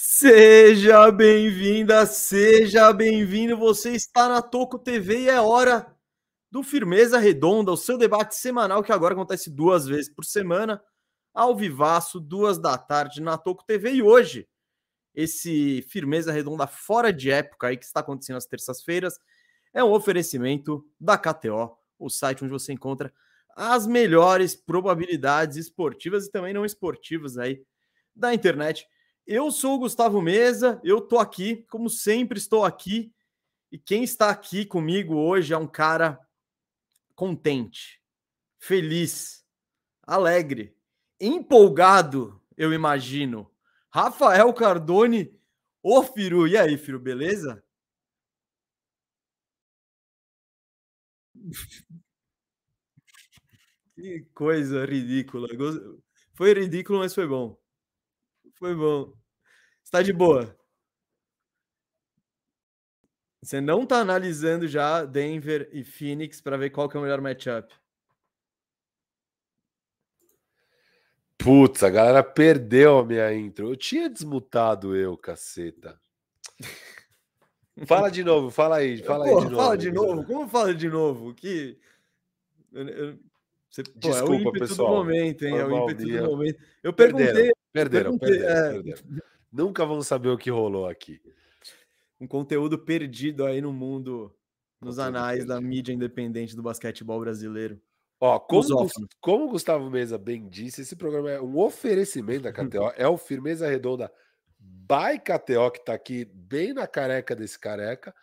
Seja bem-vinda, seja bem-vindo. Você está na Toco TV e é hora do Firmeza Redonda, o seu debate semanal que agora acontece duas vezes por semana, ao vivaço, duas da tarde na Toco TV. E hoje, esse Firmeza Redonda fora de época aí que está acontecendo às terças-feiras, é um oferecimento da KTO, o site onde você encontra as melhores probabilidades esportivas e também não esportivas aí da internet. Eu sou o Gustavo Mesa, eu tô aqui, como sempre estou aqui, e quem está aqui comigo hoje é um cara contente, feliz, alegre, empolgado, eu imagino. Rafael Cardone, ô Firu, e aí, Firu, beleza? Que coisa ridícula. Foi ridículo, mas foi bom. Foi bom. Está de boa. Você não está analisando já Denver e Phoenix para ver qual que é o melhor matchup? Putz, a galera perdeu a minha intro. Eu tinha desmutado eu, caceta. Fala de novo, fala aí, fala Porra, aí de novo. Fala de novo, como fala de novo? Que. Eu, eu... Você, pô, Desculpa, é o ímpeto pessoal. do momento, hein? É o ímpeto Dia. do momento. Eu perguntei. Perderam, perderam, perguntei, perderam, é. perderam. Nunca vão saber o que rolou aqui. Um conteúdo perdido aí no mundo, nos Conteúdo anais da perdido. mídia independente do basquetebol brasileiro. Ó, como, como o Gustavo Mesa bem disse, esse programa é um oferecimento da KTO, é o Firmeza Redonda by KTO, que tá aqui bem na careca desse careca.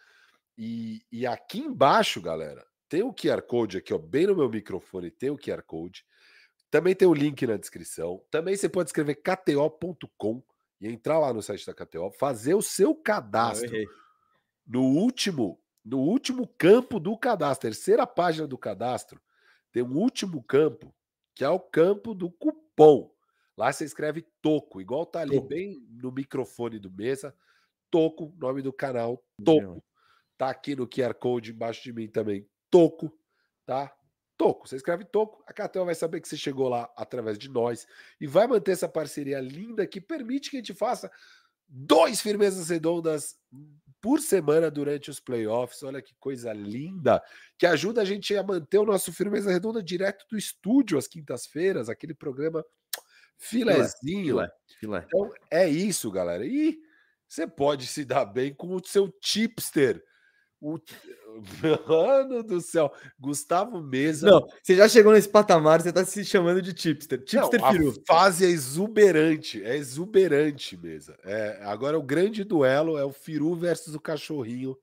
E, e aqui embaixo, galera, tem o QR Code aqui, ó, bem no meu microfone, tem o QR Code. Também tem o link na descrição. Também você pode escrever kto.com e entrar lá no site da KTO, fazer o seu cadastro no último, no último campo do cadastro, terceira página do cadastro, tem um último campo, que é o campo do cupom. Lá você escreve Toco, igual tá ali Toco. bem no microfone do mesa. Toco, nome do canal, Toco. Tá aqui no QR Code embaixo de mim também. Toco, tá? Toco. Você escreve Toco, a KTO vai saber que você chegou lá através de nós e vai manter essa parceria linda que permite que a gente faça dois firmezas redondas por semana durante os playoffs. Olha que coisa linda, que ajuda a gente a manter o nosso firmeza redonda direto do estúdio às quintas-feiras, aquele programa filezinho. Filé, filé. Então é isso, galera. E você pode se dar bem com o seu tipster. O... Mano do céu, Gustavo Mesa. Não, você já chegou nesse patamar, você tá se chamando de tipster. Não, Tipster a Firu. fase é exuberante, é exuberante mesa. É, agora o grande duelo é o Firu versus o cachorrinho.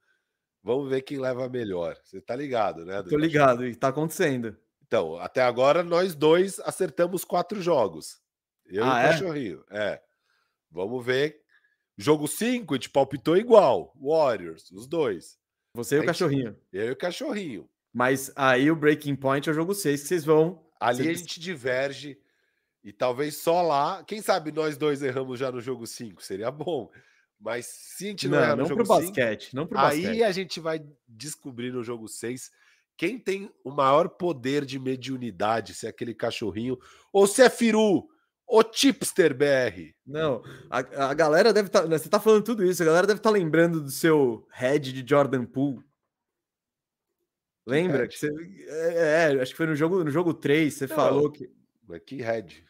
Vamos ver quem leva melhor. Você tá ligado, né? Tô ligado, e tá acontecendo. Então, até agora nós dois acertamos quatro jogos. Eu Ah, e o é? cachorrinho. É. Vamos ver. Jogo 5, a gente palpitou igual. Warriors, os dois. Você e o cachorrinho. Eu e o cachorrinho. Mas aí o breaking point é o jogo 6 que vocês vão. Ali a gente diverge. E talvez só lá. Quem sabe nós dois erramos já no jogo 5? Seria bom. Mas se a gente não, Não, errar não, no pro jogo 5, basquete. Não pro aí basquete. a gente vai descobrir no jogo 6 quem tem o maior poder de mediunidade, se é aquele cachorrinho ou se é Firu, o Tipster BR. Não, a, a galera deve estar. você tá falando tudo isso, a galera deve estar lembrando do seu head de Jordan Poole. Lembra? Que você, é, é, acho que foi no jogo, no jogo 3, você Não. falou que Mas que head.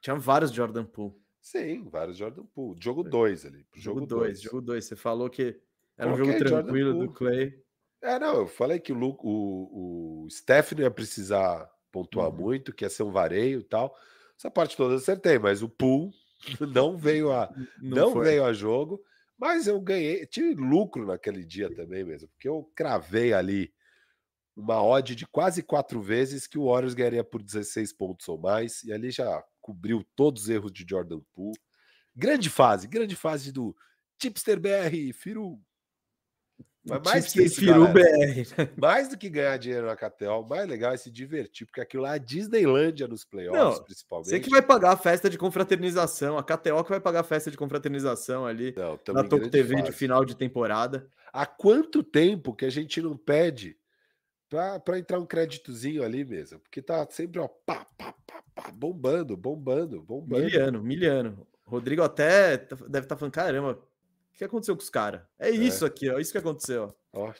tinha vários Jordan Poole. Sim, vários Jordan Poole. Jogo 2 ali. Jogo Jogo 2, 2. jogo 2. Você falou que era um jogo tranquilo do. Clay. É, não, eu falei que o, Lu, o, o Steph não ia precisar pontuar Uhum. muito, que ia ser um vareio e tal. Essa parte toda eu acertei, mas o pool não veio a, não, foi. veio a jogo. Mas eu ganhei, tive lucro naquele dia também mesmo, porque eu cravei ali uma odd de quase quatro vezes que o Warriors ganharia por 16 pontos ou mais, e ali já cobriu todos os erros de Jordan Poole. Grande fase, grande fase do Tipster BR, Firu. Mas mais que isso. BR. Mais do que ganhar dinheiro na o mais legal é se divertir, porque aquilo lá é Disneylândia nos playoffs, Não, principalmente. Você que vai pagar a festa de confraternização, a KTO que vai pagar a festa de confraternização ali Não, na Toco TV de final de temporada. Há quanto tempo que a gente não pede para entrar um créditozinho ali mesmo? Porque tá sempre ó, pá, pá, pá, pá, bombando, bombando, bombando. Miliano, miliano. Rodrigo até deve estar tá falando, caramba, que aconteceu com os caras? É, é isso é. aqui, ó, isso que aconteceu. Ó.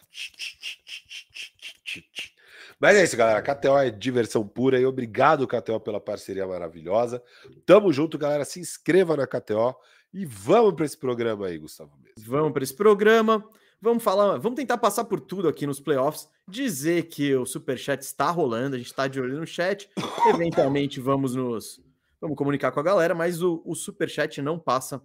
Mas é isso, galera. KTO é diversão pura e obrigado, KTO, pela parceria maravilhosa. Tamo junto, galera. Se inscreva na KTO e vamos para esse programa aí, Gustavo. Mesmo. Vamos para esse programa. Vamos falar, vamos tentar passar por tudo aqui nos playoffs, dizer que o super chat está rolando, a gente está de olho no chat. Eventualmente vamos nos vamos comunicar com a galera, mas o, o super chat não passa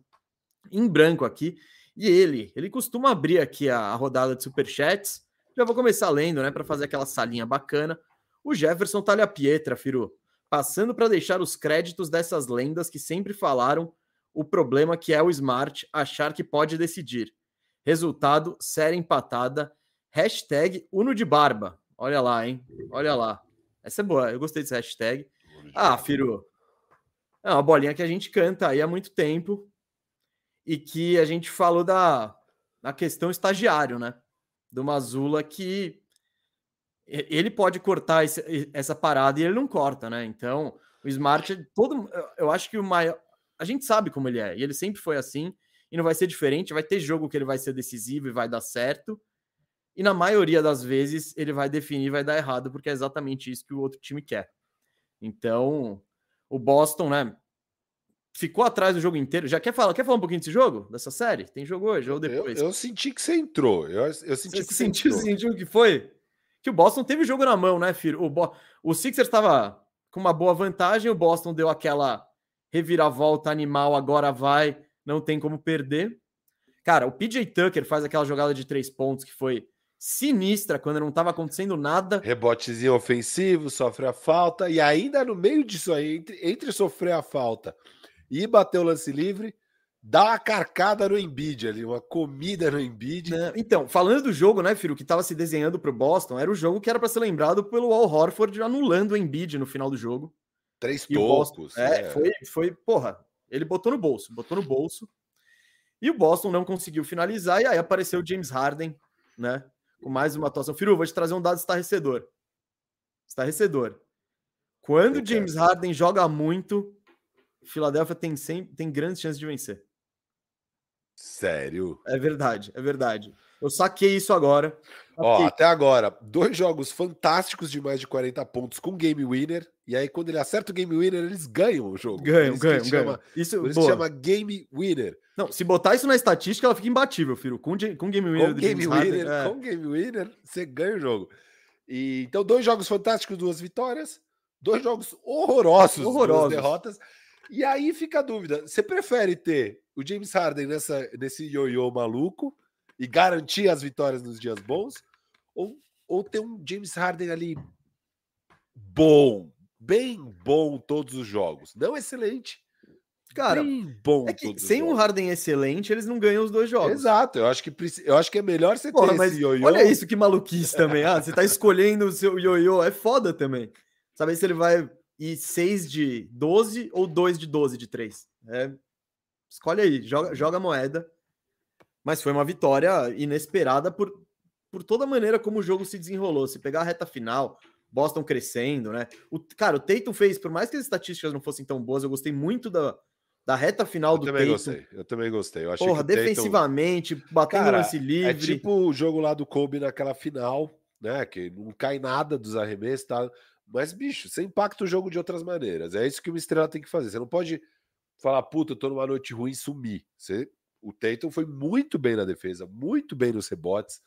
em branco aqui. E ele, ele costuma abrir aqui a, rodada de super chats. Já vou começar lendo, né, para fazer aquela salinha bacana. O Jefferson Talha Pietra, Firu, passando para deixar os créditos dessas lendas que sempre falaram o problema que é o Smart achar que pode decidir. Resultado, série empatada. Hashtag Uno de Barba. Olha lá, hein? Olha lá. Essa é boa. Eu gostei desse hashtag. Ah, Firu. É uma bolinha que a gente canta aí há muito tempo e que a gente falou da, da questão estagiário, né? Do Mazula que ele pode cortar esse, essa parada e ele não corta, né? Então, o Smart, todo, eu acho que o maior. A gente sabe como ele é, e ele sempre foi assim e não vai ser diferente. Vai ter jogo que ele vai ser decisivo e vai dar certo. E na maioria das vezes ele vai definir e vai dar errado, porque é exatamente isso que o outro time quer. Então, o Boston, né? Ficou atrás do jogo inteiro. Já quer falar? Quer falar um pouquinho desse jogo? Dessa série? Tem jogo hoje ou depois? Eu, eu senti que você entrou. Eu, eu senti você que você sentiu, entrou. sentiu que foi? Que o Boston teve jogo na mão, né, filho? O, Bo... o Sixers estava com uma boa vantagem, o Boston deu aquela reviravolta animal, agora vai não tem como perder. Cara, o PJ Tucker faz aquela jogada de três pontos que foi sinistra quando não estava acontecendo nada. Rebotezinho ofensivo, sofre a falta, e ainda no meio disso aí, entre, entre sofrer a falta e bater o lance livre, dá uma carcada no Embiid ali, uma comida no Embiid. Né, então, falando do jogo, né, Firo, que estava se desenhando para o Boston, era o jogo que era para ser lembrado pelo Al Horford anulando o Embiid no final do jogo. Três tocos. Boston, é, é, foi, foi, porra, ele botou no bolso, botou no bolso. E o Boston não conseguiu finalizar, e aí apareceu o James Harden, né? Com mais uma atuação. Firu, vou te trazer um dado estarrecedor. Estarrecedor. Quando o James Harden joga muito, Filadélfia tem, sempre, tem grandes chances de vencer. Sério? É verdade, é verdade. Eu saquei isso agora. Ó, até agora, dois jogos fantásticos de mais de 40 pontos com game winner. E aí, quando ele acerta o game winner, eles ganham o jogo. Ganham, ganham, ganham. Isso isso chama game winner. Não, se botar isso na estatística, ela fica imbatível, filho. Com, com game winner, com game winner, é. com game winner, você ganha o jogo. E, então, dois jogos fantásticos, duas vitórias. Dois jogos horrorosos, horrorosos. duas derrotas. E aí fica a dúvida: você prefere ter o James Harden nessa, nesse ioiô maluco e garantir as vitórias nos dias bons? Ou, ou ter um James Harden ali bom, bem bom todos os jogos? Não excelente. Cara, bem bom é que sem um Harden excelente, eles não ganham os dois jogos. Exato, eu acho que, eu acho que é melhor você Porra, ter mas ioiô. Olha isso que maluquice também. Ah, você tá escolhendo o seu ioiô, é foda também. Saber se ele vai ir 6 de 12 ou 2 de 12 de 3. É, escolhe aí, joga, joga a moeda. Mas foi uma vitória inesperada por, por toda a maneira como o jogo se desenrolou. Se pegar a reta final, Boston crescendo, né? O, cara, o Tatum fez, por mais que as estatísticas não fossem tão boas, eu gostei muito da, da reta final eu do também Tatum. Gostei, eu também gostei. Eu achei Porra, defensivamente, batendo cara, lance livre. É tipo o jogo lá do Kobe naquela final, né? Que não cai nada dos arremessos, tá? Mas, bicho, você impacta o jogo de outras maneiras. É isso que uma estrela tem que fazer. Você não pode falar, puta, eu tô numa noite ruim e sumir. Você, o Tatum foi muito bem na defesa, muito bem nos rebotes.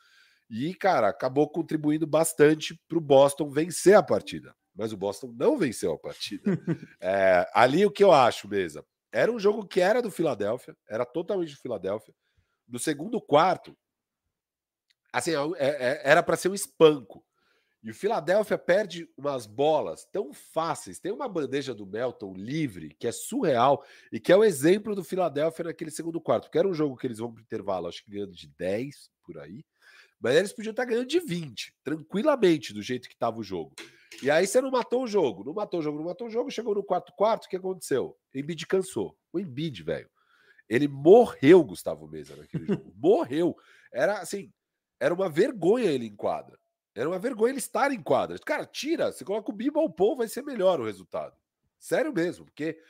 E, cara, acabou contribuindo bastante para o Boston vencer a partida. Mas o Boston não venceu a partida. é, ali o que eu acho, mesa, era um jogo que era do Filadélfia, era totalmente do Filadélfia. No segundo quarto, assim, é, é, era para ser um espanco. E o Philadelphia perde umas bolas tão fáceis. Tem uma bandeja do Melton livre, que é surreal, e que é o exemplo do Philadelphia naquele segundo quarto. Porque era um jogo que eles vão para o intervalo, acho que ganhando de 10 por aí. Mas eles podiam estar ganhando de 20, tranquilamente, do jeito que estava o jogo. E aí você não matou o jogo, não matou o jogo, não matou o jogo, chegou no quarto quarto, o que aconteceu? O Embiid cansou. O Embiid, velho. Ele morreu, Gustavo Mesa, naquele jogo. morreu. Era assim, era uma vergonha ele em quadra. Era uma vergonha ele estar em quadra. Cara, tira, você coloca o Bimba ou Paul, vai ser melhor o resultado. Sério mesmo, porque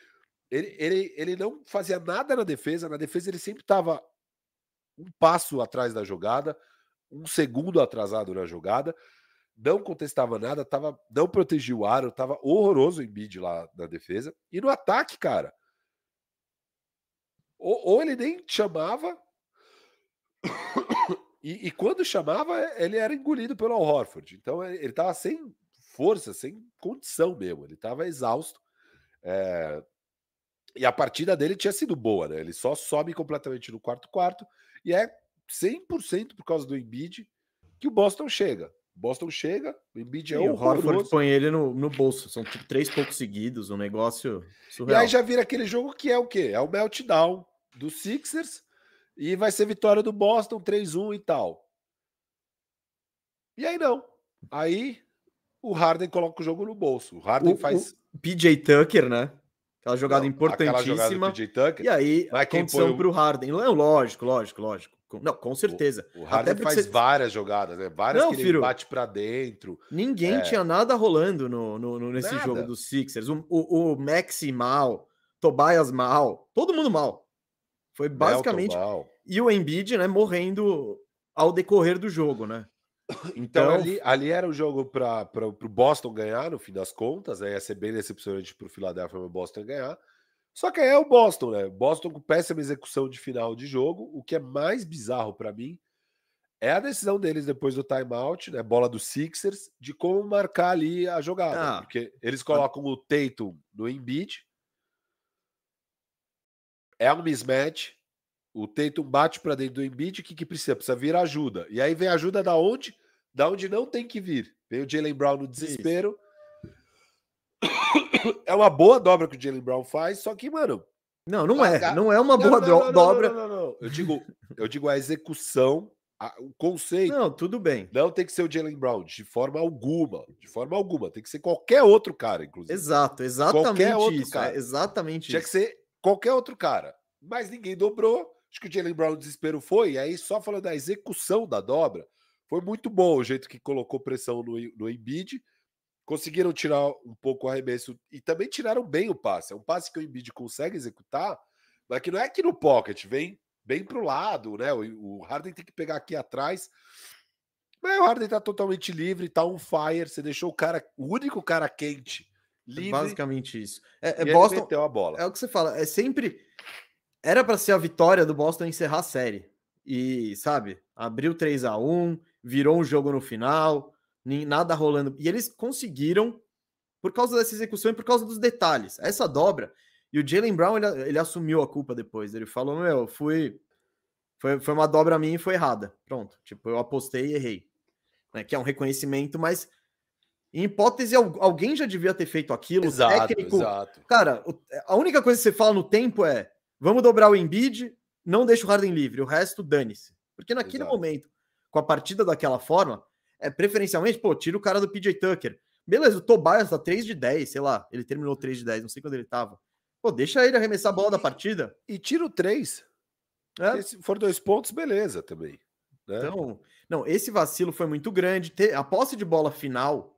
Ele, ele, ele não fazia nada na defesa. Na defesa, ele sempre estava um passo atrás da jogada, um segundo atrasado na jogada. Não contestava nada, tava, não protegia o aro, tava horroroso em bid lá na defesa. E no ataque, cara, ou, ou ele nem chamava, e, e, quando chamava, ele era engolido pelo Al Horford. Então ele estava sem força, sem condição mesmo. Ele estava exausto. É... E a partida dele tinha sido boa, né? Ele só sobe completamente no quarto quarto e é 100% por causa do Embiid que o Boston chega. Boston chega, o Embiid é o Horford põe ele no, no bolso. São tipo três poucos seguidos, um negócio surreal. E aí já vira aquele jogo que é o quê? É o meltdown do Sixers e vai ser vitória do Boston 3-1 e tal. E aí não. Aí o Harden coloca o jogo no bolso. O Harden o, faz. O PJ Tucker, né? Aquela jogada não, importantíssima. Jogada PJ Tucker, e aí, a condição para o Harden. Não, lógico, lógico, lógico. Não, com certeza. O, o Harden faz você... várias jogadas, né? Várias não, que ele bate para dentro. Ninguém é... tinha nada rolando no, no, no nesse nada. jogo dos Sixers. O, o, o Maxi mal, Tobias mal, todo mundo mal. Foi basicamente. E o Embiid, né, morrendo ao decorrer do jogo, né? Então, então ali, ali, era o jogo para o Boston ganhar, no fim das contas, né? ia ser bem decepcionante para o Philadelphia o Boston ganhar. Só que aí é o Boston, né? Boston com péssima execução de final de jogo. O que é mais bizarro para mim é a decisão deles depois do timeout, né? Bola do Sixers, de como marcar ali a jogada. Ah, porque eles colocam o Tatum no Embiid. É um mismatch. O Tatum bate para dentro do Embiid, o que, que precisa? Precisa vir ajuda. E aí vem ajuda da onde? Da onde não tem que vir. Vem o Jalen Brown no desespero. Isso. É uma boa dobra que o Jalen Brown faz, só que, mano. Não, não é. Não é uma boa não, não, dobra. Não, não, não, Eu digo, eu digo a execução, a, o conceito. Não, tudo bem. Não tem que ser o Jalen Brown, de forma alguma. De forma alguma. Tem que ser qualquer outro cara, inclusive. Exato, exatamente isso. É exatamente Tinha isso. que ser qualquer outro cara. Mas ninguém dobrou. Acho que o Jalen Brown desespero foi. E aí, só falando da execução da dobra, foi muito bom o jeito que colocou pressão no, no Embiid. Conseguiram tirar um pouco o arremesso e também tiraram bem o passe. É um passe que o Embiid consegue executar, mas que não é aqui no pocket, vem bem para o lado, né? O, o Harden tem que pegar aqui atrás. Mas o Harden tá totalmente livre, tá on fire. Você deixou o cara, o único cara quente, livre. É basicamente isso. É, é Boston. a bola. É o que você fala. É sempre era para ser a vitória do Boston encerrar a série. E, sabe, abriu 3 a 1 virou um jogo no final, nem nada rolando. E eles conseguiram, por causa dessa execução e por causa dos detalhes. Essa dobra. E o Jalen Brown, ele, ele assumiu a culpa depois. Ele falou: Meu, fui. Foi, foi uma dobra minha e foi errada. Pronto. Tipo, eu apostei e errei. Né? Que é um reconhecimento, mas em hipótese, alguém já devia ter feito aquilo. Exato, técnico. exato. Cara, a única coisa que você fala no tempo é Vamos dobrar o Embiid, não deixa o Harden livre, o resto dane-se. Porque naquele Exato. momento, com a partida daquela forma, é preferencialmente, pô, tira o cara do PJ Tucker. Beleza, o Tobias tá 3 de 10, sei lá, ele terminou 3 de 10, não sei quando ele tava. Pô, deixa ele arremessar a bola da partida. E tira o 3. É? Se for dois pontos, beleza também. Né? Então, não, esse vacilo foi muito grande. A posse de bola final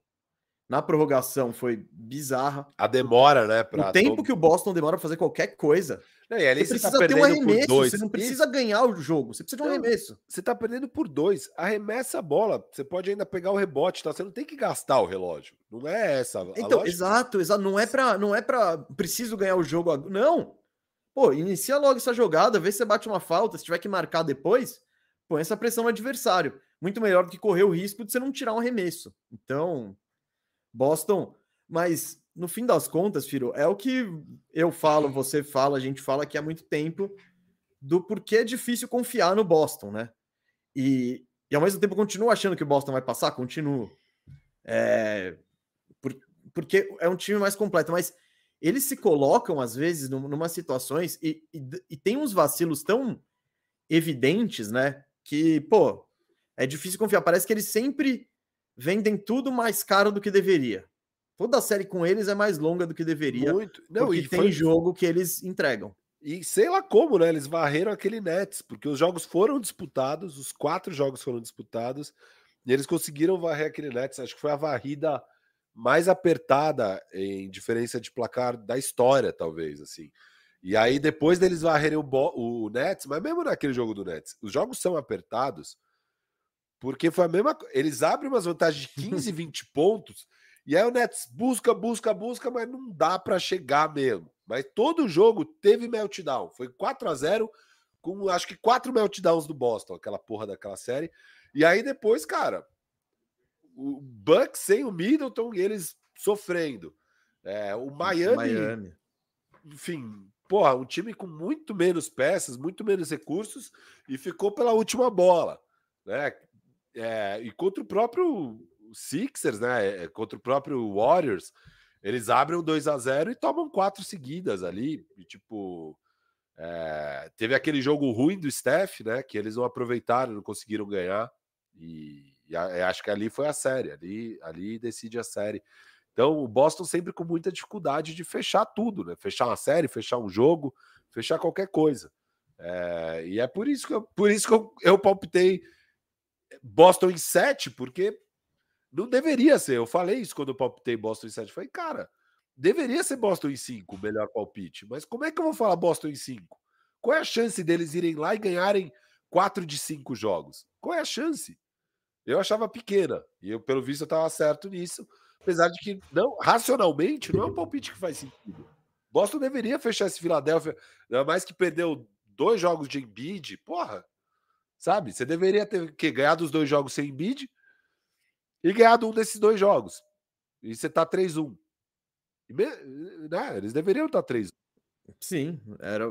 na prorrogação foi bizarra. A demora, né? o tempo todo... que o Boston demora para fazer qualquer coisa. Não, você, você precisa tá ter um arremesso, você não precisa Isso. ganhar o jogo, você precisa de um arremesso. Você tá perdendo por dois, arremessa a bola, você pode ainda pegar o rebote, tá? Você não tem que gastar o relógio. Não é essa. Então, exato, exato, não é para não é para preciso ganhar o jogo, não. Pô, inicia logo essa jogada, vê se você bate uma falta, se tiver que marcar depois, põe essa pressão no adversário. Muito melhor do que correr o risco de você não tirar um arremesso. Então, Boston, mas no fim das contas, Firo, é o que eu falo, você fala, a gente fala aqui há muito tempo do porquê é difícil confiar no Boston, né? E, e ao mesmo tempo continuo achando que o Boston vai passar, continuo. É, por, porque é um time mais completo, mas eles se colocam às vezes numa situações e, e, e tem uns vacilos tão evidentes, né? Que, pô, é difícil confiar. Parece que eles sempre vendem tudo mais caro do que deveria. Toda a série com eles é mais longa do que deveria. Muito. Não, porque e tem foi... jogo que eles entregam. E sei lá como, né? Eles varreram aquele Nets, porque os jogos foram disputados, os quatro jogos foram disputados, e eles conseguiram varrer aquele Nets. Acho que foi a varrida mais apertada em diferença de placar da história, talvez, assim. E aí, depois deles varrerem o, o Nets, mas mesmo naquele jogo do Nets, os jogos são apertados, porque foi a mesma Eles abrem umas vantagens de 15, 20 pontos, e aí o Nets busca, busca, busca, mas não dá para chegar mesmo. Mas todo jogo teve meltdown. Foi 4 a 0 com acho que quatro meltdowns do Boston, aquela porra daquela série. E aí depois, cara, o Bucks sem o Middleton e eles sofrendo. É, o Miami, Miami, enfim, porra, um time com muito menos peças, muito menos recursos e ficou pela última bola, né? É, e contra o próprio Sixers, né? É, contra o próprio Warriors, eles abrem um 2 a 0 e tomam quatro seguidas ali, e, tipo, é, teve aquele jogo ruim do Steph, né? Que eles não aproveitaram, não conseguiram ganhar. E, e a, acho que ali foi a série, ali, ali decide a série. Então, o Boston sempre com muita dificuldade de fechar tudo, né? Fechar uma série, fechar um jogo, fechar qualquer coisa. É, e é por isso que eu, por isso que eu, eu palpitei Boston em 7, porque não deveria ser. Eu falei isso quando eu palpitei Boston em 7. Falei, cara, deveria ser Boston em 5, o melhor palpite. Mas como é que eu vou falar Boston em 5? Qual é a chance deles irem lá e ganharem 4 de 5 jogos? Qual é a chance? Eu achava pequena. E eu, pelo visto, eu estava certo nisso. Apesar de que, não, racionalmente, não é um palpite que faz sentido. Boston deveria fechar esse Philadelphia, ainda mais que perdeu dois jogos de Embiid. Porra, sabe? Você deveria ter que ganhado os dois jogos sem Embiid e ganhado um desses dois jogos. E você tá 3-1. Né? Eles deveriam estar 3 Sim, era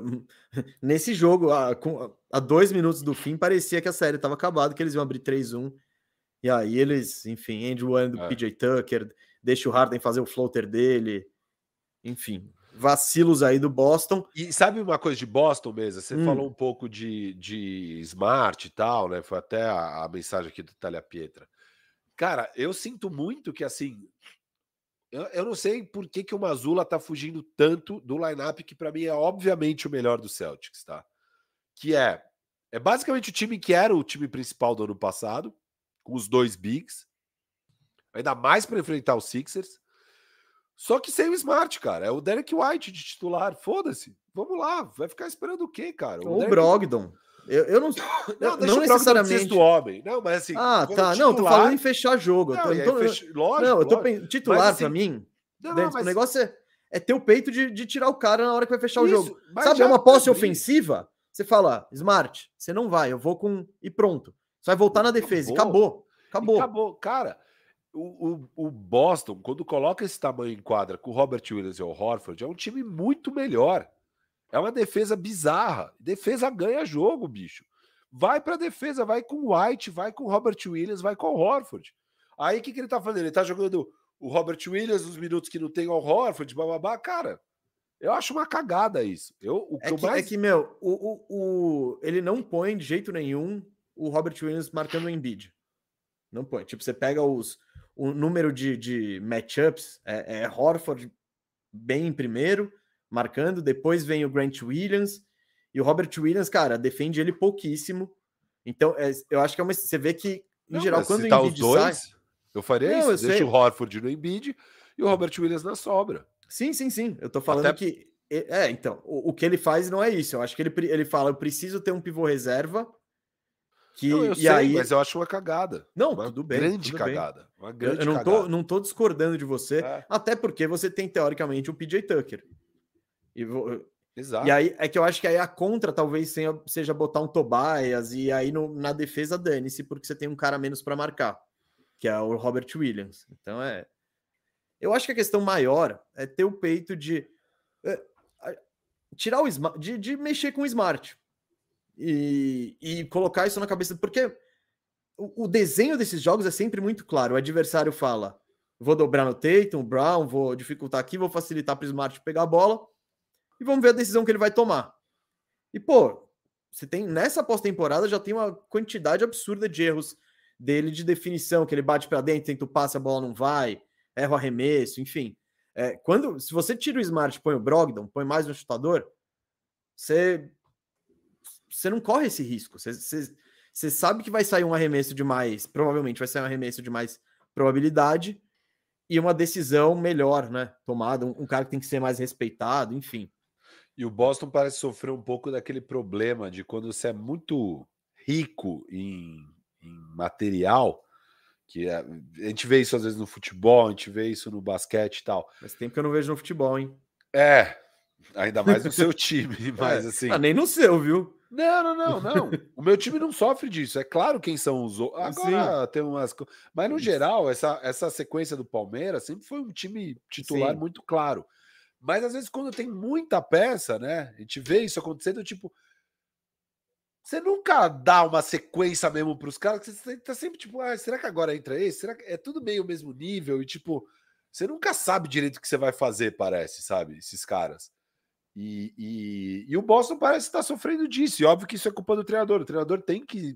nesse jogo, a, com, a dois minutos do fim, parecia que a série estava acabada, que eles iam abrir 3-1. E aí eles, enfim, Andrew One do é. PJ Tucker, deixa o Harden fazer o floater dele. Enfim, vacilos aí do Boston. E sabe uma coisa de Boston mesmo? Você hum. falou um pouco de, de smart e tal, né? Foi até a, a mensagem aqui do Talia Pietra. Cara, eu sinto muito que assim. Eu, eu não sei por que, que o Mazula tá fugindo tanto do lineup que para mim é obviamente o melhor do Celtics, tá? Que é é basicamente o time que era o time principal do ano passado, com os dois bigs, ainda mais para enfrentar os Sixers. Só que sem o Smart, cara. É o Derek White de titular. Foda-se. Vamos lá. Vai ficar esperando o quê, cara? O, o Derek... Brogdon. Eu, eu não. Não, não necessariamente. do homem. Não, mas assim. Ah, tá. Titular... Não, tô falando em fechar jogo. Não, eu tô. Fech... Lógico, não, eu tô lógico. titular mas, assim... para mim. Não, não, mas... O negócio é, é ter o peito de, de, tirar o cara na hora que vai fechar Isso, o jogo. Sabe, é uma posse ofensiva. Você fala, Smart, você não vai, eu vou com. E pronto. Você vai voltar na defesa. Acabou. Acabou. Acabou. acabou. Cara, o, o, o, Boston, quando coloca esse tamanho em quadra com o Robert Williams e o Horford, é um time muito melhor. É uma defesa bizarra. Defesa ganha jogo, bicho. Vai para defesa, vai com o White, vai com o Robert Williams, vai com o Horford. Aí o que, que ele tá fazendo? Ele tá jogando o Robert Williams nos minutos que não tem o Horford, bababá. Cara, eu acho uma cagada isso. Eu, o que é, que, mais... é que, meu, o, o, o, ele não põe de jeito nenhum o Robert Williams marcando o Embiid. Não põe. Tipo, você pega os, o número de, de matchups, é, é Horford bem em primeiro, marcando, depois vem o Grant Williams, e o Robert Williams, cara, defende ele pouquíssimo. Então, é, eu acho que é uma. Você vê que, em não, geral, quando o tá Embiid os dois, sai, eu faria não, isso. Eu Deixa sei. o Horford no Embiid e o Robert Williams na sobra. Sim, sim, sim. Eu tô falando Até... que. É, então, o, o, que ele faz não é isso. Eu acho que ele, ele fala: eu preciso ter um pivô reserva que, não, eu sei, aí... mas eu acho uma cagada. Não, uma tudo bem. Grande tudo cagada. Bem. Uma grande eu não cagada. tô, não tô discordando de você, é. até porque você tem, teoricamente, o PJ Tucker. E, Exato. e aí é que eu acho que aí a contra talvez seja botar um Tobias e aí no, na defesa dane-se, porque você tem um cara menos para marcar, que é o Robert Williams. Então é. Eu acho que a questão maior é ter o peito de. É, tirar o de, de mexer com o smart e, e colocar isso na cabeça, porque o, o, desenho desses jogos é sempre muito claro. O adversário fala: vou dobrar no Tatum, Brown, vou dificultar aqui, vou facilitar para o Smart pegar a bola e vamos ver a decisão que ele vai tomar. E pô, você tem nessa pós-temporada já tem uma quantidade absurda de erros dele de definição, que ele bate para dentro, tenta o passe, a bola não vai, erra o arremesso, enfim. É, quando se você tira o Smart, põe o Brogdon, põe mais um chutador, você você não corre esse risco. Você, você, você, sabe que vai sair um arremesso de mais, provavelmente vai sair um arremesso de mais probabilidade. e uma decisão melhor, né? Tomada, um, um, cara que tem que ser mais respeitado, enfim. E o Boston parece sofrer um pouco daquele problema de quando você é muito rico em, em material, que é, a gente vê isso às vezes no futebol, a gente vê isso no basquete e tal. Mas tempo que eu não vejo no futebol, hein? É, ainda mais no seu time, mas é. assim. Ah, nem no seu, viu? Não, não, não, não. O meu time não sofre disso. É claro quem são os outros. Agora Sim. tem umas. Mas no geral, essa, essa sequência do Palmeiras sempre foi um time titular Sim. muito claro. Mas às vezes, quando tem muita peça, né? A gente vê isso acontecendo, tipo. Você nunca dá uma sequência mesmo para os caras, você tá sempre tipo, ah, será que agora entra esse? Será que é tudo meio o mesmo nível? E tipo, você nunca sabe direito o que você vai fazer, parece, sabe? Esses caras. E, e, e, o Boston parece estar sofrendo disso. E óbvio que isso é culpa do treinador. O treinador tem que.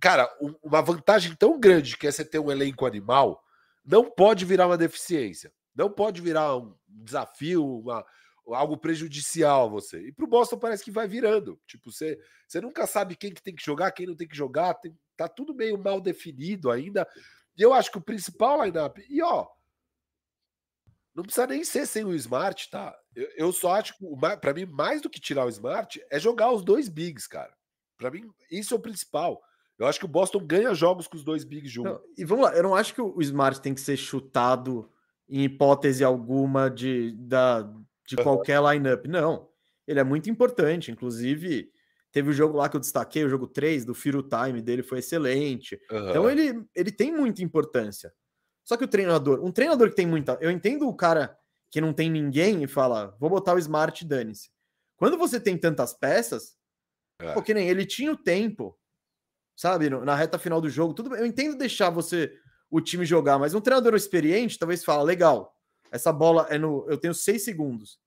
Cara, uma vantagem tão grande que é você ter um elenco animal não pode virar uma deficiência. Não pode virar um desafio, uma, algo prejudicial a você. E para o Boston parece que vai virando. Tipo, você, você nunca sabe quem que tem que jogar, quem não tem que jogar. Tem, tá tudo meio mal definido ainda. E eu acho que o principal lineup. E ó, não precisa nem ser sem o Smart, tá? Eu, eu só acho que, para mim, mais do que tirar o Smart, é jogar os dois bigs, cara. Para mim, isso é o principal. Eu acho que o Boston ganha jogos com os dois bigs juntos. e vamos lá, eu não acho que o Smart tem que ser chutado em hipótese alguma de, da, de qualquer lineup. Não. Ele é muito importante. Inclusive, teve o jogo lá que eu destaquei, o jogo 3 do Firo Time dele foi excelente. Uhum. Então ele, ele tem muita importância. Só que o treinador, um treinador que tem muita. Eu entendo o cara que não tem ninguém e fala, vou botar o Smart dane-se. Quando você tem tantas peças, é. porque nem ele tinha o tempo, sabe, na reta final do jogo, tudo Eu entendo deixar você o time jogar, mas um treinador experiente talvez fala, legal, essa bola é no. Eu tenho seis segundos.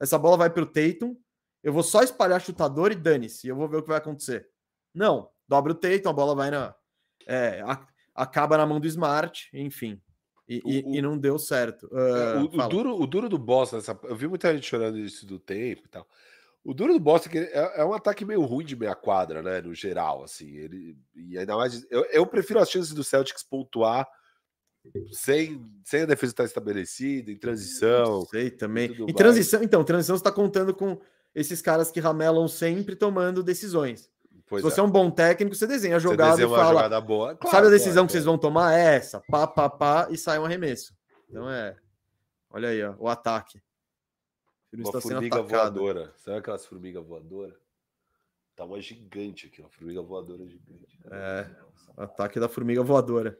Essa bola vai para o Tatum, eu vou só espalhar chutador e dane-se, eu vou ver o que vai acontecer. Não, dobra o Tatum, a bola vai na. É, a, acaba na mão do Smart, enfim. E, o, e, e não deu certo. Uh, o, o, duro, o duro do Boston, essa, eu vi muita gente chorando isso do tempo e tal. O duro do Boston é, é, é, um ataque meio ruim de meia quadra, né? No geral, assim. Ele, e ainda mais. Eu, eu prefiro as chances do Celtics pontuar sem, sem a defesa estar estabelecida, em transição. Sei também. Em transição, então, transição está contando com esses caras que ramelam sempre tomando decisões. Pois Se você é. é. um bom técnico, você desenha a jogada e fala. Jogada boa. Claro, sabe a decisão claro, que vocês vão tomar? É essa. Pá, pá, pá, e sai um arremesso. Então é. Olha aí, ó, o ataque. Uma formiga voadora. Sabe aquelas formigas voadoras? Tá uma gigante aqui, uma formiga voadora gigante. É, ataque da formiga voadora.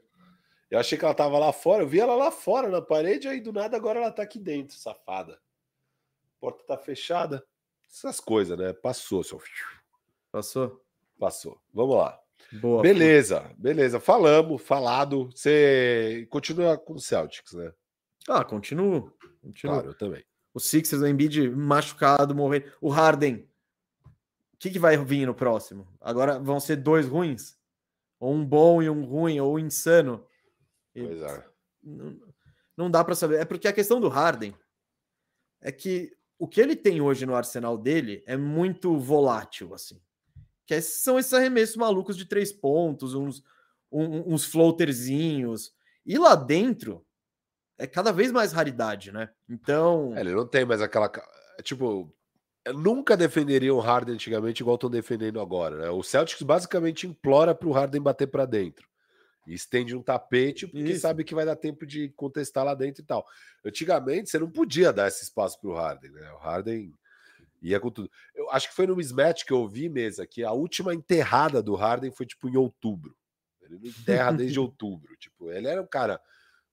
Eu achei que ela tava lá fora, eu vi ela lá fora na parede, aí do nada agora ela tá aqui dentro, safada. A porta tá fechada. Essas coisas, né? Passou, seu. Passou? Passou. Vamos lá. Boa, beleza, beleza. Falamos, falado. Você continua com o Celtics, né? Ah, continuo. continuo. Claro, eu também. O Sixers, o Embiid machucado, morrendo. O Harden. O que, que vai vir no próximo? Agora vão ser dois ruins? Ou um bom e um ruim, ou um insano? Pois é. Não, não dá para saber. É porque a questão do Harden é que o que ele tem hoje no arsenal dele é muito volátil, assim que são esses arremessos malucos de três pontos, uns, um, uns floaterzinhos. E lá dentro é cada vez mais raridade, né? Então. É, ele não tem mais aquela. É, tipo, nunca defenderiam o Harden antigamente igual estão defendendo agora, né? O Celtics basicamente implora para o Harden bater para dentro. E estende um tapete porque Isso. sabe que vai dar tempo de contestar lá dentro e tal. Antigamente você não podia dar esse espaço para o Harden, né? O Harden Ia com tudo. Eu acho que foi no mismatch que eu vi mesa que a última enterrada do Harden foi tipo em outubro. Ele não enterra desde outubro. Tipo, ele era um cara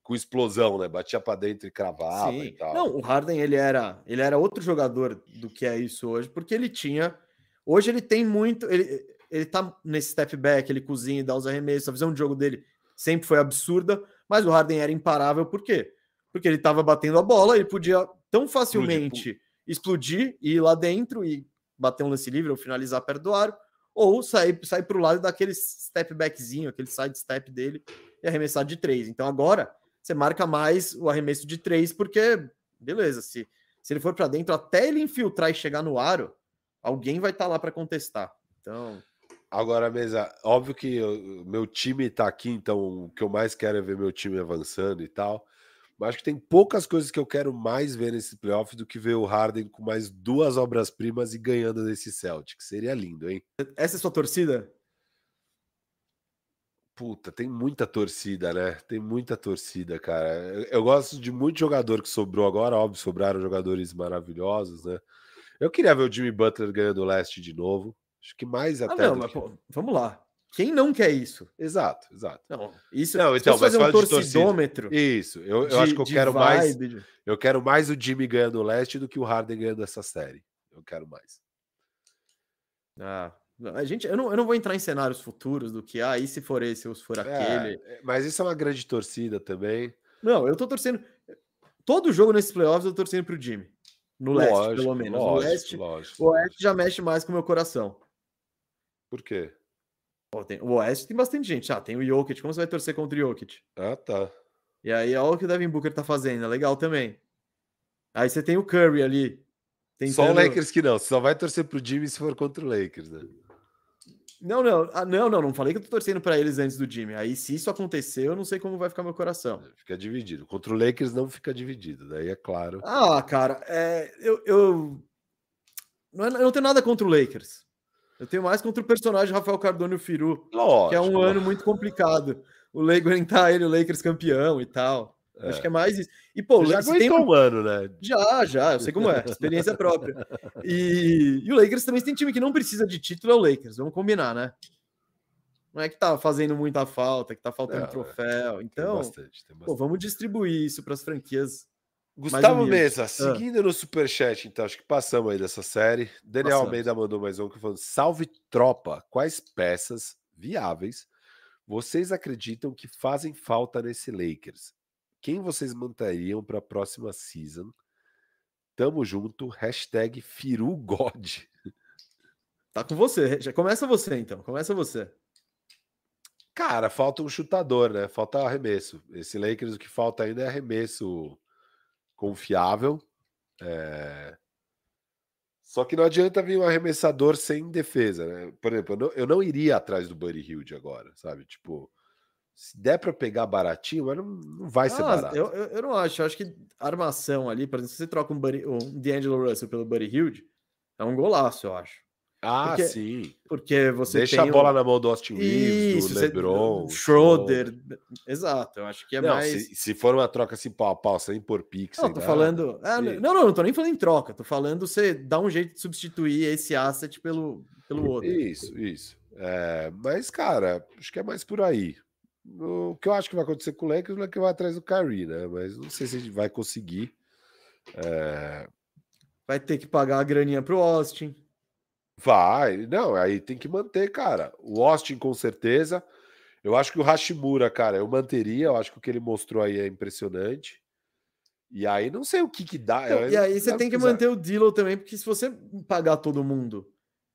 com explosão, né? Batia para dentro e cravava Sim. e tal. Não, o Harden ele era, ele era outro jogador do que é isso hoje, porque ele tinha. Hoje ele tem muito. Ele, ele tá nesse step back, ele cozinha e dá os arremessos. A visão de jogo dele sempre foi absurda, mas o Harden era imparável, por quê? Porque ele estava batendo a bola e podia tão facilmente explodir e ir lá dentro e bater um lance livre ou finalizar perto do aro, ou sair, sair para o lado daquele step backzinho, aquele side step dele e arremessar de três. Então agora você marca mais o arremesso de três, porque, beleza, se, se ele for para dentro, até ele infiltrar e chegar no aro, alguém vai estar tá lá para contestar. Então. Agora, mesa, óbvio que eu, meu time tá aqui, então o que eu mais quero é ver meu time avançando e tal. Mas acho que tem poucas coisas que eu quero mais ver nesse playoff do que ver o Harden com mais duas obras-primas e ganhando desse Celtic. Seria lindo, hein? Essa é sua torcida? Puta, tem muita torcida, né? Tem muita torcida, cara. Eu, eu, gosto de muito jogador que sobrou agora, óbvio, sobraram jogadores maravilhosos, né? Eu queria ver o Jimmy Butler ganhando o leste de novo. Acho que mais ah, até. Ah, não, mas, que... pô, vamos lá. Quem não quer isso? Exato, exato. Não, isso não, então, fazer um torcidômetro. Isso, eu, eu acho que eu quero mais. Eu quero mais o Jimmy ganhando o leste do que o Harden ganhando essa série. Eu quero mais. Ah, a gente, eu não, eu não vou entrar em cenários futuros do que, ah, e se for esse ou se for é, aquele. É, mas isso é uma grande torcida também. Não, eu tô torcendo. Todo jogo nesses playoffs eu tô torcendo pro Jimmy. No lógico, leste, pelo menos. Lógico, no leste, lógico, o oeste já mexe mais com o meu coração. Por quê? Tem, o oeste tem bastante gente. Ah, tem o Jokic. Como você vai torcer contra o Jokic? Ah, tá. E aí, olha o que o Devin Booker tá fazendo. É legal também. Aí você tem o Curry ali. Tentando... Só o Lakers que não. Você só vai torcer pro Jimmy se for contra o Lakers, né? Não, não, ah, não, não, não falei que eu tô torcendo para eles antes do Jimmy. Aí, se isso acontecer, eu não sei como vai ficar meu coração. É, fica dividido. Contra o Lakers não fica dividido, daí é claro. Ah, cara, é, eu, eu, não, é, eu não tenho nada contra o Lakers. Eu tenho mais contra o personagem Rafael Cardone e o Firu, Lógico. que é um ano muito complicado. O Lakers aguentar ele, o Lakers campeão e tal. É. Acho que é mais isso. E, pô, já tem um ano, né? Já, já, eu sei como é, experiência própria. E, e o Lakers também tem time que não precisa de título, é o Lakers, vamos combinar, né? Não é que tá fazendo muita falta, que tá faltando é, troféu. Então, tem bastante, tem bastante. Pô, vamos distribuir isso para as franquias. Gustavo Mesa, ah. seguindo ah. no superchat, então, acho que passamos aí dessa série. Daniel passamos. Almeida mandou mais um que falando: salve tropa, quais peças viáveis vocês acreditam que fazem falta nesse Lakers? Quem vocês mantariam para a próxima season? Tamo junto. Hashtag FiruGod. Tá com você. Já começa você, então. Começa você. Cara, falta um chutador, né? Falta arremesso. Esse Lakers, o que falta ainda é arremesso confiável. É... Só que não adianta vir um arremessador sem defesa, né? Por exemplo, eu não, eu não iria atrás do Buddy Hilde agora, sabe? Tipo, se der para pegar baratinho, mas não, não vai ser ah, barato. Eu, eu, eu, não acho. Eu acho que armação ali, por exemplo, se você troca um, Buddy, um D'Angelo Russell pelo Buddy Hilde, é um golaço, eu acho. Ah, porque, sim. Porque você deixa a bola um... na mão do Austin Reeves, do LeBron, Schroeder. Exato, eu acho que é não, mais. Se, se, for uma troca assim pau a pau, sem por pix. Não, tô falando. Ah, não, não, não tô nem falando em troca. Tô falando você dá um jeito de substituir esse asset pelo, pelo outro. Isso, isso. É, mas, cara, acho que é mais por aí. O que eu acho que vai acontecer com o Lakers é que vai atrás do Kyrie, né? Mas não sei se a gente vai conseguir. É... Vai ter que pagar a graninha pro Austin. Vai, não, aí tem que manter, cara. O Austin, com certeza. Eu acho que o Hashimura, cara, eu manteria. Eu acho que o que ele mostrou aí é impressionante. E aí não sei o que que dá. Então, e aí você tem que manter o Dilo também, porque se você pagar todo mundo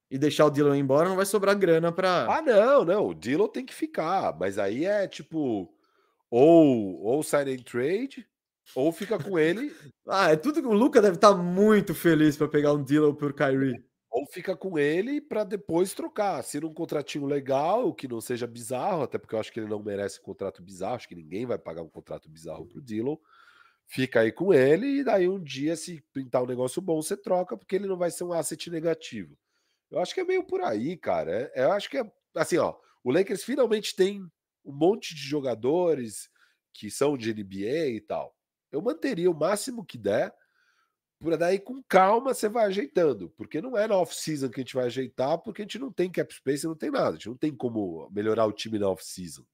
e deixar o Dylan embora, não vai sobrar grana para. Ah, não, não. O Dylan tem que ficar. Mas aí é tipo. Ou, ou sign and trade, ou fica com ele. ah, é tudo que o Luca deve estar tá muito feliz para pegar um Dylan por Kyrie. Ou fica com ele para depois trocar. Se um contratinho legal, que não seja bizarro, até porque eu acho que ele não merece um contrato bizarro, acho que ninguém vai pagar um contrato bizarro pro Dylan. Fica aí com ele, e daí um dia, se pintar um negócio bom, você troca, porque ele não vai ser um asset negativo. Eu acho que é meio por aí, cara. É, eu acho que é assim, ó. O Lakers finalmente tem um monte de jogadores que são de NBA e tal. Eu manteria o máximo que der, por daí com calma você vai ajeitando, porque não é na off-season que a gente vai ajeitar, porque a gente não tem cap space, não tem nada, a gente não tem como melhorar o time na off-season.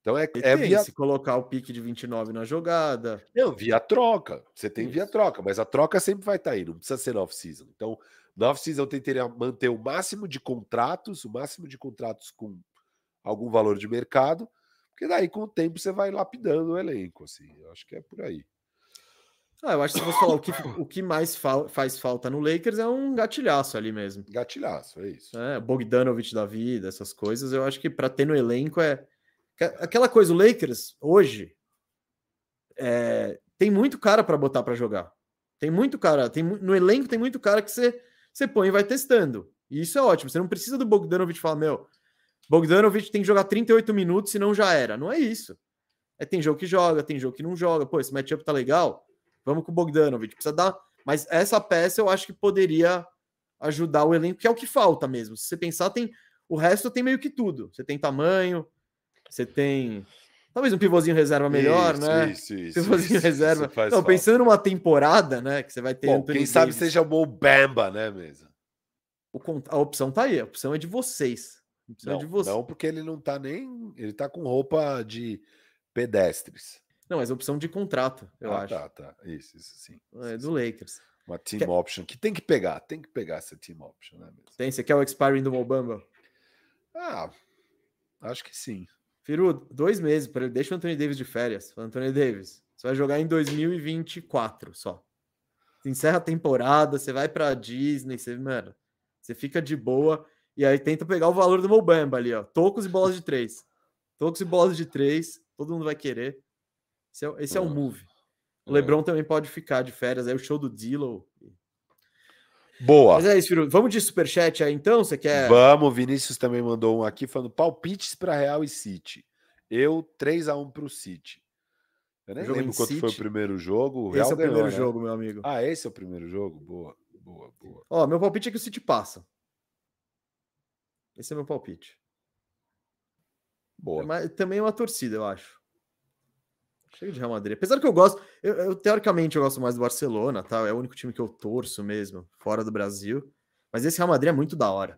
Então é, é via... se colocar o pique de 29 na jogada. Não, via troca. Você tem Isso. via troca, mas a troca sempre vai estar tá aí, não precisa ser na off-season. Então, na off-season eu tentaria manter o máximo de contratos, o máximo de contratos com algum valor de mercado, porque daí com o tempo você vai lapidando o elenco, assim. Eu acho que é por aí. Ah, eu acho que se você falar o que, o que mais fa faz falta no Lakers é um gatilhaço ali mesmo. Gatilhaço, é isso. É, Bogdanovich da vida, essas coisas, eu acho que para ter no elenco é. Aquela coisa, o Lakers, hoje, é... tem muito cara para botar para jogar. Tem muito cara, tem no elenco tem muito cara que você você põe e vai testando. E isso é ótimo. Você não precisa do Bogdanovich falar, meu, Bogdanovic tem que jogar 38 minutos, senão já era. Não é isso. É, tem jogo que joga, tem jogo que não joga. Pô, esse matchup tá legal. Vamos com o Bogdanovic. Precisa dar. Mas essa peça eu acho que poderia ajudar o elenco, que é o que falta mesmo. Se você pensar, tem. O resto tem meio que tudo. Você tem tamanho, você tem. Talvez um pivôzinho reserva melhor, isso, né? Isso, isso. Pivôzinho isso, reserva. isso Não, pensando numa temporada, né? Que você vai ter. Bom, quem sabe seja o Bamba, né, mesmo? A opção tá aí, a opção é de vocês. Não, de você. não, porque ele não tá nem. Ele tá com roupa de pedestres. Não, mas opção de contrato, eu ah, acho. Tá, tá. Isso, isso sim. É do Lakers. Uma team que... option que tem que pegar, tem que pegar essa team option, né? Mesmo? Tem, você quer o expiring do Mobamba? Ah, acho que sim. Firu, dois meses para ele. Deixa o Anthony Davis de férias. Anthony Davis, você vai jogar em 2024 só. Você encerra a temporada, você vai para Disney, você, mano, você fica de boa e aí tenta pegar o valor do Mobamba ali, ó. Tocos e bolas de três. Tocos e bolas de três, todo mundo vai querer. Esse é, esse é o move. O LeBron também pode ficar de férias. Aí o show do Dillow. Boa. Mas é isso, Firu. Vamos de superchat aí então? Você quer. Vamos. Vinícius também mandou um aqui falando palpites para Real e City. Eu 3 a 1 para o City. Eu nem lembro quanto City. foi o primeiro jogo. O Real esse é o ganhou, primeiro né? jogo, meu amigo. Ah, esse é o primeiro jogo? Boa, boa, boa. Ó, meu palpite é que o City passa. Esse é meu palpite. Boa. Mas também é uma torcida, eu acho. Chega de Real Madrid. Apesar que eu gosto, eu, eu, teoricamente eu gosto mais do Barcelona, tá? É o único time que eu torço mesmo, fora do Brasil. Mas esse Real Madrid é muito da hora.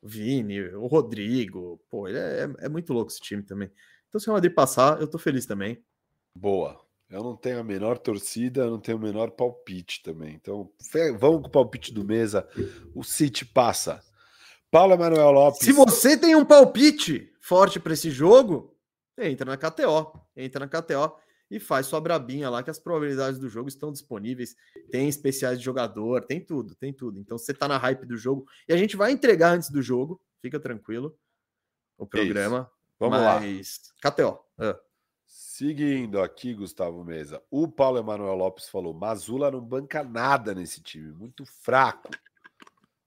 O Vini, o Rodrigo, pô, ele é, é, é muito louco esse time também. Então, se o Real Madrid passar, eu tô feliz também. Boa. Eu não tenho a menor torcida, eu não tenho o menor palpite também. Então, vamos com o palpite do mesa. O City passa. Paulo Emanuel Lopes. Se você tem um palpite forte para esse jogo, entra na KTO, entra na KTO e faz sua brabinha lá, que as probabilidades do jogo estão disponíveis. Tem especiais de jogador, tem tudo, tem tudo. Então você tá na hype do jogo e a gente vai entregar antes do jogo, fica tranquilo. O programa. Isso. Vamos mas... lá. KTO. É. Seguindo aqui, Gustavo Mesa. O Paulo Emanuel Lopes falou: Mazula não banca nada nesse time, muito fraco.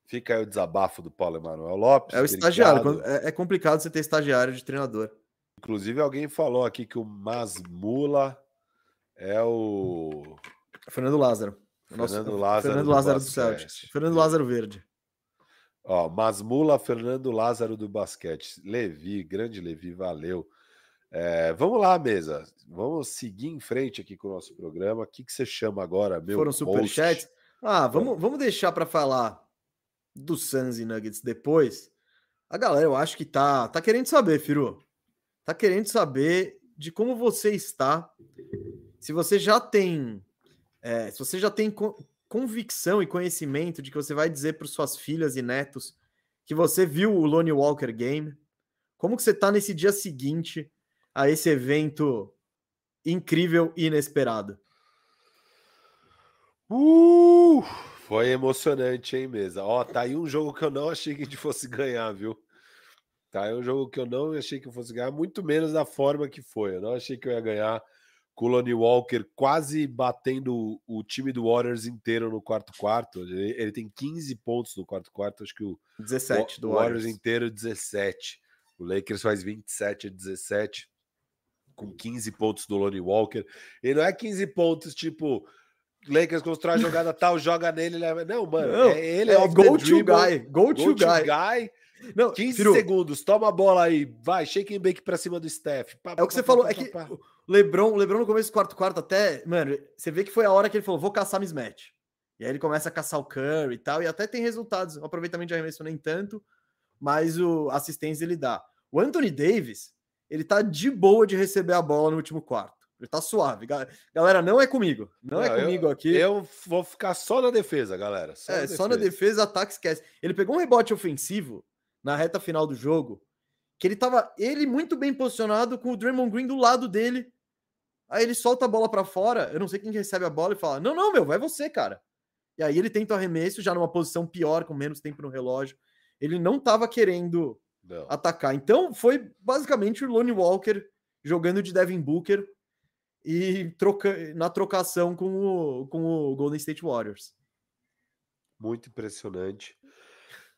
Fica aí o desabafo do Paulo Emanuel Lopes. É o estagiário. É, é complicado você ter estagiário de treinador. Inclusive, alguém falou aqui que o Masmula é o. Fernando Lázaro. Fernando Nosso... Lázaro, Fernando do, Lázaro do Celtics. Fernando Lázaro Verde. Ó, Masmula, Fernando Lázaro do basquete. Levi, grande Levi, valeu. É, vamos lá, mesa. Vamos seguir em frente aqui com o nosso programa. O que, que você chama agora, meu Foram superchats? Ah, vamos, vamos deixar para falar do Suns e Nuggets depois. A galera, eu acho que tá, tá querendo saber, Firu está querendo saber de como você está, se você já tem, é, se você já tem convicção e conhecimento de que você vai dizer para suas filhas e netos que você viu o Lone Walker Game, como que você está nesse dia seguinte a esse evento incrível e inesperado? Uh, foi emocionante, hein, mesa? Ó, tá aí um jogo que eu não achei que a gente fosse ganhar, viu? Tá? É um jogo que eu não achei que eu fosse ganhar, muito menos da forma que foi. Eu não achei que eu ia ganhar com o Lonnie Walker quase batendo o time do Warriors inteiro no quarto quarto. Ele, ele tem 15 pontos no quarto quarto, acho que o 17 o, do Warriors. Warriors inteiro 17. O Lakers faz 27 a 17 com 15 pontos do Lonnie Walker. E não é 15 pontos tipo Lakers constrói a jogada tal, joga nele, leva. Não, mano, não, é, ele é, é go to guy, go, to, guy. guy não, 15 Firu, segundos, toma a bola aí, vai, shake and bake pra cima do Steph. Pá, é o que você falou, é que o Lebron, Lebron no começo do quarto quarto até, mano, você vê que foi a hora que ele falou, vou caçar mismatch. E aí ele começa a caçar o Curry e tal, e até tem resultados, o aproveitamento de arremesso nem tanto, mas o assistência ele dá. O Anthony Davis, ele tá de boa de receber a bola no último quarto. Ele tá suave. Galera, não é comigo. Não, é não é comigo eu, aqui. Eu vou ficar só na defesa, galera. Só é, na defesa. só na defesa, ataque esquece. Ele pegou um rebote ofensivo na reta final do jogo, que ele tava ele muito bem posicionado com o Draymond Green do lado dele. Aí ele solta a bola para fora, eu não sei quem recebe a bola e fala: "Não, não, meu, vai você, cara". E aí ele tenta o arremesso já numa posição pior, com menos tempo no relógio. Ele não tava querendo não. atacar. Então foi basicamente o Lonnie Walker jogando de Devin Booker e troca, na trocação com o, com o Golden State Warriors. Muito impressionante.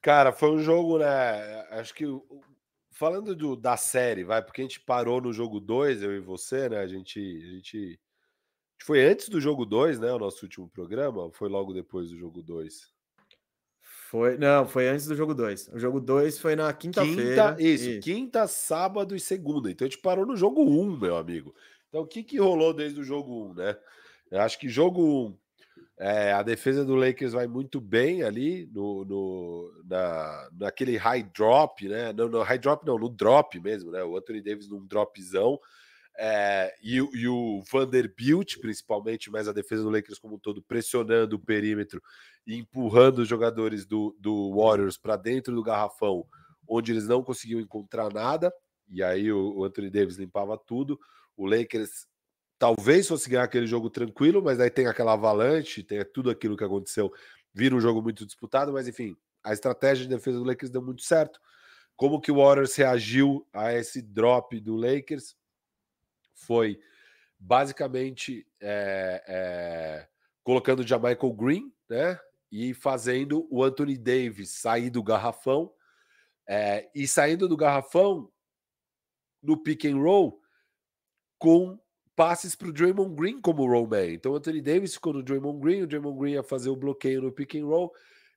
Cara, foi um jogo, né? Acho que falando do, da série, vai, porque a gente parou no jogo 2, eu e você, né? A gente, a gente. Foi antes do jogo 2, né? O nosso último programa, ou foi logo depois do jogo 2? Foi, não, foi antes do jogo 2. O jogo 2 foi na quinta-feira. Quinta, isso, isso, quinta, sábado e segunda. Então a gente parou no jogo 1, um, meu amigo. Então o que, que rolou desde o jogo 1, um, né? Eu acho que jogo 1, um, é, a defesa do Lakers vai muito bem ali no, no, na, naquele high drop, né? No, no high drop, não, no drop mesmo, né? O Anthony Davis num dropzão. É, e, e, o Vanderbilt, principalmente, mas a defesa do Lakers como um todo, pressionando o perímetro e empurrando os jogadores do, do Warriors para dentro do garrafão, onde eles não conseguiam encontrar nada, e aí o, o Anthony Davis limpava tudo. O Lakers talvez fosse ganhar aquele jogo tranquilo, mas aí tem aquela avalanche, tem tudo aquilo que aconteceu, vira um jogo muito disputado, mas enfim, a estratégia de defesa do Lakers deu muito certo. Como que o Warriors reagiu a esse drop do Lakers? Foi basicamente é, é, colocando o Jamichael Green, né? E fazendo o Anthony Davis sair do garrafão. É, e saindo do garrafão no pick and roll com passes para o Draymond Green como rollman. Então o Anthony Davis ficou no Draymond Green, o Draymond Green ia fazer o bloqueio no pick and roll.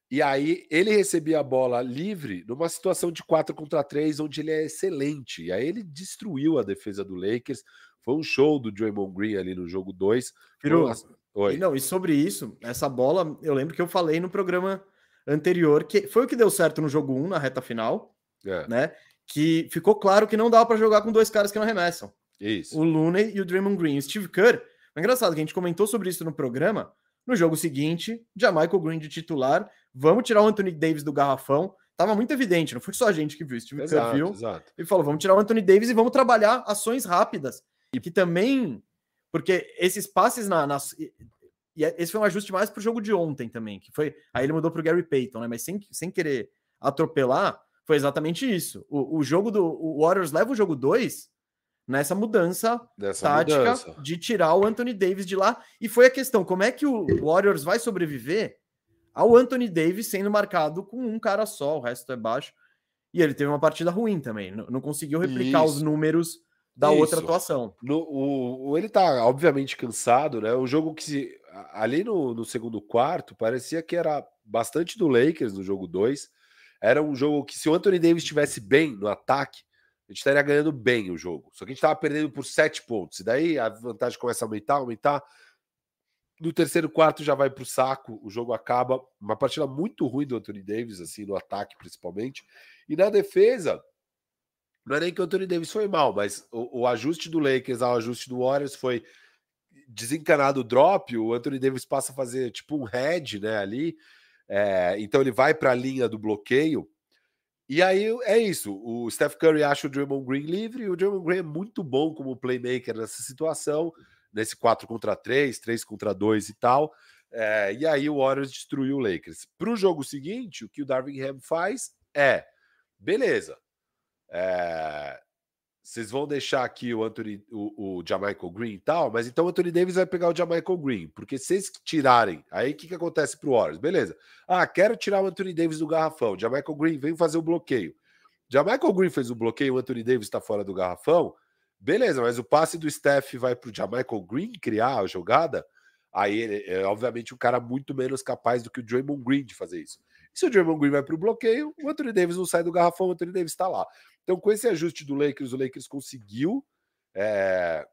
E aí ele recebia a bola livre numa situação de 4 contra 3, onde ele é excelente. E aí ele destruiu a defesa do Lakers. Foi um show do Draymond Green ali no jogo 2. Virou. Oi. E não, e sobre isso, essa bola, eu lembro que eu falei no programa anterior que foi o que deu certo no jogo 1, na reta final, é. né? Que ficou claro que não dá para jogar com dois caras que não arremessam. Isso. O Looney e o Draymond Green. O Steve Kerr, é engraçado que a gente comentou sobre isso no programa. No jogo seguinte, Michael Green de titular, vamos tirar o Anthony Davis do garrafão. Tava muito evidente, não foi só a gente que viu, Steve exato, Kerr viu. Exato. Ele falou: vamos tirar o Anthony Davis e vamos trabalhar ações rápidas e que também, porque esses passes na, nas. E é, esse foi um ajuste mais para o jogo de ontem também, que foi. Aí ele mudou para o Gary Payton, né? Mas sem, sem querer atropelar, foi exatamente isso. O, o jogo do o Warriors leva o jogo 2 nessa mudança Dessa tática mudança. de tirar o Anthony Davis de lá. E foi a questão: como é que o Warriors vai sobreviver ao Anthony Davis sendo marcado com um cara só, o resto é baixo. E ele teve uma partida ruim também, não, não conseguiu replicar Isso. os números da Isso. outra atuação. No, o, ele tá, obviamente, cansado, né? O jogo que se, ali no, no segundo quarto parecia que era bastante do Lakers no jogo 2. Era um jogo que, se o Anthony Davis estivesse bem no ataque, a gente estaria ganhando bem o jogo. Só que a gente estava perdendo por sete pontos. E daí a vantagem começa a aumentar, aumentar. No terceiro quarto já vai para o saco, o jogo acaba. Uma partida muito ruim do Anthony Davis, assim, no ataque principalmente. E na defesa, não é nem que o Anthony Davis foi mal, mas o, o ajuste do Lakers ao ajuste do Warriors foi desencanado o drop, o Anthony Davis passa a fazer tipo um head, né, ali. É, então ele vai para a linha do bloqueio. E aí é isso. O Steph Curry acha o Draymond Green livre e o Draymond Green é muito bom como playmaker nessa situação, nesse 4 contra 3, 3 contra 2 e tal. É, e aí o Warriors destruiu o Lakers. Para o jogo seguinte, o que o Darvin Ham faz é: beleza, é, vocês vão deixar aqui o Anthony, o, o Jamaica Green e tal, mas então o Anthony Davis vai pegar o Jamaica Green, porque se vocês tirarem, aí o que, que acontece pro Warriors? Beleza. Ah, quero tirar o Anthony Davis do garrafão. Jamaica Green vem fazer o bloqueio. Jamaica Green fez o bloqueio, o Anthony Davis está fora do garrafão. Beleza, mas o passe do Steph vai pro Jamaica Green criar a jogada. Aí ele é obviamente um cara muito menos capaz do que o Draymond Green de fazer isso. Se o Draymond Green vai para o bloqueio, o Anthony Davis não sai do garrafão, o Anthony Davis está lá. Então, com esse ajuste do Lakers, o Lakers conseguiu é,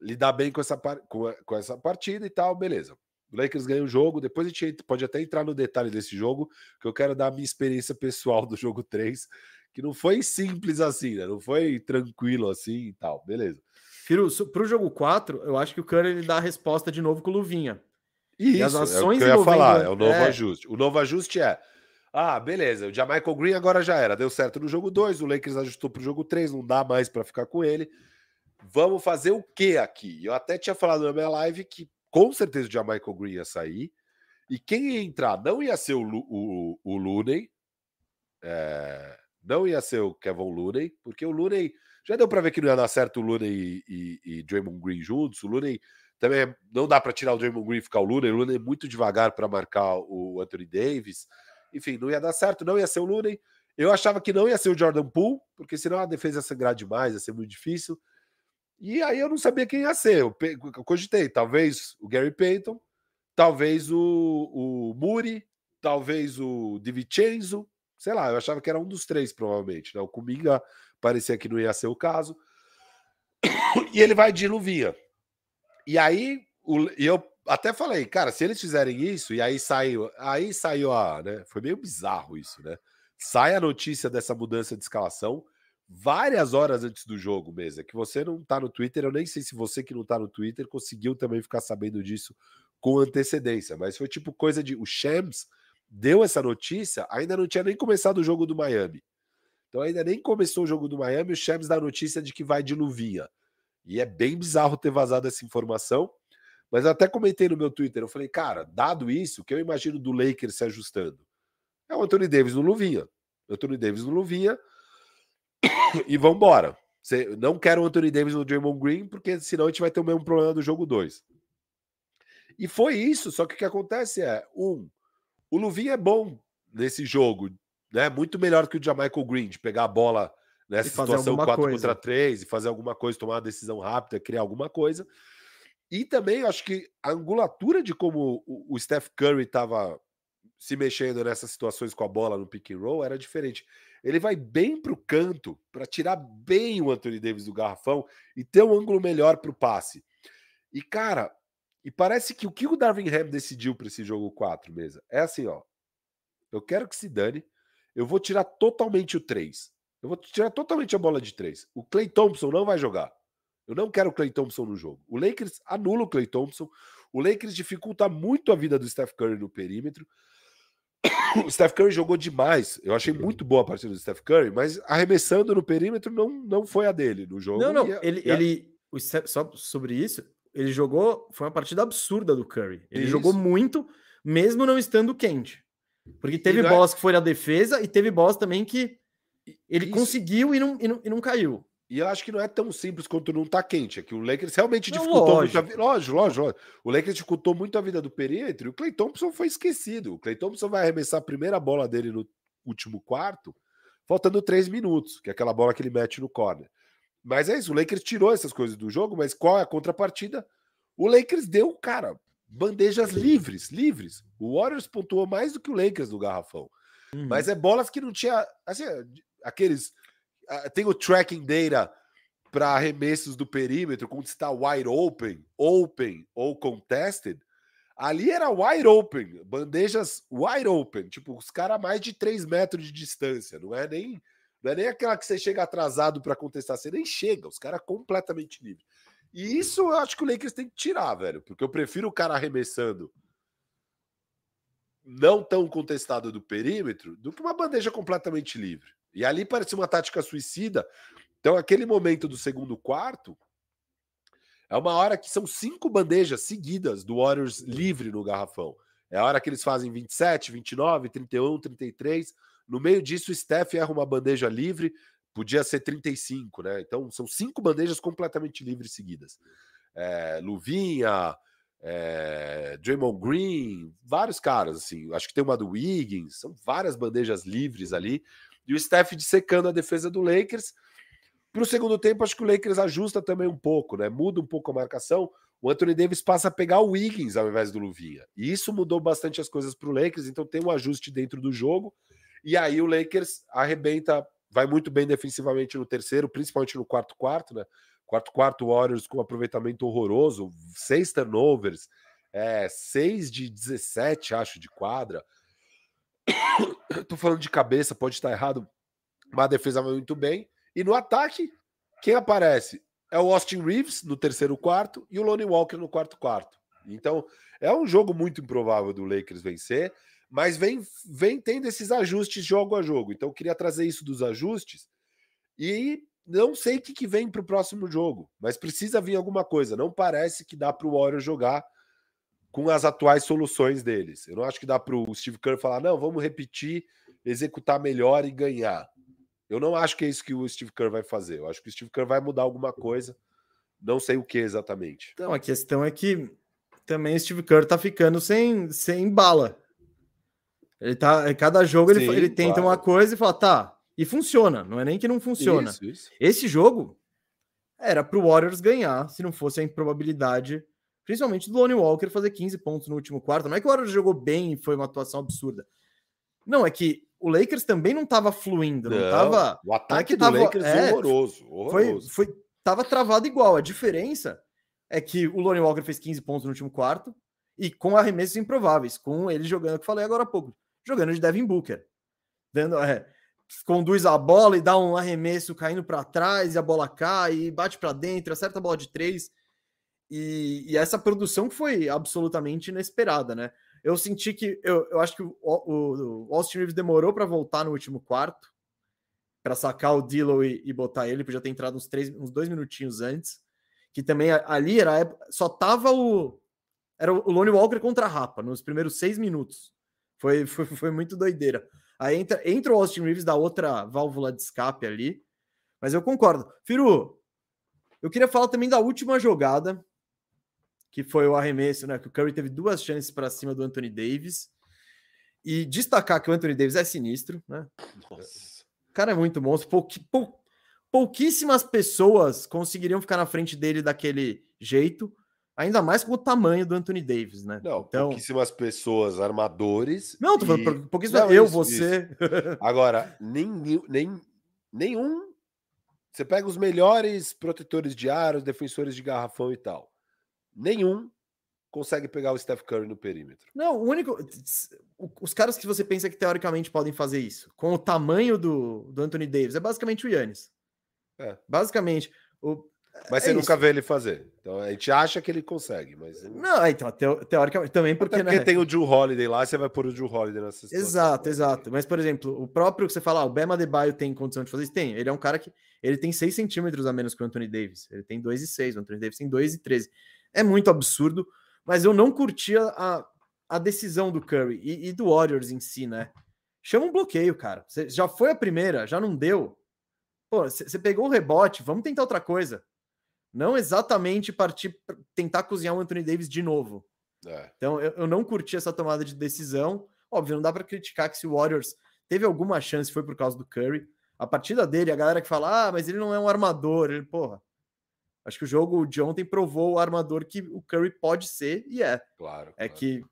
lidar bem com essa, com, com essa partida e tal, beleza. O Lakers ganha o jogo, depois a gente pode até entrar no detalhe desse jogo, que eu quero dar a minha experiência pessoal do jogo 3, que não foi simples assim, né? Não foi tranquilo assim e tal, beleza. Firo, para o jogo 4, eu acho que o Curry ele dá a resposta de novo com o Luvinha. Isso, e as ações é o que eu ia falar, é o novo é... ajuste. O novo ajuste é ah, beleza. O Jamaica Green agora já era. Deu certo no jogo 2. O Lakers ajustou para o jogo 3. Não dá mais para ficar com ele. Vamos fazer o que aqui? Eu até tinha falado na minha live que com certeza o Jamaica Green ia sair. E quem ia entrar não ia ser o, o, o Looney. É, não ia ser o Kevin Looney, porque o Looney já deu para ver que não ia dar certo o Looney e, e, e Draymond Green juntos. O Looney também é, não dá para tirar o Draymond Green e ficar o Looney. O Looney é muito devagar para marcar o Anthony Davis enfim, não ia dar certo, não ia ser o Looney. Eu achava que não ia ser o Jordan Poole, porque senão a defesa ia sangrar demais, ia ser muito difícil. E aí eu não sabia quem ia ser. Eu, eu cogitei, talvez o Gary Payton, talvez o, o Muri, talvez o DiVincenzo, sei lá, eu achava que era um dos três, provavelmente. Né? O Kuminga parecia que não ia ser o caso. E ele vai de luvinha. E aí, o, e eu até falei, cara, se eles fizerem isso, e aí saiu, aí saiu a, né? Foi meio bizarro isso, né? Sai a notícia dessa mudança de escalação várias horas antes do jogo mesmo. É que você não tá no Twitter, eu nem sei se você que não tá no Twitter conseguiu também ficar sabendo disso com antecedência, mas foi tipo coisa de o Shams deu essa notícia, ainda não tinha nem começado o jogo do Miami. Então ainda nem começou o jogo do Miami, o Shams dá a notícia de que vai de luvinha. E é bem bizarro ter vazado essa informação. Mas até comentei no meu Twitter, eu falei, cara, dado isso, o que eu imagino do Lakers se ajustando? É o Anthony Davis no luvinha. Anthony Davis no luvinha e vambora. Você não quero o Anthony Davis no Draymond Green, porque senão a gente vai ter o mesmo problema do jogo 2. E foi isso, só que o que acontece é, um, o Luvinha é bom nesse jogo, né? Muito melhor que o Jamaica Green, de pegar a bola nessa situação 4 contra 3 e fazer alguma coisa, tomar uma decisão rápida, criar alguma coisa. E também acho que a angulatura de como o Steph Curry estava se mexendo nessas situações com a bola no pick and roll era diferente. Ele vai bem para o canto para tirar bem o Anthony Davis do garrafão e ter um ângulo melhor para o passe. E cara, e parece que o que o Darwin Ham decidiu para esse jogo 4 mesa é assim, ó. Eu quero que se dane, eu vou tirar totalmente o 3. Eu vou tirar totalmente a bola de 3. O Clay Thompson não vai jogar. Eu não quero o Clay Thompson no jogo. O Lakers anula o Clay Thompson. O Lakers dificulta muito a vida do Steph Curry no perímetro. O Steph Curry jogou demais. Eu achei muito boa a partida do Steph Curry, mas arremessando no perímetro não, não foi a dele no jogo. Não, não. E, ele, e a... ele só sobre isso, ele jogou. Foi uma partida absurda do Curry. Ele isso. jogou muito, mesmo não estando quente. Porque teve bolas é... que foi a defesa e teve bolas também que ele isso. conseguiu e não, e não, e não caiu. E eu acho que não é tão simples quanto não tá quente. É que o Lakers realmente não, dificultou lógico. muito a vida. Lógico, lógico, lógico. O Lakers dificultou muito a vida do perímetro e o Clay Thompson foi esquecido. O Clay Thompson vai arremessar a primeira bola dele no último quarto, faltando três minutos, que é aquela bola que ele mete no corner. Mas é isso, o Lakers tirou essas coisas do jogo, mas qual é a contrapartida? O Lakers deu, cara, bandejas livres, livres. O Warriors pontuou mais do que o Lakers no garrafão. Uhum. Mas é bolas que não tinha, assim, aqueles tem o tracking data para arremessos do perímetro, quando está wide open, open ou contested, ali era wide open, bandejas wide open, tipo, os caras a mais de 3 metros de distância, não é nem não é nem aquela que você chega atrasado para contestar, você nem chega, os caras completamente livres. E isso eu acho que o Lakers tem que tirar, velho, porque eu prefiro o cara arremessando não tão contestado do perímetro do que uma bandeja completamente livre. E ali parecia uma tática suicida. Então, aquele momento do segundo quarto é uma hora que são cinco bandejas seguidas do Warriors livre no garrafão. É a hora que eles fazem 27, 29, 31, 33. No meio disso, o Steph erra uma bandeja livre, podia ser 35, né? Então, são cinco bandejas completamente livres seguidas. É, Luvinha, é, Draymond Green, vários caras, assim. Acho que tem uma do Wiggins, são várias bandejas livres ali. E o Steph dissecando a defesa do Lakers. Para o segundo tempo, acho que o Lakers ajusta também um pouco, né? Muda um pouco a marcação. O Anthony Davis passa a pegar o Wiggins ao invés do Luvinha. E isso mudou bastante as coisas para o Lakers, então tem um ajuste dentro do jogo. E aí o Lakers arrebenta, vai muito bem defensivamente no terceiro, principalmente no quarto quarto, né? Quarto quarto Warriors com um aproveitamento horroroso, seis turnovers, é, seis de 17, acho, de quadra. Tô falando de cabeça, pode estar errado, mas a defesa vai muito bem. E no ataque, quem aparece? É o Austin Reeves no terceiro quarto e o Lonnie Walker no quarto quarto. Então, é um jogo muito improvável do Lakers vencer, mas vem, vem tendo esses ajustes jogo a jogo. Então, eu queria trazer isso dos ajustes e não sei o que, que vem para o próximo jogo, mas precisa vir alguma coisa. Não parece que dá para o Warriors jogar com as atuais soluções deles. Eu não acho que dá para o Steve Kerr falar, não, vamos repetir, executar melhor e ganhar. Eu não acho que é isso que o Steve Kerr vai fazer. Eu acho que o Steve Kerr vai mudar alguma coisa. Não sei o que exatamente. Então, a questão é que também o Steve Kerr tá ficando sem, sem bala. Ele tá, cada jogo Sim, ele, ele tenta claro. uma coisa e fala, tá, e funciona, não é nem que não funciona. Isso, isso. Esse jogo era pro Warriors ganhar, se não fosse a improbabilidade, principalmente do Lonnie Walker fazer 15 pontos no último quarto. Não é que o Warriors jogou bem e foi uma atuação absurda. Não, é que o Lakers também não estava fluindo, não, não tava. O ataque é do tava, Lakers é, horroroso, horroroso. Foi, foi, tava travado igual. A diferença é que o Lonnie Walker fez 15 pontos no último quarto e com arremessos improváveis, com ele jogando, que falei agora há pouco, jogando de Devin Booker, dando, é, conduz a bola e dá um arremesso caindo para trás e a bola cai e bate para dentro, acerta a bola de três. E, e, essa produção foi absolutamente inesperada, né? Eu senti que eu, eu acho que o, o, o Austin Reeves demorou para voltar no último quarto para sacar o Dillow e, e, botar ele, podia ter entrado uns, três, uns dois minutinhos antes. Que também ali era só tava o. Era o Lone Walker contra a Rapa nos primeiros seis minutos. Foi, foi, foi muito doideira. Aí entra, entra o Austin Reeves da outra válvula de escape ali. Mas eu concordo. Firu, eu queria falar também da última jogada, que foi o arremesso, né? Que o Curry teve duas chances para cima do Anthony Davis. E destacar que o Anthony Davis é sinistro, né? Nossa. O cara é muito monstro. Pouqui, pou, pouquíssimas pessoas conseguiriam ficar na frente dele daquele jeito. Ainda mais com o tamanho do Anthony Davis, né? Não, então... pouquíssimas pessoas, armadores. Não, tô falando, e... pouquíssimas. Não, eu, isso, você. Isso. Agora, nem, nem, nenhum. Você pega os melhores protetores de aros, defensores de garrafão e tal. Nenhum consegue pegar o Steph Curry no perímetro. Não, o único. Os caras que você pensa que teoricamente podem fazer isso, com o tamanho do, do Anthony Davis, é basicamente o Yannis. É. Basicamente. O, mas é você é nunca vê ele fazer. Então a gente acha que ele consegue, mas. Não, então, teo, teoricamente, também porque. Até porque né? tem o Drew Holiday lá, você vai pôr o Drew Holiday nessa situação. Exato, exato. Mas, por exemplo, o próprio que você fala, ah, o Bema Debaio tem condição de fazer isso? Tem. Ele é um cara que. Ele tem 6 centímetros a menos que o Anthony Davis. Ele tem 2,6. O Anthony Davis tem 2,13. É muito absurdo, mas eu não curtia a, a decisão do Curry e, e do Warriors em si, né? Chama um bloqueio, cara. Você já foi a primeira, já não deu. Pô, você pegou o rebote, vamos tentar outra coisa não exatamente partir tentar cozinhar o Anthony Davis de novo. É. Então eu, eu, não curti essa tomada de decisão. Óbvio, não dá para criticar que se o Warriors teve alguma chance foi por causa do Curry. A partida dele, a galera que fala, ah, mas ele não é um armador. Ele, porra, acho que o jogo de ontem provou o armador que o Curry pode ser e é. Claro. É claro. que,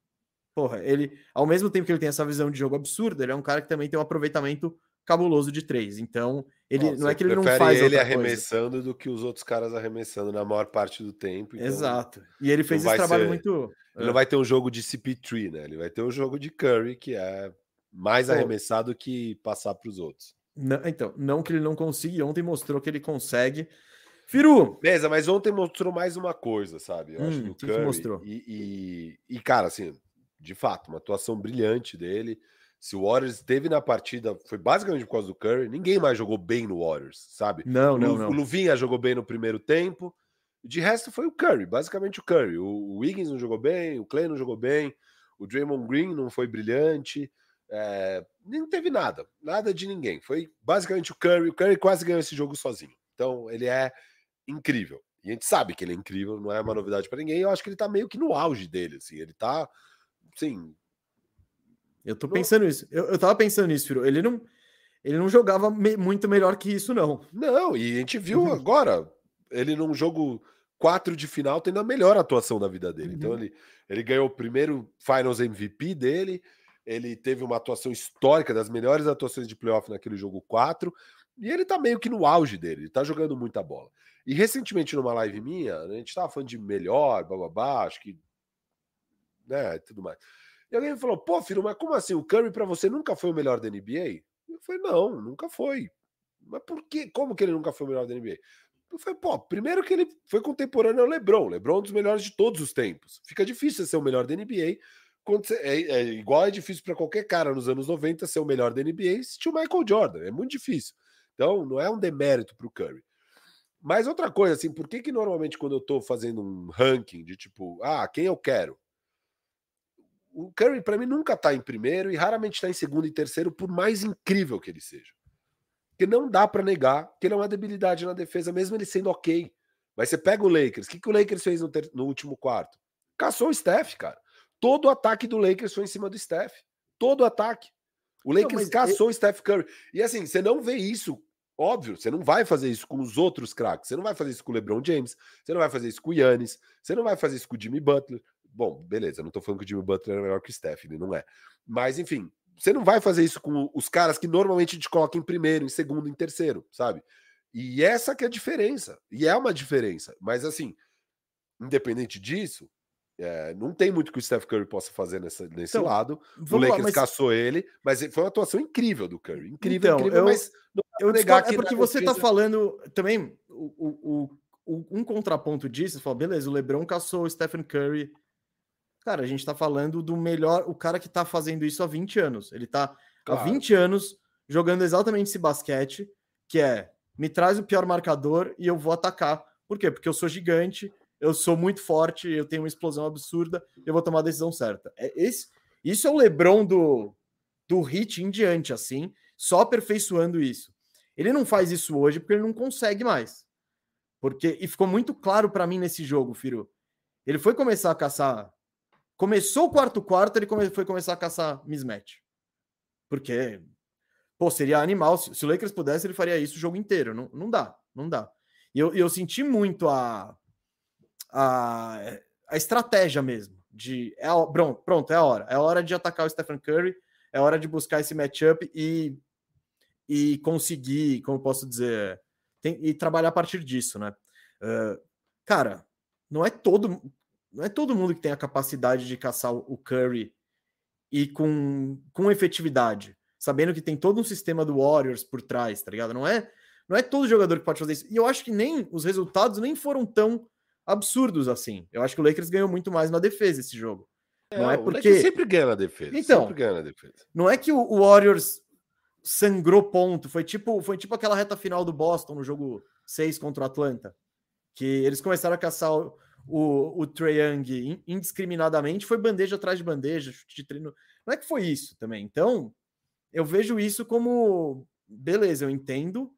porra, ele, ao mesmo tempo que ele tem essa visão de jogo absurda, ele é um cara que também tem um aproveitamento cabuloso de três. Então, ele não é que ele não faz ele arremessando coisa. do que os outros caras arremessando na maior parte do tempo. Então Exato. E ele fez esse trabalho ser, muito. Ele não vai ter um jogo de CP3, né? Ele vai ter um jogo de Curry que é mais Pô. arremessado que passar para os outros. Não, então, não que ele não consiga, ontem mostrou que ele consegue. Firu! Beleza, mas ontem mostrou mais uma coisa, sabe? Eu hum, acho que o que Curry. Mostrou? E, e, e, cara, assim, de fato, uma atuação brilhante dele. Se o Warriors esteve na partida, foi basicamente por causa do Curry. Ninguém mais jogou bem no Warriors, sabe? Não, não, não. O Luvinha jogou bem no primeiro tempo. De resto foi o Curry, basicamente o Curry. O Wiggins não jogou bem, o Clay não jogou bem, o Draymond Green não foi brilhante. É, não teve nada, nada de ninguém. Foi basicamente o Curry. O Curry quase ganhou esse jogo sozinho. Então ele é incrível. E a gente sabe que ele é incrível, não é uma novidade para ninguém. Eu acho que ele tá meio que no auge dele, assim. Ele tá, sim, eu tô pensando nisso. Eu, eu tava pensando nisso, Firo. Ele não, ele não jogava me, muito melhor que isso, não. Não, e a gente viu uhum. agora, ele num jogo 4 de final tendo a melhor atuação da vida dele. Então, uhum. Então ele, ele ganhou o primeiro Finals MVP dele, ele teve uma atuação histórica, das melhores atuações de playoff naquele jogo 4, e ele tá meio que no auge dele, ele tá jogando muita bola. E recentemente numa live minha, a gente tava falando de melhor, bababá, acho que né, tudo mais. E alguém falou: pô, filho, mas como assim? O Curry para você nunca foi o melhor da NBA? Eu falei: não, nunca foi. Mas por que? Como que ele nunca foi o melhor da NBA? Eu falei: pô, primeiro que ele foi contemporâneo ao LeBron. LeBron é um dos melhores de todos os tempos. Fica difícil ser o melhor da NBA. Quando você, é, é, igual é difícil para qualquer cara nos anos 90 ser o melhor da NBA se tinha o Michael Jordan. É muito difícil. Então, não é um demérito para o Curry. Mas outra coisa, assim, por que que normalmente quando eu estou fazendo um ranking de tipo, ah, quem eu quero? o Curry, para mim, nunca está em primeiro e raramente está em segundo e terceiro, por mais incrível que ele seja. Porque não dá para negar que ele é uma debilidade na defesa, mesmo ele sendo ok. Mas você pega o Lakers, o que, que o Lakers fez no, ter... no último quarto? Caçou o Steph, cara. Todo o ataque do Lakers foi em cima do Steph. todo o ataque. O Lakers não, caçou o Steph Curry. E assim, você não vê isso, óbvio, você não vai fazer isso com os outros craques. Você não vai fazer isso com o LeBron James, você não vai fazer isso com o Yannis, você não vai fazer isso com o Jimmy Butler. Bom, beleza, não tô falando que o Jimmy Butler é melhor que o Steph, ele não é. Mas enfim, você não vai fazer isso com os caras que normalmente te colocam em primeiro, em segundo, em terceiro, sabe? E essa que é a diferença. E é uma diferença. Mas assim, independente disso, é, não tem muito que o Steph Curry possa fazer nessa, nesse então, lado. O Lakers lá, mas... caçou ele, mas foi uma atuação incrível do Curry. Incrível, então, incrível, eu, mas não eu negar que é porque você está falando também o, o, o, um contraponto disso, você fala, beleza, o LeBron caçou o Stephen Curry. Cara, a gente está falando do melhor, o cara que está fazendo isso há 20 anos. Ele está claro. há 20 anos jogando exatamente esse basquete, que é me traz o pior marcador e eu vou atacar. Por quê? Porque eu sou gigante, eu sou muito forte, eu tenho uma explosão absurda, eu vou tomar a decisão certa. É esse, isso é o LeBron do, do hit em diante, assim, só aperfeiçoando isso. Ele não faz isso hoje porque ele não consegue mais. Porque e ficou muito claro para mim nesse jogo, Firo. Ele foi começar a caçar. Começou o quarto quarto, ele come, foi começar a caçar mismatch. Porque, pô, seria animal. Se, se, o Lakers pudesse, ele faria isso o jogo inteiro. Não, não dá, não dá. E eu, eu senti muito a, a, a estratégia mesmo. De é, pronto, pronto, é a hora. É a hora de atacar o Stephen Curry, é hora de buscar esse matchup e, e conseguir, como eu posso dizer, tem, e trabalhar a partir disso, né? Uh, cara, não é todo não é todo mundo que tem a capacidade de caçar o Curry e com, com efetividade, sabendo que tem todo um sistema do Warriors por trás, tá ligado? Não é não é todo jogador que pode fazer isso. E eu acho que nem os resultados nem foram tão absurdos assim. Eu acho que o Lakers ganhou muito mais na defesa esse jogo. É, não é porque sempre ganha na defesa. Então, sempre ganha na defesa. Não é que o Warriors sangrou ponto, foi tipo, foi tipo aquela reta final do Boston no jogo 6 contra o Atlanta, que eles começaram a caçar o, o, o Trae Young indiscriminadamente, foi bandeja atrás de bandeja, chute de treino. Não é que foi isso também. Então, eu vejo isso como beleza, eu entendo,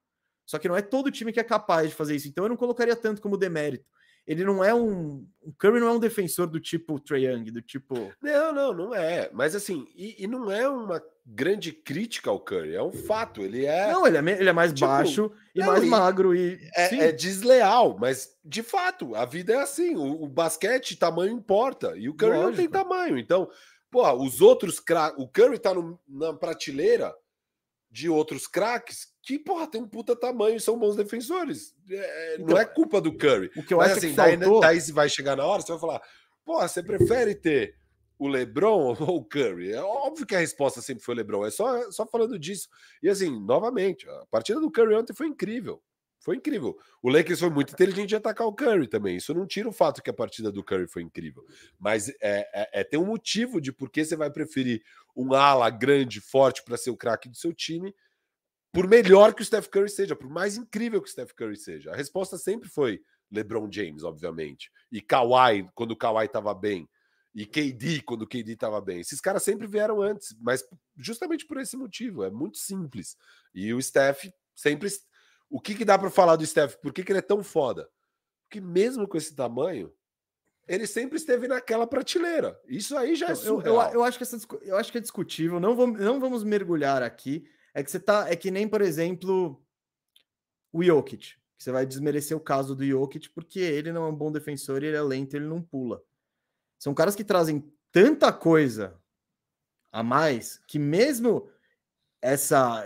só que não é todo time que é capaz de fazer isso. Então eu não colocaria tanto como demérito ele não é um. O Curry não é um defensor do tipo Trae Young, do tipo. Não, não, não é. Mas assim, e, e, não é uma grande crítica ao Curry, é um fato. Ele é. Não, ele é, ele é mais tipo, baixo e não, mais e magro. e é, é, desleal, mas de fato, a vida é assim. O, o basquete, tamanho importa. E o Curry Lógico. não tem tamanho. Então, pô, os outros craques. O Curry tá no, na prateleira de outros craques que, porra, tem um puta tamanho e são bons defensores. É, então, não é culpa do Curry. O que eu Mas, acho assim, que faltou... daí, daí vai chegar na hora, você vai falar, porra, você prefere ter o LeBron ou o Curry? É óbvio que a resposta sempre foi o LeBron. É só, só falando disso. E assim, novamente, a partida do Curry ontem foi incrível. Foi incrível. O Lakers foi muito inteligente de atacar o Curry também. Isso não tira o fato que a partida do Curry foi incrível. Mas é, é, é tem um motivo de por que você vai preferir um ala grande, forte para ser o craque do seu time por melhor que o Steph Curry seja, por mais incrível que o Steph Curry seja. A resposta sempre foi LeBron James, obviamente, e Kawhi quando o Kawhi estava bem, e KD quando o KD estava bem. Esses caras sempre vieram antes, mas justamente por esse motivo, é muito simples. E o Steph sempre o que, que dá para falar do Steph? Por que, que ele é tão foda? Porque mesmo com esse tamanho, ele sempre esteve naquela prateleira. Isso aí já é eu, eu, eu, acho que essa, eu acho que é discutível. Não vamos, não vamos mergulhar aqui. É que você tá. É que nem, por exemplo, o Jokic. Você vai desmerecer o caso do Jokic porque ele não é um bom defensor, ele é lento, ele não pula. São caras que trazem tanta coisa a mais que mesmo essa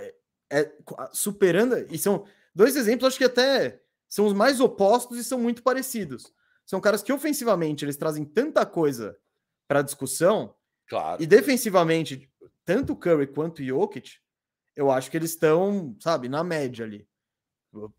é, superando e são dois exemplos acho que até são os mais opostos e são muito parecidos. São caras que ofensivamente eles trazem tanta coisa para discussão, claro. E defensivamente, tanto o Curry quanto o Jokic eu acho que eles estão, sabe, na média ali.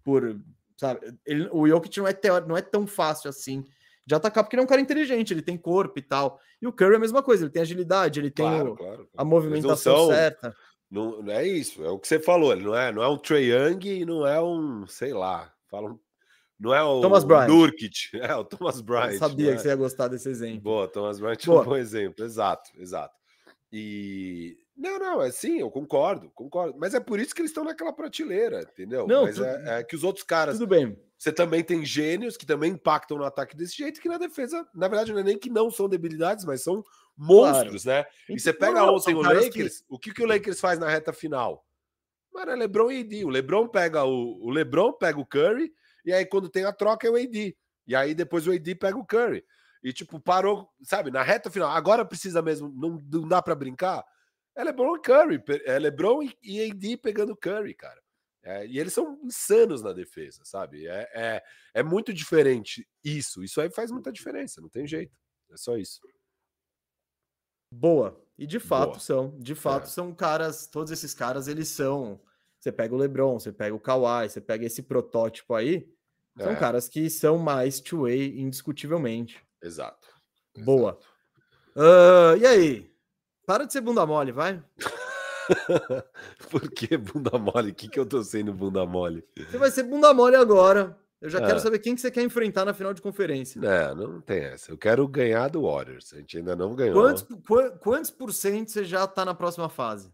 Por, sabe, ele, o Jokic não é, teórico, não é tão fácil assim de atacar, porque ele é um cara inteligente, ele tem corpo e tal. E o Curry é a mesma coisa, ele tem agilidade, ele tem claro, o, claro, a movimentação são, certa. Não, não, é isso, é o que você falou, ele não é, não é um Trey Young e não é um, sei lá, falam não é o Thomas Bryant. Nurkic, é o Thomas Bryant. Eu sabia é? que você ia gostar desse exemplo. Boa, Thomas Bryant Boa. é um bom exemplo, exato, exato. E não, não, é sim, eu concordo, concordo. Mas é por isso que eles estão naquela prateleira, entendeu? Não, Mas tudo, é, é, que os outros caras. Tudo bem. Você também tem gênios que também impactam no ataque desse jeito, que na defesa, na verdade, não é nem que não são debilidades, mas são monstros, claro. né? E você pega não, ontem o Lakers, que... o que, que o Lakers faz na reta final? Mano, é LeBron e AD. O LeBron pega o, o LeBron pega o Curry e aí quando tem a troca é o AD. E aí depois o AD pega o Curry. E tipo, parou, sabe, na reta final. Agora precisa mesmo, não, não dá para brincar. É LeBron e Curry, é LeBron e AD pegando Curry, cara. É, e eles são insanos na defesa, sabe? É, é, é, muito diferente isso. Isso aí faz muita diferença, não tem jeito. É só isso. Boa. E de fato Boa. são. De fato é. são caras, todos esses caras, eles são. Você pega o LeBron, você pega o Kawhi, você pega esse protótipo aí. São é. caras que são mais two-way indiscutivelmente. Exato. Boa. Uh, e aí? Para de ser bunda mole, vai. Por que bunda mole? O que, que eu tô sendo bunda mole? Você vai ser bunda mole agora. Eu já é. quero saber quem que você quer enfrentar na final de conferência. É, não tem essa. Eu quero ganhar do Warriors. A gente ainda não ganhou. Quantos, quantos por cento você já tá na próxima fase?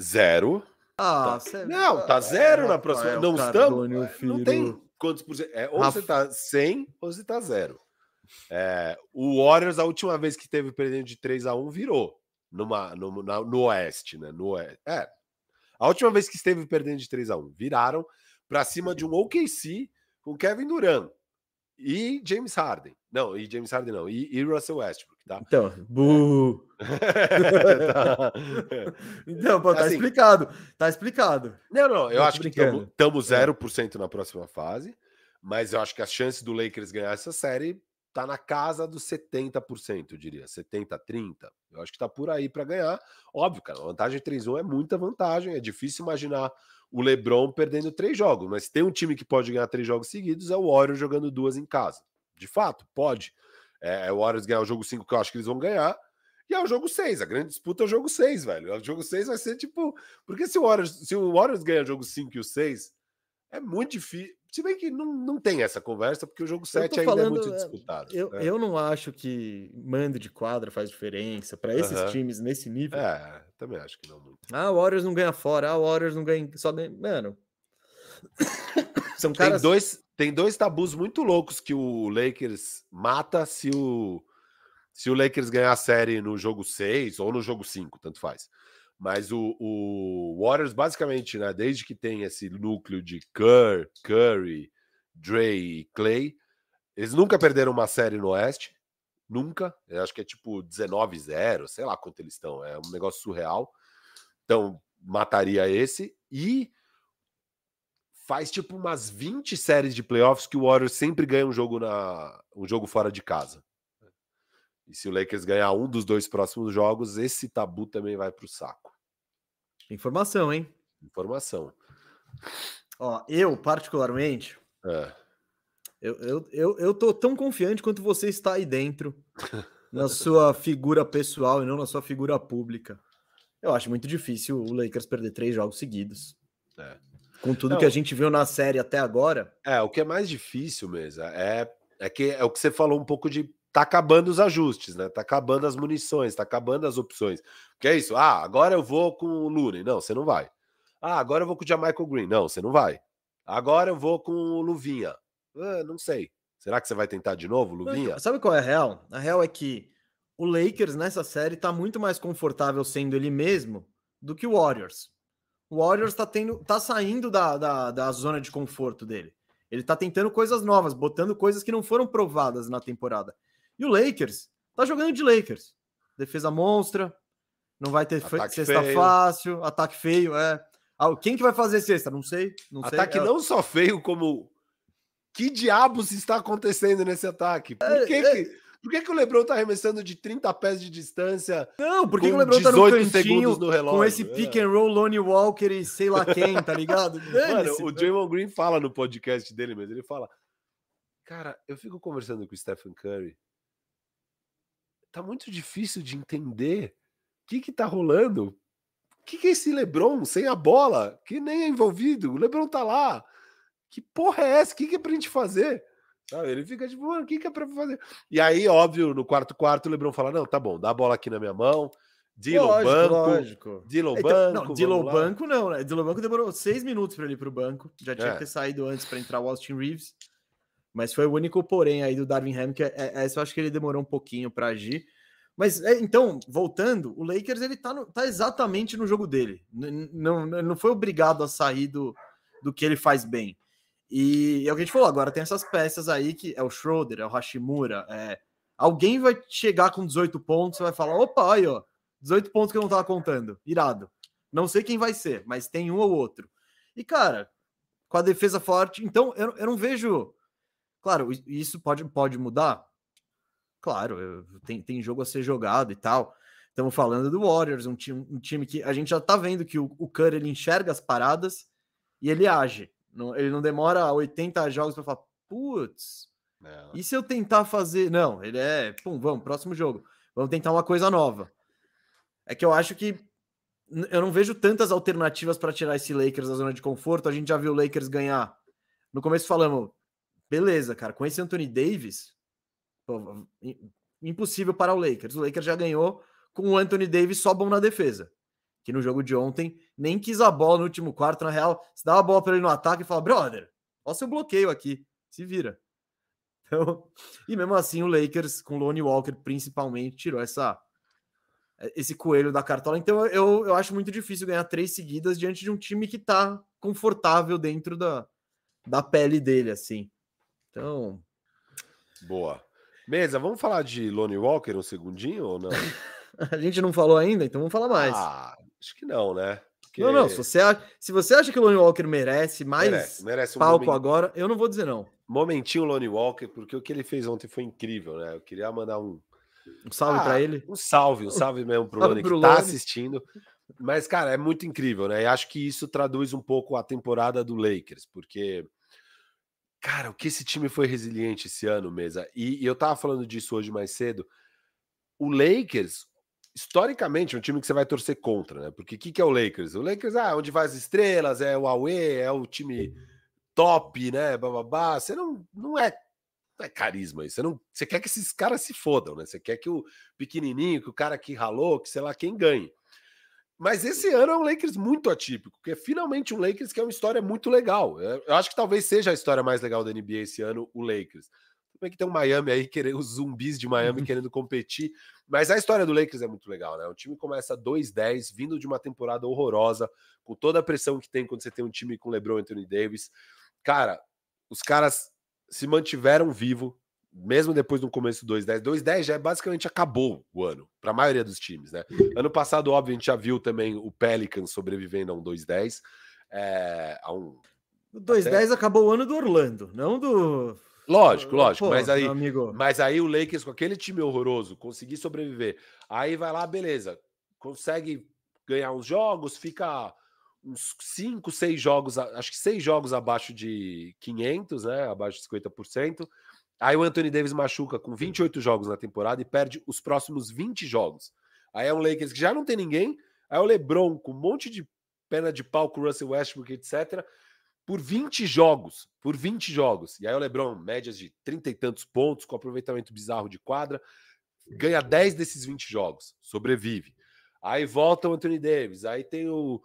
Zero. Ah, tá... Não, tá zero é, na próxima. É, não estamos. Não tem quantos por cento. É, ou Rafa... você tá 100 ou você tá zero. É, o Warriors, a última vez que teve perdendo de 3 a 1 virou numa, no, na, no Oeste, né? No Oeste. É. A última vez que esteve perdendo de 3 a 1 viraram para cima de um OKC com Kevin Durant e James Harden. Não, e James Harden não, e, e Russell Westbrook, tá? Então, bu. tá. Então, pô, tá assim, explicado. Tá explicado. Não, não, eu acho que estamos 0% na próxima fase, mas eu acho que as chances do Lakers ganhar essa série tá na casa dos 70%, eu diria, 70 30. Eu acho que tá por aí para ganhar. Óbvio, cara, a vantagem 3-1 é muita vantagem, é difícil imaginar o LeBron perdendo três jogos, mas tem um time que pode ganhar três jogos seguidos, é o Warriors jogando duas em casa. De fato, pode. É, é o Warriors ganhar o jogo 5 que eu acho que eles vão ganhar, e é o jogo 6. A grande disputa é o jogo 6, velho. O jogo 6 vai ser tipo. Porque se o Warriors, se o Warriors ganha o jogo 5 e o 6, é muito difícil. Se bem que não, não tem essa conversa, porque o jogo 7 ainda falando, é muito disputado. Eu, né? eu não acho que mando de quadra faz diferença para esses uh -huh. times nesse nível. É, também acho que não muito. Ah, o Warriors não ganha fora, ah, o Warriors não ganha só ganha... Mano. São tem caras... dois Tem dois tabus muito loucos que o Lakers mata se o, se o Lakers ganhar a série no jogo 6 ou no jogo 5, tanto faz. Mas o, o Warriors, basicamente, né, desde que tem esse núcleo de Kerr, Curry, Dre e Clay, eles nunca perderam uma série no Oeste. Nunca. Eu acho que é tipo 19-0, sei lá quanto eles estão. É um negócio surreal. Então, mataria esse. E faz tipo umas 20 séries de playoffs que o Warriors sempre ganha um jogo na um jogo fora de casa. E se o Lakers ganhar um dos dois próximos jogos, esse tabu também vai para o saco. Informação, hein? Informação. Ó, eu, particularmente, é. eu, eu, eu, eu tô tão confiante quanto você está aí dentro, na sua figura pessoal e não na sua figura pública. Eu acho muito difícil o Lakers perder três jogos seguidos. É. Com tudo não, que a gente viu na série até agora. É, o que é mais difícil mesmo é, é que é o que você falou um pouco de tá acabando os ajustes, né? Tá acabando as munições, tá acabando as opções. Que é isso? Ah, agora eu vou com o Looney. Não, você não vai. Ah, agora eu vou com o Jamaica Green. Não, você não vai. Agora eu vou com o Luvinha. Ah, não sei. Será que você vai tentar de novo, Luvinha? Sabe qual é a real? A real é que o Lakers nessa série tá muito mais confortável sendo ele mesmo do que o Warriors. O Warriors tá, tendo, tá saindo da, da, da zona de conforto dele. Ele tá tentando coisas novas, botando coisas que não foram provadas na temporada. E o Lakers tá jogando de Lakers. Defesa monstra, não vai ter ataque cesta feio. fácil, ataque feio, é. Ah, quem que vai fazer cesta? Não sei. Não ataque sei. não só feio, como que diabos está acontecendo nesse ataque? Por é, que, é... que... Por que, que o Lebron tá arremessando de 30 pés de distância? Não, por que, que o Lebron tá no cantinho no relógio, com esse pick and roll, Lonnie Walker e sei lá quem, tá ligado? Mano, o Draymond Green fala no podcast dele mesmo, ele fala, cara, eu fico conversando com o Stephen Curry tá muito difícil de entender o que que tá rolando. O que, que é esse LeBron sem a bola, que nem é envolvido? O LeBron tá lá. Que porra é essa? O que, que é pra gente fazer? Sabe? Ele fica tipo, mano, o que, que é pra fazer? E aí, óbvio, no quarto quarto, o LeBron fala: não, tá bom, dá a bola aqui na minha mão. Dilo banco. Lógico. Dilo então, banco. Não, Dilo banco não, né? Dilo banco demorou seis minutos para ele ir pro banco. Já tinha é. que ter saído antes para entrar o Austin Reeves. Mas foi o único porém aí do Darwin Ham, que é, é, essa eu acho que ele demorou um pouquinho para agir. Mas é, então, voltando, o Lakers ele tá, no, tá exatamente no jogo dele. Não, não foi obrigado a sair do, do que ele faz bem. E é o que a gente falou, agora tem essas peças aí que é o Schroeder, é o Hashimura, é... alguém vai chegar com 18 pontos e vai falar, opa, aí ó, 18 pontos que eu não tava contando, irado. Não sei quem vai ser, mas tem um ou outro. E cara, com a defesa forte, então eu, eu não vejo... Claro, isso pode, pode mudar, Claro, tem, tem jogo a ser jogado e tal. Estamos falando do Warriors, um time, um time que a gente já tá vendo que o, o Curry ele enxerga as paradas e ele age. Não, ele não demora 80 jogos para falar, putz, e se eu tentar fazer. Não, ele é, pum, vamos, próximo jogo. Vamos tentar uma coisa nova. É que eu acho que eu não vejo tantas alternativas para tirar esse Lakers da zona de conforto. A gente já viu o Lakers ganhar. No começo falamos, beleza, cara, com esse Anthony Davis, Pô, impossível para o Lakers. O Lakers já ganhou com o Anthony Davis só bom na defesa. Que no jogo de ontem nem quis a bola no último quarto. Na real, se dá a bola para ele no ataque e fala: brother, olha seu bloqueio aqui, se vira. Então, e mesmo assim, o Lakers, com o Lonnie Walker principalmente, tirou essa esse coelho da cartola. Então, eu, eu acho muito difícil ganhar três seguidas diante de um time que tá confortável dentro da, da pele dele, assim. Então. Boa. Mesa, vamos falar de Lonnie Walker um segundinho ou não? a gente não falou ainda, então vamos falar mais. Ah, acho que não, né? Porque... Não, não. Se você, acha, se você acha que o Lonnie Walker merece mais merece, merece um palco momento... agora, eu não vou dizer não. Momentinho Lonnie Walker, porque o que ele fez ontem foi incrível, né? Eu queria mandar um. Um salve ah, para ele. Um salve, um salve mesmo pro Lonnie que tá assistindo. Mas, cara, é muito incrível, né? E acho que isso traduz um pouco a temporada do Lakers, porque Cara, o que esse time foi resiliente esse ano, mesa. E, e eu tava falando disso hoje mais cedo. O Lakers, historicamente, é um time que você vai torcer contra, né? Porque o que, que é o Lakers? O Lakers, ah, onde vai as estrelas, é o Aue, é o time top, né? Bababá. Você não, não é não é carisma isso. Você, não, você quer que esses caras se fodam, né? Você quer que o pequenininho, que o cara que ralou, que sei lá quem ganhe. Mas esse ano é um Lakers muito atípico, porque é finalmente um Lakers que é uma história muito legal. Eu acho que talvez seja a história mais legal da NBA esse ano, o Lakers. Também que tem um Miami aí, querendo, os zumbis de Miami uhum. querendo competir. Mas a história do Lakers é muito legal, né? O time começa 2-10, vindo de uma temporada horrorosa, com toda a pressão que tem quando você tem um time com LeBron e Anthony Davis. Cara, os caras se mantiveram vivo, mesmo depois do começo do 2-10, 2-10 já é basicamente acabou o ano, para a maioria dos times, né? Ano passado, óbvio, a gente já viu também o Pelicans sobrevivendo a um 2-10. É, a um... O 2-10 até... acabou o ano do Orlando, não do. Lógico, lógico, Pô, mas aí, mas aí o Lakers com aquele time horroroso conseguir sobreviver. Aí vai lá, beleza, consegue ganhar uns jogos, fica uns 5, 6 jogos, acho que 6 jogos abaixo de 500, né? Abaixo de 50%. Aí o Anthony Davis machuca com 28 jogos na temporada e perde os próximos 20 jogos. Aí é um Lakers que já não tem ninguém. Aí o LeBron com um monte de perna de pau com o Russell Westbrook, etc. Por 20 jogos. Por 20 jogos. E aí o LeBron, médias de 30 e tantos pontos, com aproveitamento bizarro de quadra, ganha 10 desses 20 jogos. Sobrevive. Aí volta o Anthony Davis. Aí tem o.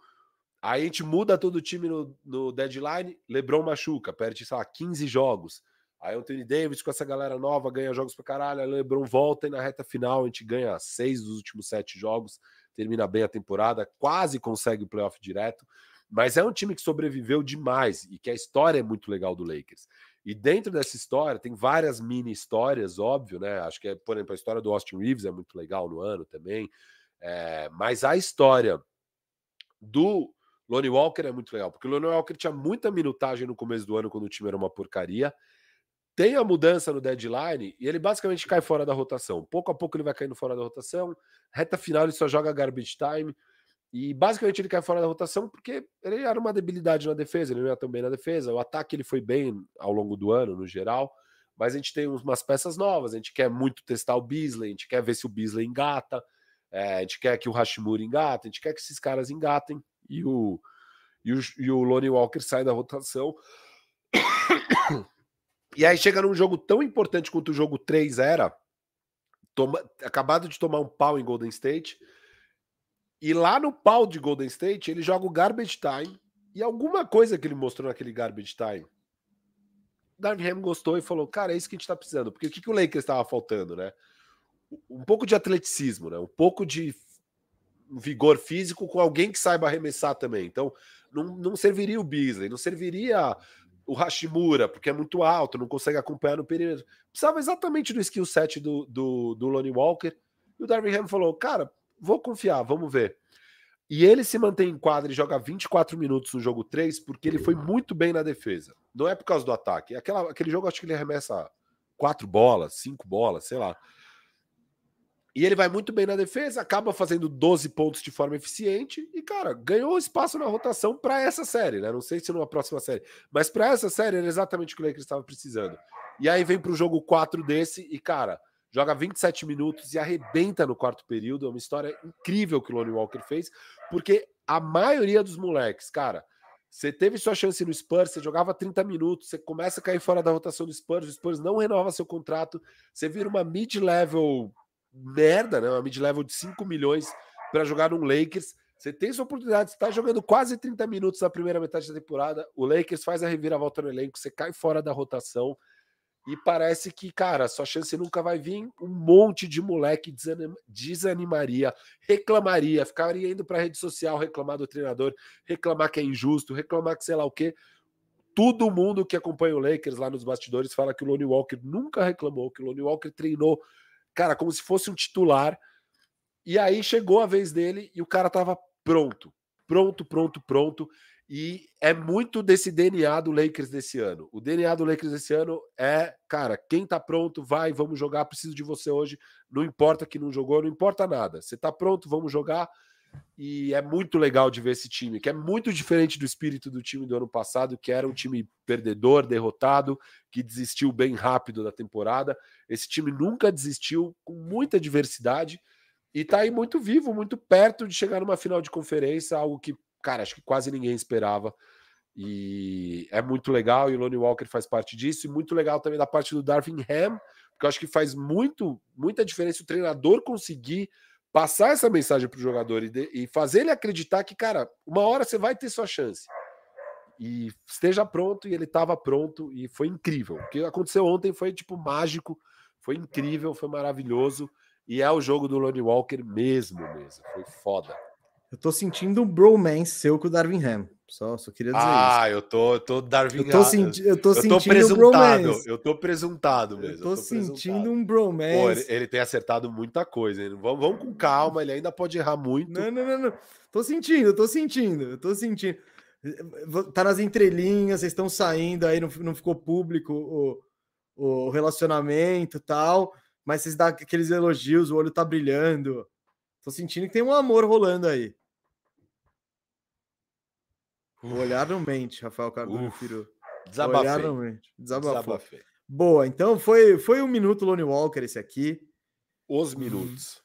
Aí a gente muda todo o time no, no deadline. LeBron machuca, perde, sei lá, 15 jogos. Aí o Anthony Davis com essa galera nova ganha jogos pra caralho. LeBron volta e na reta final a gente ganha seis dos últimos sete jogos, termina bem a temporada, quase consegue o playoff direto. Mas é um time que sobreviveu demais e que a história é muito legal do Lakers. E dentro dessa história tem várias mini histórias, óbvio, né? Acho que, é, por exemplo, a história do Austin Reeves é muito legal no ano também. É, mas a história do Lonnie Walker é muito legal, porque o Lonnie Walker tinha muita minutagem no começo do ano quando o time era uma porcaria tem a mudança no deadline e ele basicamente cai fora da rotação. Pouco a pouco ele vai caindo fora da rotação. Reta final ele só joga garbage time. E basicamente ele cai fora da rotação porque ele era uma debilidade na defesa, ele não ia tão bem na defesa. O ataque ele foi bem ao longo do ano, no geral. Mas a gente tem umas peças novas, a gente quer muito testar o Beasley, a gente quer ver se o Beasley engata, é, a gente quer que o Hashimura engata, a gente quer que esses caras engatem e o, e o, e o Lonnie Walker sai da rotação. E aí chega num jogo tão importante quanto o jogo 3 era, toma, acabado de tomar um pau em Golden State, e lá no pau de Golden State ele joga o garbage time, e alguma coisa que ele mostrou naquele garbage time, Darvin Ham gostou e falou, cara, é isso que a gente tá precisando, porque o que, que o Lakers estava faltando, né? um pouco de atleticismo, né? Um pouco de vigor físico com alguém que saiba arremessar também. Então, não, não serviria o Beasley, não serviria o Hashimura, porque é muito alto, não consegue acompanhar no perímetro. Precisava exatamente do skill set do, do, do Lonnie Walker. E o Darvin Ham falou: Cara, vou confiar, vamos ver. E ele se mantém em quadra e joga 24 minutos no jogo 3 porque ele foi muito bem na defesa. Não é por causa do ataque. Aquela, aquele jogo, acho que ele arremessa quatro bolas, cinco bolas, sei lá. E ele vai muito bem na defesa, acaba fazendo 12 pontos de forma eficiente e, cara, ganhou espaço na rotação para essa série, né? Não sei se numa próxima série, mas para essa série era exatamente o que o Lakers estava precisando. E aí vem para o jogo 4 desse e, cara, joga 27 minutos e arrebenta no quarto período. É uma história incrível que o Lonnie Walker fez, porque a maioria dos moleques, cara, você teve sua chance no Spurs, você jogava 30 minutos, você começa a cair fora da rotação do Spurs, o Spurs não renova seu contrato, você vira uma mid-level merda, né? Uma mid-level de 5 milhões para jogar no Lakers. Você tem sua oportunidade, você tá jogando quase 30 minutos na primeira metade da temporada. O Lakers faz a reviravolta no elenco, você cai fora da rotação. E parece que, cara, sua chance nunca vai vir. Um monte de moleque desanimaria, reclamaria, ficaria indo para rede social reclamar do treinador, reclamar que é injusto, reclamar que sei lá o quê. Todo mundo que acompanha o Lakers lá nos bastidores fala que o Lonnie Walker nunca reclamou, que o Lonnie Walker treinou cara, como se fosse um titular. E aí chegou a vez dele e o cara tava pronto, pronto, pronto, pronto. E é muito desse DNA do Lakers desse ano. O DNA do Lakers desse ano é, cara, quem tá pronto, vai, vamos jogar, preciso de você hoje. Não importa que não jogou, não importa nada. Você tá pronto, vamos jogar. E é muito legal de ver esse time, que é muito diferente do espírito do time do ano passado, que era um time perdedor, derrotado, que desistiu bem rápido da temporada. Esse time nunca desistiu, com muita diversidade, e tá aí muito vivo, muito perto de chegar numa final de conferência, algo que, cara, acho que quase ninguém esperava. E é muito legal, e o Lonnie Walker faz parte disso, e muito legal também da parte do Darvin Ham, porque eu acho que faz muito, muita diferença o treinador conseguir passar essa mensagem para o jogador e, de, e fazer ele acreditar que, cara, uma hora você vai ter sua chance. E esteja pronto, e ele estava pronto, e foi incrível. O que aconteceu ontem foi tipo mágico, foi incrível, foi maravilhoso. E é o jogo do Lonnie Walker mesmo, mesmo. Foi foda. Eu tô sentindo um bromance seu com o Darwin Ham. Só, só queria dizer ah, isso. Ah, eu tô, eu tô Darwin eu tô, senti eu tô eu sentindo presuntado, um Eu tô presuntado mesmo. Eu tô, eu tô sentindo um bromance. Pô, ele, ele, tem acertado muita coisa. Hein? Vamos, vamos com calma, ele ainda pode errar muito. Não, não, não, não. Tô sentindo, tô sentindo, tô sentindo. Tá nas entrelinhas, vocês estão saindo aí, não, não ficou público o, o relacionamento tal, mas vocês dão aqueles elogios, o olho tá brilhando. Tô sentindo que tem um amor rolando aí. O olhar não mente, Rafael Carvalho Firu. Desabafei. Olhar não mente. Desabafei. Boa, então foi, foi um minuto Lone Walker esse aqui. Os minutos.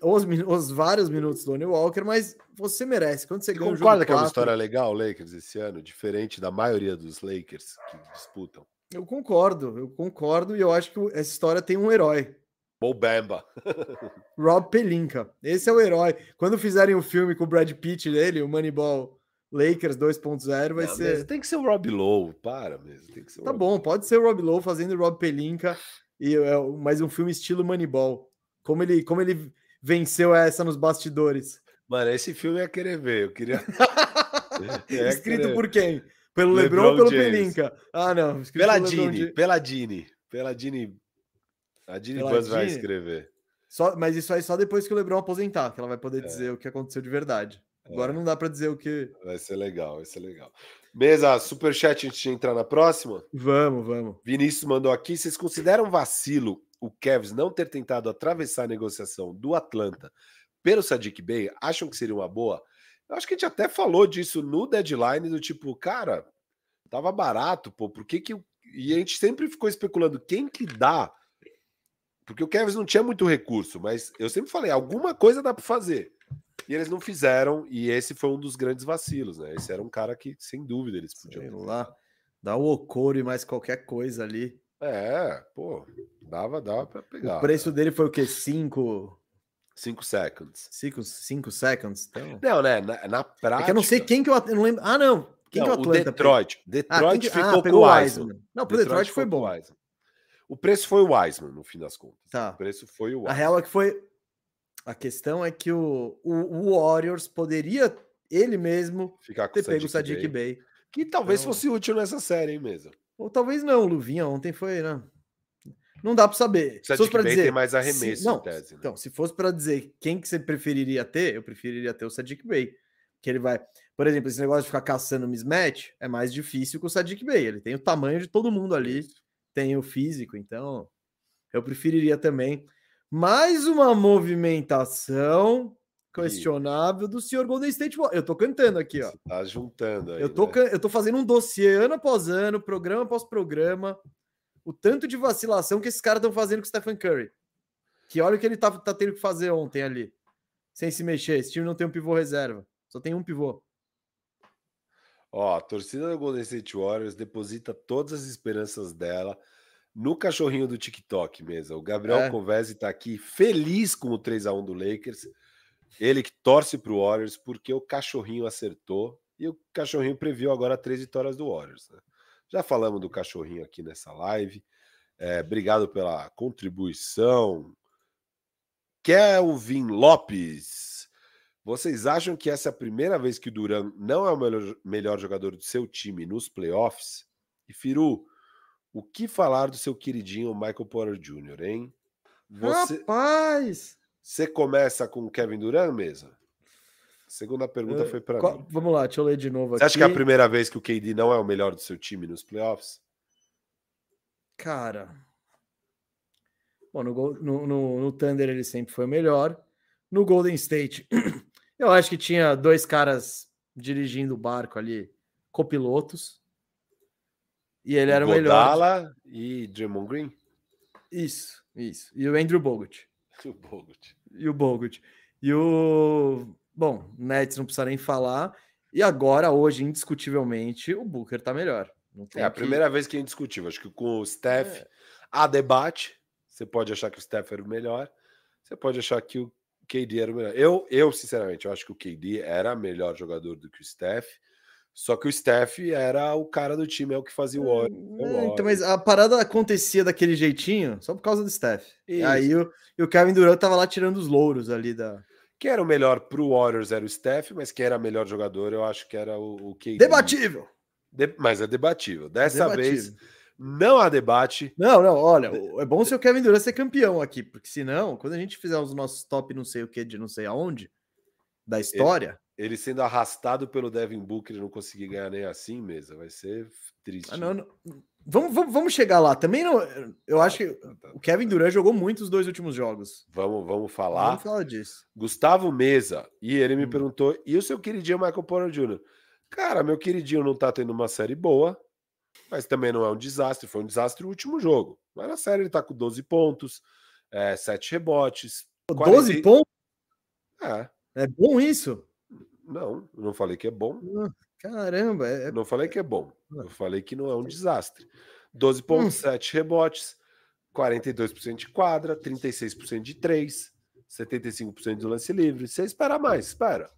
Os, os vários minutos do Lone Walker, mas você merece. Quando você, você ganha um concorda que é uma história legal, Lakers, esse ano? Diferente da maioria dos Lakers que disputam. Eu concordo, eu concordo, e eu acho que essa história tem um herói. Bobamba. Rob Pelinka. Esse é o herói. Quando fizerem um filme com o Brad Pitt dele, o Moneyball Lakers 2.0 vai não, ser. Tem que ser o Rob Lowe, para mesmo. Tem que ser tá Rob... bom, pode ser o Rob Lowe fazendo o Rob Pelinka, e é mais um filme estilo Moneyball. Como ele, como ele venceu essa nos bastidores. Mano, esse filme ia querer ver. Eu queria. Escrito querer... por quem? Pelo LeBron, LeBron ou pelo James. Pelinka? Ah, não. Pela Dini, pela Dini. Pela Dini. A Dini Buzz vai escrever. Só, mas isso aí só depois que o LeBron aposentar, que ela vai poder é. dizer o que aconteceu de verdade. Agora é. não dá para dizer o que. Vai ser legal, vai ser legal. Mesa, superchat antes de entrar na próxima? Vamos, vamos. Vinícius mandou aqui: vocês consideram vacilo o Kevs não ter tentado atravessar a negociação do Atlanta pelo Sadiq Bey? Acham que seria uma boa? Eu acho que a gente até falou disso no deadline, do tipo, cara, tava barato, pô, por que que. E a gente sempre ficou especulando quem que dá. Porque o Kevs não tinha muito recurso, mas eu sempre falei, alguma coisa dá para fazer. E eles não fizeram, e esse foi um dos grandes vacilos, né? Esse era um cara que, sem dúvida, eles podiam. Sei lá, dá o Okoro e mais qualquer coisa ali. É, pô, dava, dava para pegar. O preço né? dele foi o quê? Cinco. Cinco seconds. Cinco, cinco seconds? Então... Não, né? Na, na prática. É que eu não sei quem que eu, eu não lembro. Ah, não. Quem não, que o Atlanta? O Detroit. Detroit ah, ficou ah, com o Wiseman. Não, pro Detroit, Detroit foi bom. O preço foi o Wiseman, no fim das contas. Tá. O preço foi o Wiseman. A real é que foi. A questão é que o, o, o Warriors poderia ele mesmo Ficar com ter pego o Sadiq Bay. Bay. Que talvez então... fosse útil nessa série, hein, mesmo. Ou talvez não, o Luvinha ontem foi, né? Não dá para saber. Se fosse para dizer, tem mais arremesso se, não, tese, né? Então, se fosse para dizer quem que você preferiria ter, eu preferiria ter o Sadiq Bey. Que ele vai, por exemplo, esse negócio de ficar caçando mismatch é mais difícil com o Sadiq Bey. Ele tem o tamanho de todo mundo ali, tem o físico, então eu preferiria também mais uma movimentação questionável do senhor Golden State. Eu tô cantando aqui, ó. Você tá juntando aí, eu tô, né? eu tô fazendo um dossiê ano após ano, programa após programa, o tanto de vacilação que esses caras estão fazendo com o Stephen Curry. Que olha o que ele tá, tá tendo que fazer ontem ali, sem se mexer. Esse time não tem um pivô reserva, só tem um pivô. Ó, a torcida do Golden State Warriors deposita todas as esperanças dela no cachorrinho do TikTok mesmo. O Gabriel é. Convese tá aqui feliz com o 3 a 1 do Lakers. Ele que torce para o Warriors porque o cachorrinho acertou e o cachorrinho previu agora três vitórias do Warriors. Né? Já falamos do cachorrinho aqui nessa live. É, obrigado pela contribuição. Kelvin Lopes. Vocês acham que essa é a primeira vez que o Duran não é o melhor, melhor jogador do seu time nos playoffs? E Firu, o que falar do seu queridinho Michael Porter Jr., hein? Você, Rapaz! Você começa com o Kevin Durant mesmo? segunda pergunta uh, foi para mim. Vamos lá, deixa eu ler de novo Você aqui. acha que é a primeira vez que o KD não é o melhor do seu time nos playoffs? Cara. Bom, no, no, no, no Thunder ele sempre foi o melhor. No Golden State, eu acho que tinha dois caras dirigindo o barco ali, copilotos. E ele o era o Godala melhor. e Draymond Green? Isso, isso. E o Andrew Bogut. O Bogut. E o Bogut. E o Bom, Nets não precisa nem falar. E agora, hoje, indiscutivelmente, o Booker tá melhor. é a que... primeira vez que é indiscutível. Acho que com o Steph é. há debate. Você pode achar que o Steph era o melhor. Você pode achar que o KD era o melhor. Eu, eu sinceramente, eu acho que o KD era melhor jogador do que o Steph. Só que o Steph era o cara do time, é o que fazia o óleo. É, então, mas a parada acontecia daquele jeitinho só por causa do Steph. Isso. E aí o, e o Kevin Durant tava lá tirando os louros ali da. Quem era o melhor para o Warriors era o Steph, mas quem era o melhor jogador, eu acho que era o, o KD. Debatível! De, mas é debatível. Dessa debatível. vez, não há debate. Não, não, olha, é bom se o Kevin Durant ser campeão aqui, porque senão, quando a gente fizer os nossos top não sei o que de não sei aonde, da história... Ele, ele sendo arrastado pelo Devin Booker e não conseguir ganhar nem assim mesmo, vai ser triste. Ah, não, não, Vamos, vamos, vamos chegar lá. Também não. Eu acho que tá, tá. o Kevin Durant jogou muito os dois últimos jogos. Vamos, vamos falar. Vamos falar disso. Gustavo Mesa. E ele me hum. perguntou: e o seu queridinho Michael Porter Jr.? Cara, meu queridinho não tá tendo uma série boa, mas também não é um desastre. Foi um desastre o último jogo. Mas na série ele tá com 12 pontos, é, 7 rebotes. 12 40... pontos? É. É bom isso? Não, não falei que é bom. Ah, caramba. É... Não falei que é bom. Eu falei que não é um desastre. 12,7 hum. rebotes, 42% de quadra, 36% de 3, 75% do lance livre. Você espera mais, espera.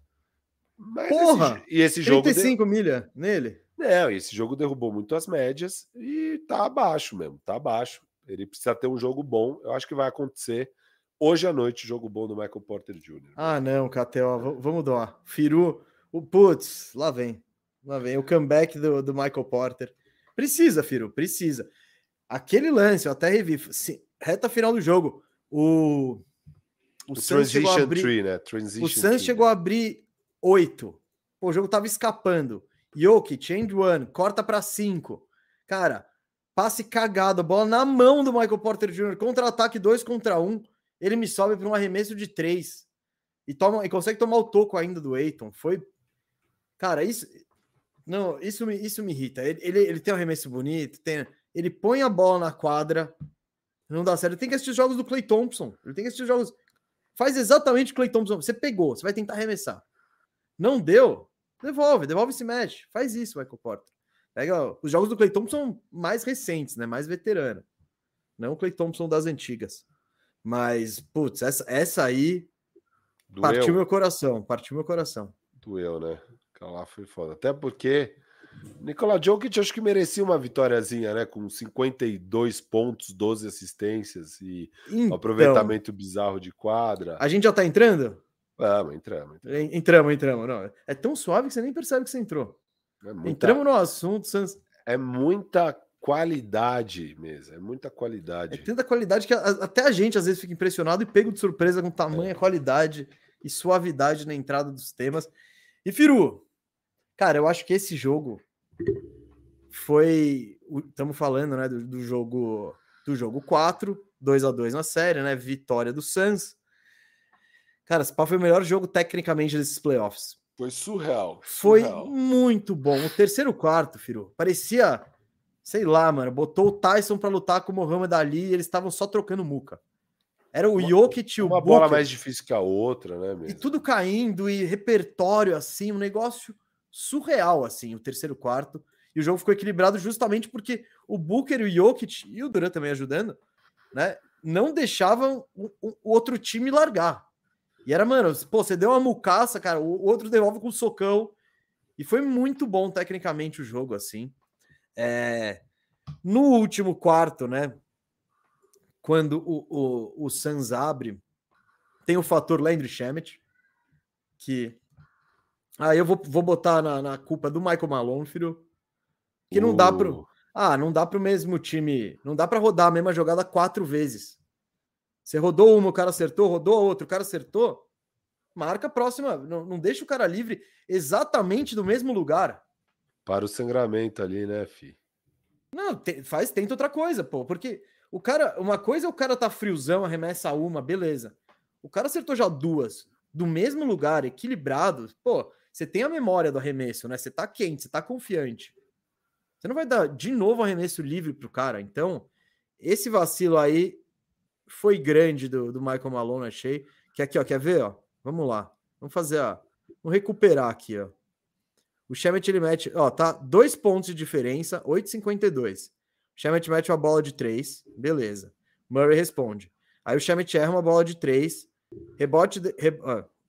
Mas Porra! Esse, e esse 35 jogo. milha nele? Não, esse jogo derrubou muito as médias e tá abaixo mesmo, tá abaixo. Ele precisa ter um jogo bom. Eu acho que vai acontecer hoje à noite, jogo bom do Michael Porter Jr. Ah, não, Catel, vamos doar. Firu, o putz, lá vem. Lá vem o comeback do, do Michael Porter. Precisa, Firo, precisa. Aquele lance, eu até revi. Reta final do jogo. O. O, o Suns chegou a abrir. Tree, né? Transition o Suns chegou a abrir oito. o jogo tava escapando. Yoki, change one, corta para cinco. Cara, passe cagado, bola na mão do Michael Porter Jr. Contra-ataque dois contra um. Ele me sobe para um arremesso de três. E, toma, e consegue tomar o toco ainda do Eiton. Foi. Cara, isso. Não, isso me, isso me irrita. Ele, ele, ele tem um arremesso bonito, tem, ele põe a bola na quadra, não dá certo. Ele tem que assistir os jogos do Clay Thompson. Ele tem que assistir os jogos. Faz exatamente o Clay Thompson. Você pegou, você vai tentar arremessar. Não deu? Devolve, devolve esse match. Faz isso, Michael Porter. Pega os jogos do Clay Thompson mais recentes, né? Mais veterano. Não o Clay Thompson das antigas. Mas, putz, essa, essa aí Doeu. partiu meu coração. Partiu meu coração. Doeu, né? Lá foi foda. Até porque Nikola Jokic acho que merecia uma vitóriazinha, né? Com 52 pontos, 12 assistências e então, um aproveitamento bizarro de quadra. A gente já tá entrando? Vamos, entramos. Entramos, entramos. entramos não, é tão suave que você nem percebe que você entrou. É muita, entramos no assunto. É muita qualidade mesmo, é muita qualidade. É tanta qualidade que até a gente às vezes fica impressionado e pego de surpresa com tamanha é. qualidade e suavidade na entrada dos temas. E Firu, cara, eu acho que esse jogo foi. Estamos falando né, do, do, jogo do jogo 4, 2 a 2 na série, né? Vitória do Suns. Cara, esse foi o melhor jogo tecnicamente desses playoffs. Foi surreal. Foi surreal. muito bom. O terceiro quarto, Firu, parecia, sei lá, mano, botou o Tyson para lutar com o Muhammad Ali e eles estavam só trocando muca. Era o Jokic e o Uma Booker, bola mais difícil que a outra, né? Mesmo? E tudo caindo e repertório assim, um negócio surreal assim, o terceiro quarto. E o jogo ficou equilibrado justamente porque o Booker e o Jokic e o Durant também ajudando, né? Não deixavam o, o outro time largar. E era, mano, pô, você deu uma mucaça, cara, o outro devolve com um socão. E foi muito bom tecnicamente o jogo, assim. É... No último quarto, né? Quando o, o, o Suns abre, tem o fator Landry Shamet, que Aí eu vou, vou botar na, na culpa do Michael Malone, filho. Que não uh. dá pro. Ah, não dá pro mesmo time. Não dá para rodar a mesma jogada quatro vezes. Você rodou uma, o cara acertou, rodou a outra, o cara acertou. Marca a próxima. Não, não deixa o cara livre exatamente do mesmo lugar. Para o sangramento ali, né, Fi? Não, te, faz, tenta outra coisa, pô. Porque o cara. Uma coisa é o cara tá friozão, arremessa uma, beleza. O cara acertou já duas, do mesmo lugar, equilibrado. Pô, você tem a memória do arremesso, né? Você tá quente, você tá confiante. Você não vai dar de novo arremesso livre pro cara. Então, esse vacilo aí foi grande do, do Michael Malone, achei. Que aqui, ó, quer ver, ó? Vamos lá. Vamos fazer, ó. Vamos recuperar aqui, ó. O Shemet ele mete, ó, tá dois pontos de diferença, 8,52. O Shemet mete uma bola de três, beleza. Murray responde. Aí o Shemet erra uma bola de três, rebote, de, re,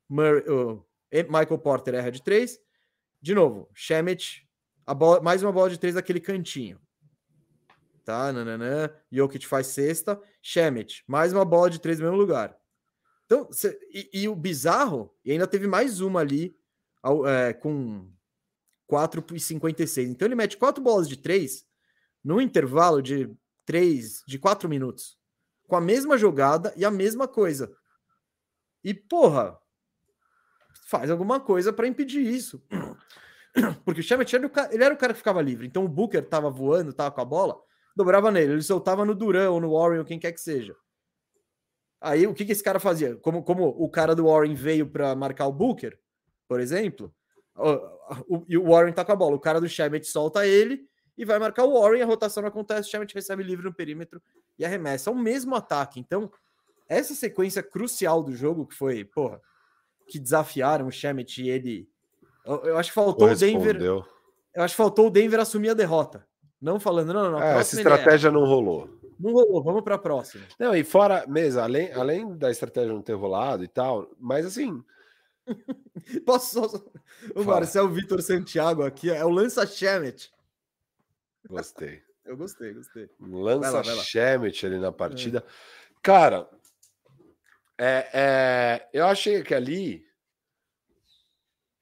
Murray, uh, Michael Porter erra de três. De novo, Shemet, a bola, mais uma bola de três daquele cantinho. Tá? Nananã. Jokic faz sexta. Shemet, mais uma bola de três no mesmo lugar. Então, cê, e, e, o bizarro, e ainda teve mais uma ali ao, é, com 4,56. Então ele mete quatro bolas de três no intervalo de três, de quatro minutos. Com a mesma jogada e a mesma coisa. E, porra, faz alguma coisa para impedir isso. Porque o Shemet ele era o cara que ficava livre. Então o Booker estava voando, estava com a bola, dobrava nele, ele soltava no Duran ou no Warren ou quem quer que seja. Aí o que, que esse cara fazia? Como, como o cara do Warren veio para marcar o Booker, por exemplo, o, o, e o Warren tá com a bola, o cara do Shemet solta ele e vai marcar o Warren, a rotação não acontece, o Shemet recebe livre no perímetro e arremessa. É o mesmo ataque. Então, essa sequência crucial do jogo, que foi, porra, que desafiaram o Shemet e ele. Eu, eu acho que faltou o Denver. Eu acho que faltou o Denver assumir a derrota. Não falando, não, não. É, essa estratégia não rolou. Não rolou, vamos para a próxima. Não, e fora, mesmo, além, além da estratégia não ter rolado e tal, mas assim. Posso só. O Marcel Vitor Santiago aqui, é o Lança Shemet. Gostei. Eu gostei, gostei. Lança Shemet ali na partida. É. Cara, é, é, eu achei que ali.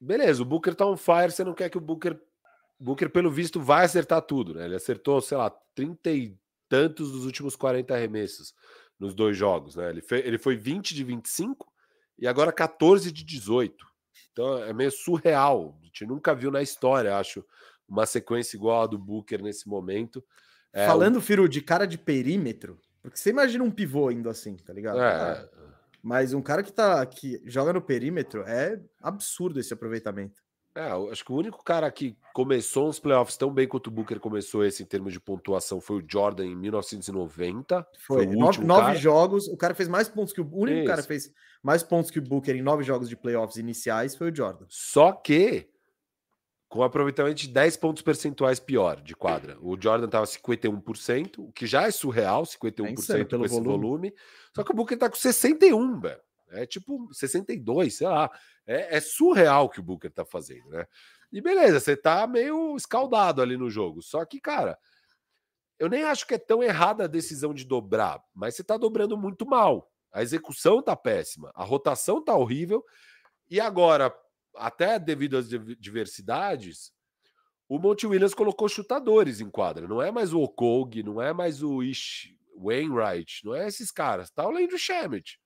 Beleza, o Booker tá on fire, você não quer que o Booker. Booker, pelo visto, vai acertar tudo, né? Ele acertou, sei lá, 30 e tantos dos últimos 40 arremessos nos dois jogos, né? Ele, foi, ele foi 20 de 25 e agora 14 de 18. Então é meio surreal. A gente nunca viu na história, acho, uma sequência igual a do Booker nesse momento. É, Falando, o... Firo, de cara de perímetro, porque você imagina um pivô indo assim, tá ligado? É, mas um cara que tá que joga no perímetro é absurdo esse aproveitamento. É, acho que o único cara que começou os playoffs tão bem quanto o Booker começou esse em termos de pontuação foi o Jordan em 1990. Foi, foi nove, nove jogos. O cara fez mais pontos que o, o único cara que fez mais pontos que o Booker em nove jogos de playoffs iniciais foi o Jordan. Só que com aproveitamento de 10 pontos percentuais pior de quadra. O Jordan estava 51%, o que já é surreal, 51% é pelo esse volume. volume. Só que o Booker está com 61, velho. É tipo 62, sei lá. É, é surreal o que o Booker tá fazendo, né? E beleza, você tá meio escaldado ali no jogo. Só que, cara, eu nem acho que é tão errada a decisão de dobrar, mas você tá dobrando muito mal. A execução tá péssima, a rotação tá horrível. E agora, até devido às diversidades, o Monte Williams colocou chutadores em quadra. Não é mais o Okog, não é mais o Ish Wainwright, não é esses caras. Tá o Landry Shamet,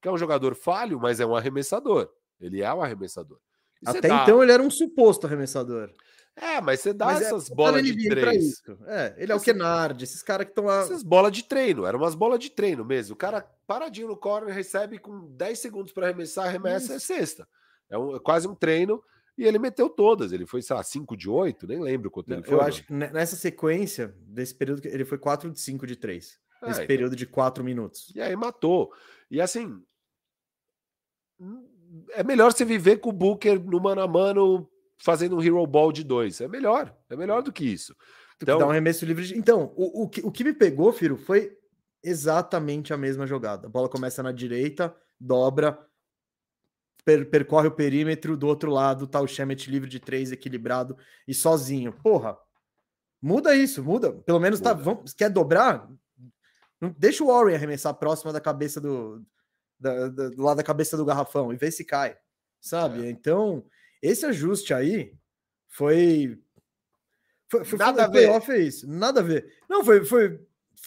que é um jogador falho, mas é um arremessador. Ele é um arremessador. E Até dá... então ele era um suposto arremessador. É, mas você dá mas é, essas é, bolas de treino. É, ele é o Kennard, esses caras que estão lá. Essas bolas de treino, eram umas bolas de treino mesmo. O cara paradinho no corner, recebe com 10 segundos para arremessar, arremessa, Isso. é sexta. É, um, é, quase um treino. E ele meteu todas. Ele foi, sei lá, 5 de 8, nem lembro quanto ele foi. Eu acho que nessa sequência, desse período, ele foi 4 de 5 de 3. É, nesse então... período de 4 minutos. E aí matou. E assim, é melhor você viver com o Booker no mano a mano fazendo um hero ball de dois. É melhor, é melhor do que isso. Então, dá um arremesso livre. De... Então, o, o, que, o que me pegou, Firo, foi exatamente a mesma jogada. A bola começa na direita, dobra, per, percorre o perímetro, do outro lado tá o Shemet livre de três, equilibrado e sozinho. Porra, muda isso, muda. Pelo menos tá, muda. tá. Vamos, quer dobrar? Deixa o Warren arremessar próxima da cabeça do, da, da, do lado da cabeça do garrafão e ver se cai, sabe? É. Então, esse ajuste aí foi. Foi, foi nada foi, a ver. É isso. Nada a ver. Não, foi, foi,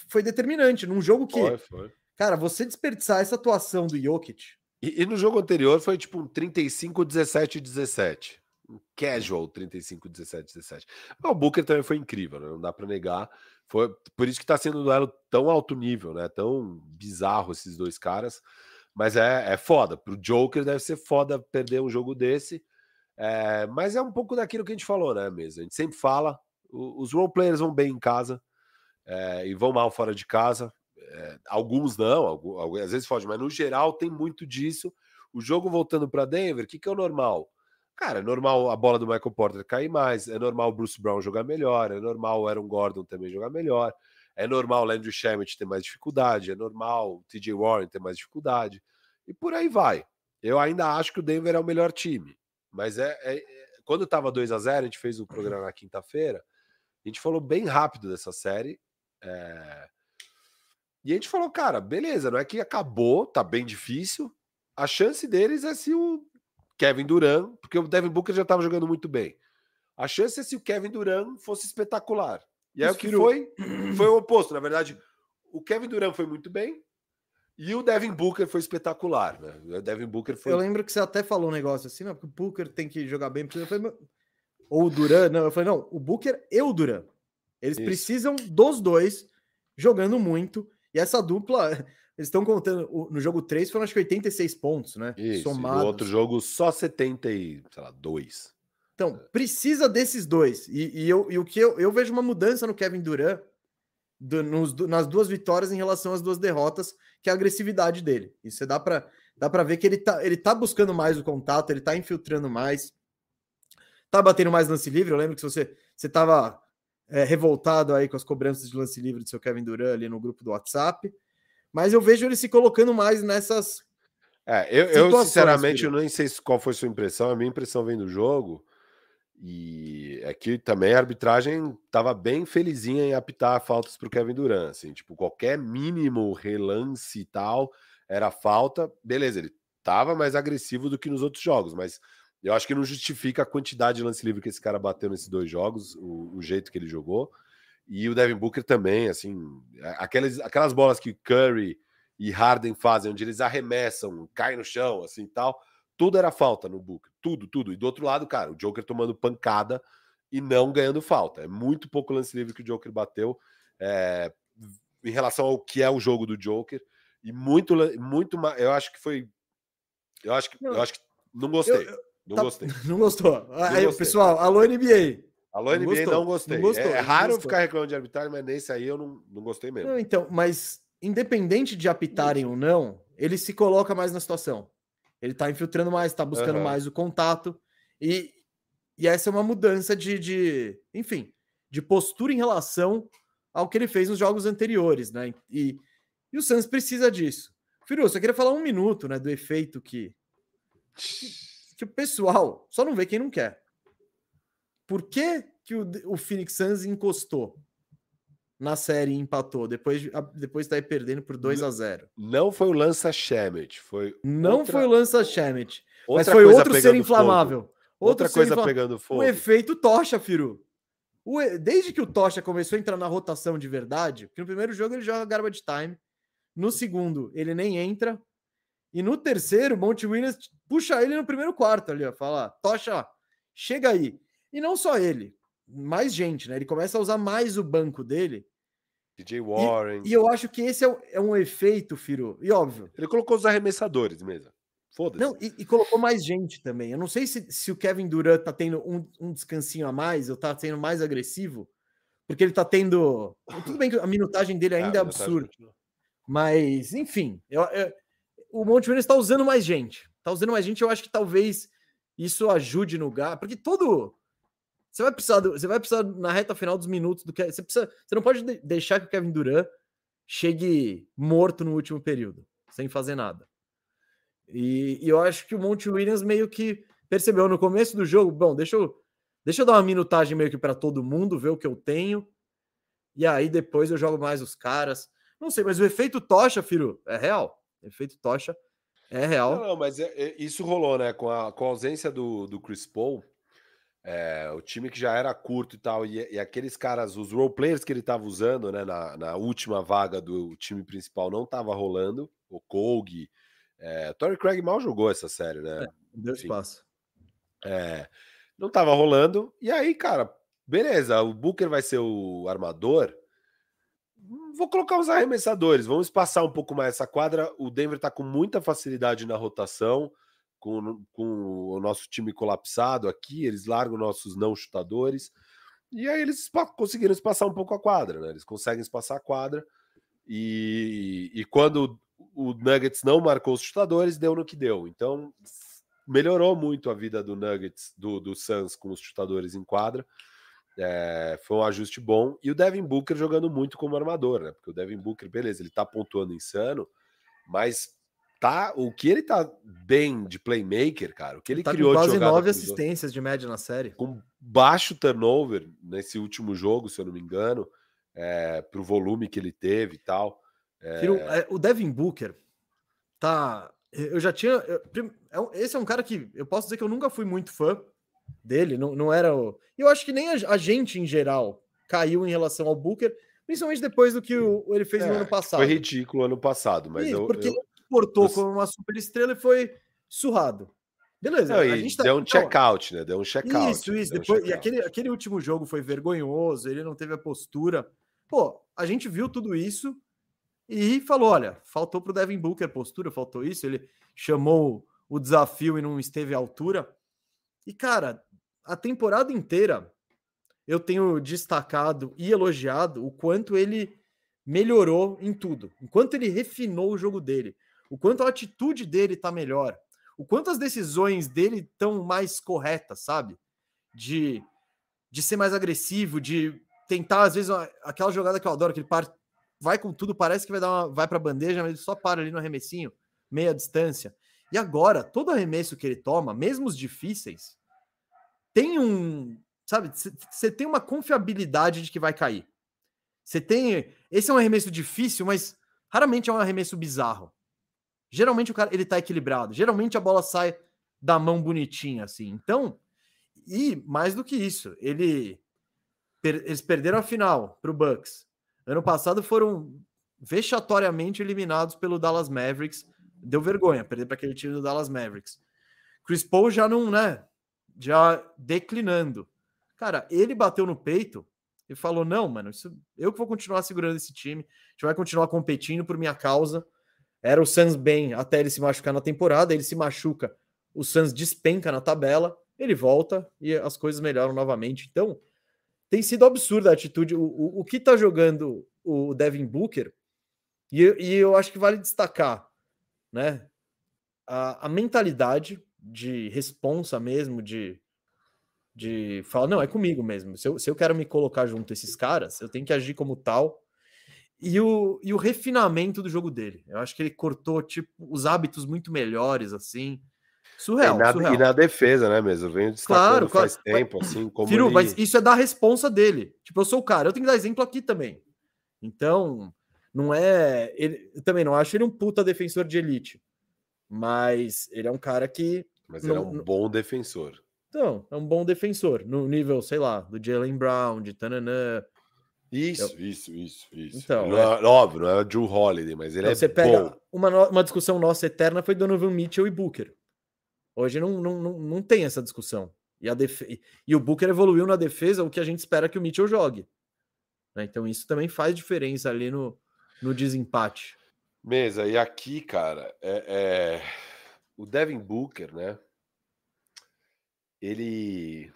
foi determinante num jogo que. Foi, foi. Cara, você desperdiçar essa atuação do Jokic. E, e no jogo anterior foi tipo um 35, 17 17. Um casual 35, 17, 17. Mas o Booker também foi incrível, né? não dá para negar. Foi por isso que tá sendo um duelo tão alto nível, né? Tão bizarro esses dois caras. Mas é, é foda. Pro Joker deve ser foda perder um jogo desse. É, mas é um pouco daquilo que a gente falou, né, mesmo? A gente sempre fala, os role players vão bem em casa é, e vão mal fora de casa. É, alguns não, alguns, às vezes pode, mas no geral tem muito disso. O jogo voltando para Denver, o que, que é o normal? Cara, é normal a bola do Michael Porter cair mais, é normal o Bruce Brown jogar melhor, é normal o Aaron Gordon também jogar melhor. É normal o Landry Shamet ter mais dificuldade, é normal o TJ Warren ter mais dificuldade, e por aí vai. Eu ainda acho que o Denver é o melhor time, mas é, é, é quando estava 2 a 0 a gente fez o programa na quinta-feira, a gente falou bem rápido dessa série. É... E a gente falou, cara, beleza, não é que acabou, tá bem difícil. A chance deles é se o Kevin Durant, porque o Devin Booker já estava jogando muito bem. A chance é se o Kevin Durant fosse espetacular. E aí o que foi? Foi o oposto. Na verdade, o Kevin Durant foi muito bem e o Devin Booker foi espetacular, né? O Devin Booker foi. Eu lembro que você até falou um negócio assim, não, porque o Booker tem que jogar bem. Eu falei, ou o Durant, não. Eu falei, não, o Booker e o Durant. Eles Isso. precisam dos dois jogando muito. E essa dupla, eles estão contando. No jogo 3 foram acho que 86 pontos, né? Isso, Somados. no outro jogo só 72. Então, precisa desses dois. E, e, eu, e o que eu, eu vejo uma mudança no Kevin Durant do, nos, nas duas vitórias em relação às duas derrotas, que é a agressividade dele. Isso dá para dá para ver que ele tá, ele tá buscando mais o contato, ele tá infiltrando mais, tá batendo mais lance livre. Eu lembro que você você tava é, revoltado aí com as cobranças de lance livre do seu Kevin Durant ali no grupo do WhatsApp, mas eu vejo ele se colocando mais nessas. É, eu, eu sinceramente eu nem sei qual foi sua impressão. A minha impressão vem do jogo e é também a arbitragem estava bem felizinha em apitar faltas para o Kevin Durant. Assim, tipo, qualquer mínimo relance e tal era falta. Beleza, ele estava mais agressivo do que nos outros jogos, mas eu acho que não justifica a quantidade de lance livre que esse cara bateu nesses dois jogos, o, o jeito que ele jogou. E o Devin Booker também, assim, aquelas, aquelas bolas que Curry e Harden fazem, onde eles arremessam, caem no chão, assim tal tudo era falta no Booker. Tudo, tudo. E do outro lado, cara, o Joker tomando pancada e não ganhando falta. É muito pouco lance livre que o Joker bateu é, em relação ao que é o jogo do Joker. E muito, muito Eu acho que foi. Eu acho que. Não, eu acho que. Não gostei. Eu, não tá, gostei. Não gostou. Não aí, gostei. pessoal, alô NBA. Alô, NBA, gostou, não gostei. Não gostou, é, é raro ficar reclamando de arbitragem, mas nesse aí eu não, não gostei mesmo. Não, então, mas independente de apitarem ou não, ele se coloca mais na situação. Ele tá infiltrando mais, tá buscando uhum. mais o contato. E, e essa é uma mudança de, de, enfim, de postura em relação ao que ele fez nos jogos anteriores, né? E, e o Santos precisa disso. Firu, só queria falar um minuto, né, do efeito que, que, que o pessoal só não vê quem não quer. Por que, que o, o Phoenix Suns encostou na série empatou? Depois, depois tá aí perdendo por 2 a 0 Não foi o Lança Shemet, foi. Não outra... foi o Lança Shemet. Mas foi outro ser inflamável. Outra coisa pegando fogo. O efeito tocha, Firu. O, desde que o Tocha começou a entrar na rotação de verdade, porque no primeiro jogo ele joga garbage time, no segundo ele nem entra, e no terceiro, Monte Williams puxa ele no primeiro quarto ali, ó, fala, Tocha, chega aí. E não só ele, mais gente, né? Ele começa a usar mais o banco dele. DJ Warren. E, e eu acho que esse é, é um efeito, Firo. E óbvio. Ele colocou os arremessadores mesmo. Foda-se. Não, e, e, colocou mais gente também. Eu não sei se, se o Kevin Durant tá tendo um, um descansinho a mais, ou tá sendo mais agressivo, porque ele tá tendo. Tudo bem que a minutagem dele ainda é, é absurda. Mas, enfim, eu, eu, o Monte Williams está usando mais gente. Tá usando mais gente, eu acho que talvez isso ajude no lugar, porque todo. Você vai precisar, do, você vai precisar na reta final dos minutos do que você precisa, você não pode deixar que o Kevin Durant chegue morto no último período, sem fazer nada. E, e, eu acho que o Monte Williams meio que percebeu no começo do jogo, bom, deixa eu, deixa eu dar uma minutagem meio que para todo mundo, ver o que eu tenho. E aí depois eu jogo mais os caras. Não sei, mas o efeito tocha, filho, é real. O efeito tocha é real. Não, não mas é, é, isso rolou, né? Com a, com a ausência do, do Chris Paul, é, o time que já era curto e tal, e, e aqueles caras, os role players que ele estava usando, né, na, na última vaga do time principal não estava rolando. O Kogi, é, Torrey Craig mal jogou essa série, né? É, deu espaço. É, não tava rolando. E aí, cara, beleza, o Booker vai ser o armador. Vou colocar os arremessadores, vamos passar um pouco mais essa quadra. O Denver tá com muita facilidade na rotação, com, com o nosso time colapsado aqui, eles largam nossos não chutadores. E aí eles conseguiram espaçar um pouco a quadra, né? Eles conseguem espaçar a quadra. E, e quando o Nuggets não marcou os chutadores, deu no que deu. Então, melhorou muito a vida do Nuggets, do, do Suns com os chutadores em quadra. É, foi um ajuste bom. E o Devin Booker jogando muito como armador, né? Porque o Devin Booker, beleza, ele tá pontuando insano, mas tá o que ele tá bem de playmaker, cara, o que ele, ele tá criou com quase nove assistências de média na série. Com baixo turnover nesse último jogo, se eu não me engano, é, pro volume que ele teve e tal. É... O Devin Booker tá. Eu já tinha. É esse é um cara que eu posso dizer que eu nunca fui muito fã dele. Não, não era. O... Eu acho que nem a, gente em geral caiu em relação ao Booker, principalmente depois do que o, ele fez é, no ano passado. Foi ridículo ano passado, mas Isso, eu. Porque eu... ele portou como uma super estrela e foi surrado. Beleza, não, tá... deu um check-out, né? Deu um check-out. Isso, isso. Depois, um e aquele, aquele último jogo foi vergonhoso, ele não teve a postura. Pô, a gente viu tudo isso e falou: olha, faltou para o Devin Booker postura, faltou isso. Ele chamou o desafio e não esteve à altura. E, cara, a temporada inteira eu tenho destacado e elogiado o quanto ele melhorou em tudo, o quanto ele refinou o jogo dele, o quanto a atitude dele tá melhor, o quanto as decisões dele estão mais corretas, sabe? De, de ser mais agressivo, de tentar, às vezes, aquela jogada que eu adoro, que ele parte vai com tudo, parece que vai dar uma, vai para a bandeja, mas ele só para ali no arremessinho, meia distância. E agora, todo arremesso que ele toma, mesmo os difíceis, tem um, sabe, você tem uma confiabilidade de que vai cair. Você tem, esse é um arremesso difícil, mas raramente é um arremesso bizarro. Geralmente o cara ele tá equilibrado, geralmente a bola sai da mão bonitinha assim. Então, e mais do que isso, ele eles perderam a final para o Bucks. Ano passado foram vexatoriamente eliminados pelo Dallas Mavericks. Deu vergonha perder para aquele time do Dallas Mavericks. Chris Paul já não, né? Já declinando. Cara, ele bateu no peito e falou: Não, mano, isso, eu que vou continuar segurando esse time. A gente vai continuar competindo por minha causa. Era o Suns bem até ele se machucar na temporada. Ele se machuca, o Suns despenca na tabela. Ele volta e as coisas melhoram novamente. Então, tem sido absurda a atitude. O, o, o que está jogando o Devin Booker, e, e, eu acho que vale destacar, né? A, a mentalidade de responsa mesmo, de, de falar, não, é comigo mesmo. Se eu, se eu quero me colocar junto a esses caras, eu tenho que agir como tal. E o, e o refinamento do jogo dele. Eu acho que ele cortou tipo os hábitos muito melhores assim. Surreal, e, na, surreal. e na defesa, né, mesmo? Vem destacando claro, faz claro. tempo, assim, como Firu, ele... mas isso é da responsa dele. Tipo, eu sou o cara, eu tenho que dar exemplo aqui também. Então, não é... Ele, eu também não acho ele um puta defensor de elite. Mas ele é um cara que... Mas ele é um bom defensor. Então, é um bom defensor. No nível, sei lá, do Jalen Brown, de Tananã. Isso, eu... isso, isso, isso. Então, não é... é óbvio, não é o Drew Holiday, mas ele então, é você pega bom. Uma, uma discussão nossa eterna foi Donovan Mitchell e Booker. Hoje não, não, não, não tem essa discussão. E, a def... e o Booker evoluiu na defesa o que a gente espera que o Mitchell jogue. Né? Então isso também faz diferença ali no, no desempate. Mesa, e aqui, cara, é, é... o Devin Booker, né? Ele.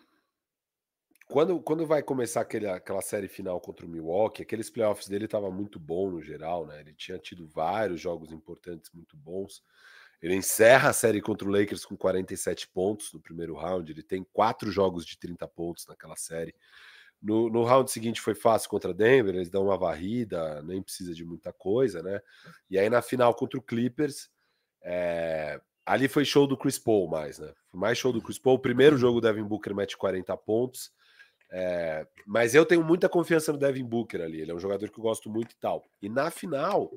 Quando, quando vai começar aquele, aquela série final contra o Milwaukee, aqueles playoffs dele tava muito bom no geral, né? Ele tinha tido vários jogos importantes muito bons. Ele encerra a série contra o Lakers com 47 pontos no primeiro round. Ele tem quatro jogos de 30 pontos naquela série. No, no round seguinte foi fácil contra Denver, eles dão uma varrida, nem precisa de muita coisa, né? E aí na final contra o Clippers, é... ali foi show do Chris Paul mais, né? Foi mais show do Chris Paul. O primeiro jogo o Devin Booker mete 40 pontos. É... mas eu tenho muita confiança no Devin Booker ali. Ele é um jogador que eu gosto muito e tal. E na final,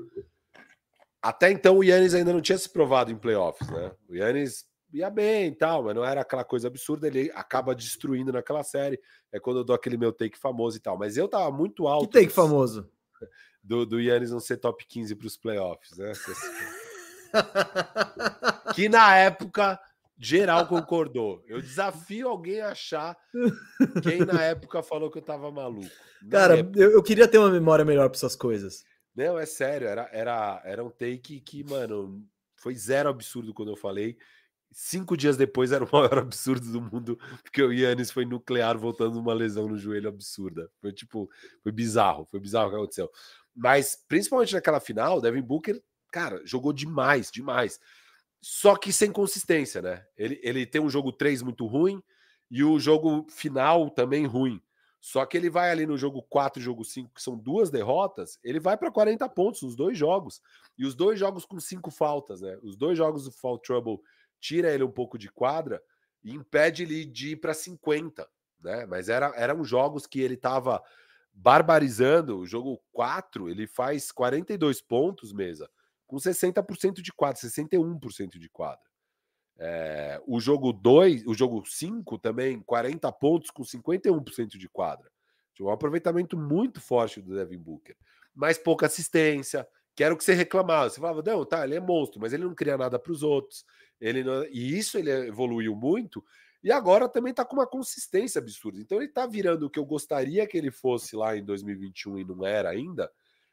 até então o Yannis ainda não tinha se provado em playoffs, né? O Yannis ia bem e tal, mas não era aquela coisa absurda, ele acaba destruindo naquela série. É quando eu dou aquele meu take famoso e tal. Mas eu tava muito alto. Que take famoso? Do, do Yannis não ser top 15 para os playoffs, né? que na época geral concordou. Eu desafio alguém a achar quem na época falou que eu tava maluco. Na Cara, época... eu, eu, queria ter uma memória melhor para essas coisas. Não, é sério, era, era, era um take que, mano, foi zero absurdo quando eu falei. Cinco dias depois era o maior absurdo do mundo, porque o Yannis foi nuclear voltando uma lesão no joelho absurda. Foi tipo, foi bizarro, foi bizarro o que aconteceu. Mas, principalmente naquela final, o Devin Booker, cara, jogou demais, demais. Só que sem consistência, né? Ele, ele tem um jogo 3 muito ruim e o jogo final também ruim. Só que ele vai ali no jogo 4 e jogo 5, que são duas derrotas, ele vai para 40 pontos nos dois jogos. E os dois jogos com cinco faltas, né? Os dois jogos do Fall Trouble tira ele um pouco de quadra e impede ele de ir para 50, né? Mas era, eram jogos que ele estava barbarizando. O jogo 4, ele faz 42 pontos, mesa, com 60% de quadra, 61% de quadra. É, o jogo 2, o jogo 5 também, 40 pontos com 51% de quadra. Um aproveitamento muito forte do Devin Booker. Mas pouca assistência, que era o que você reclamava. Você falava, não, tá, ele é monstro, mas ele não cria nada para os outros. Ele não... E isso ele evoluiu muito. E agora também tá com uma consistência absurda. Então ele tá virando o que eu gostaria que ele fosse lá em 2021 e não era ainda.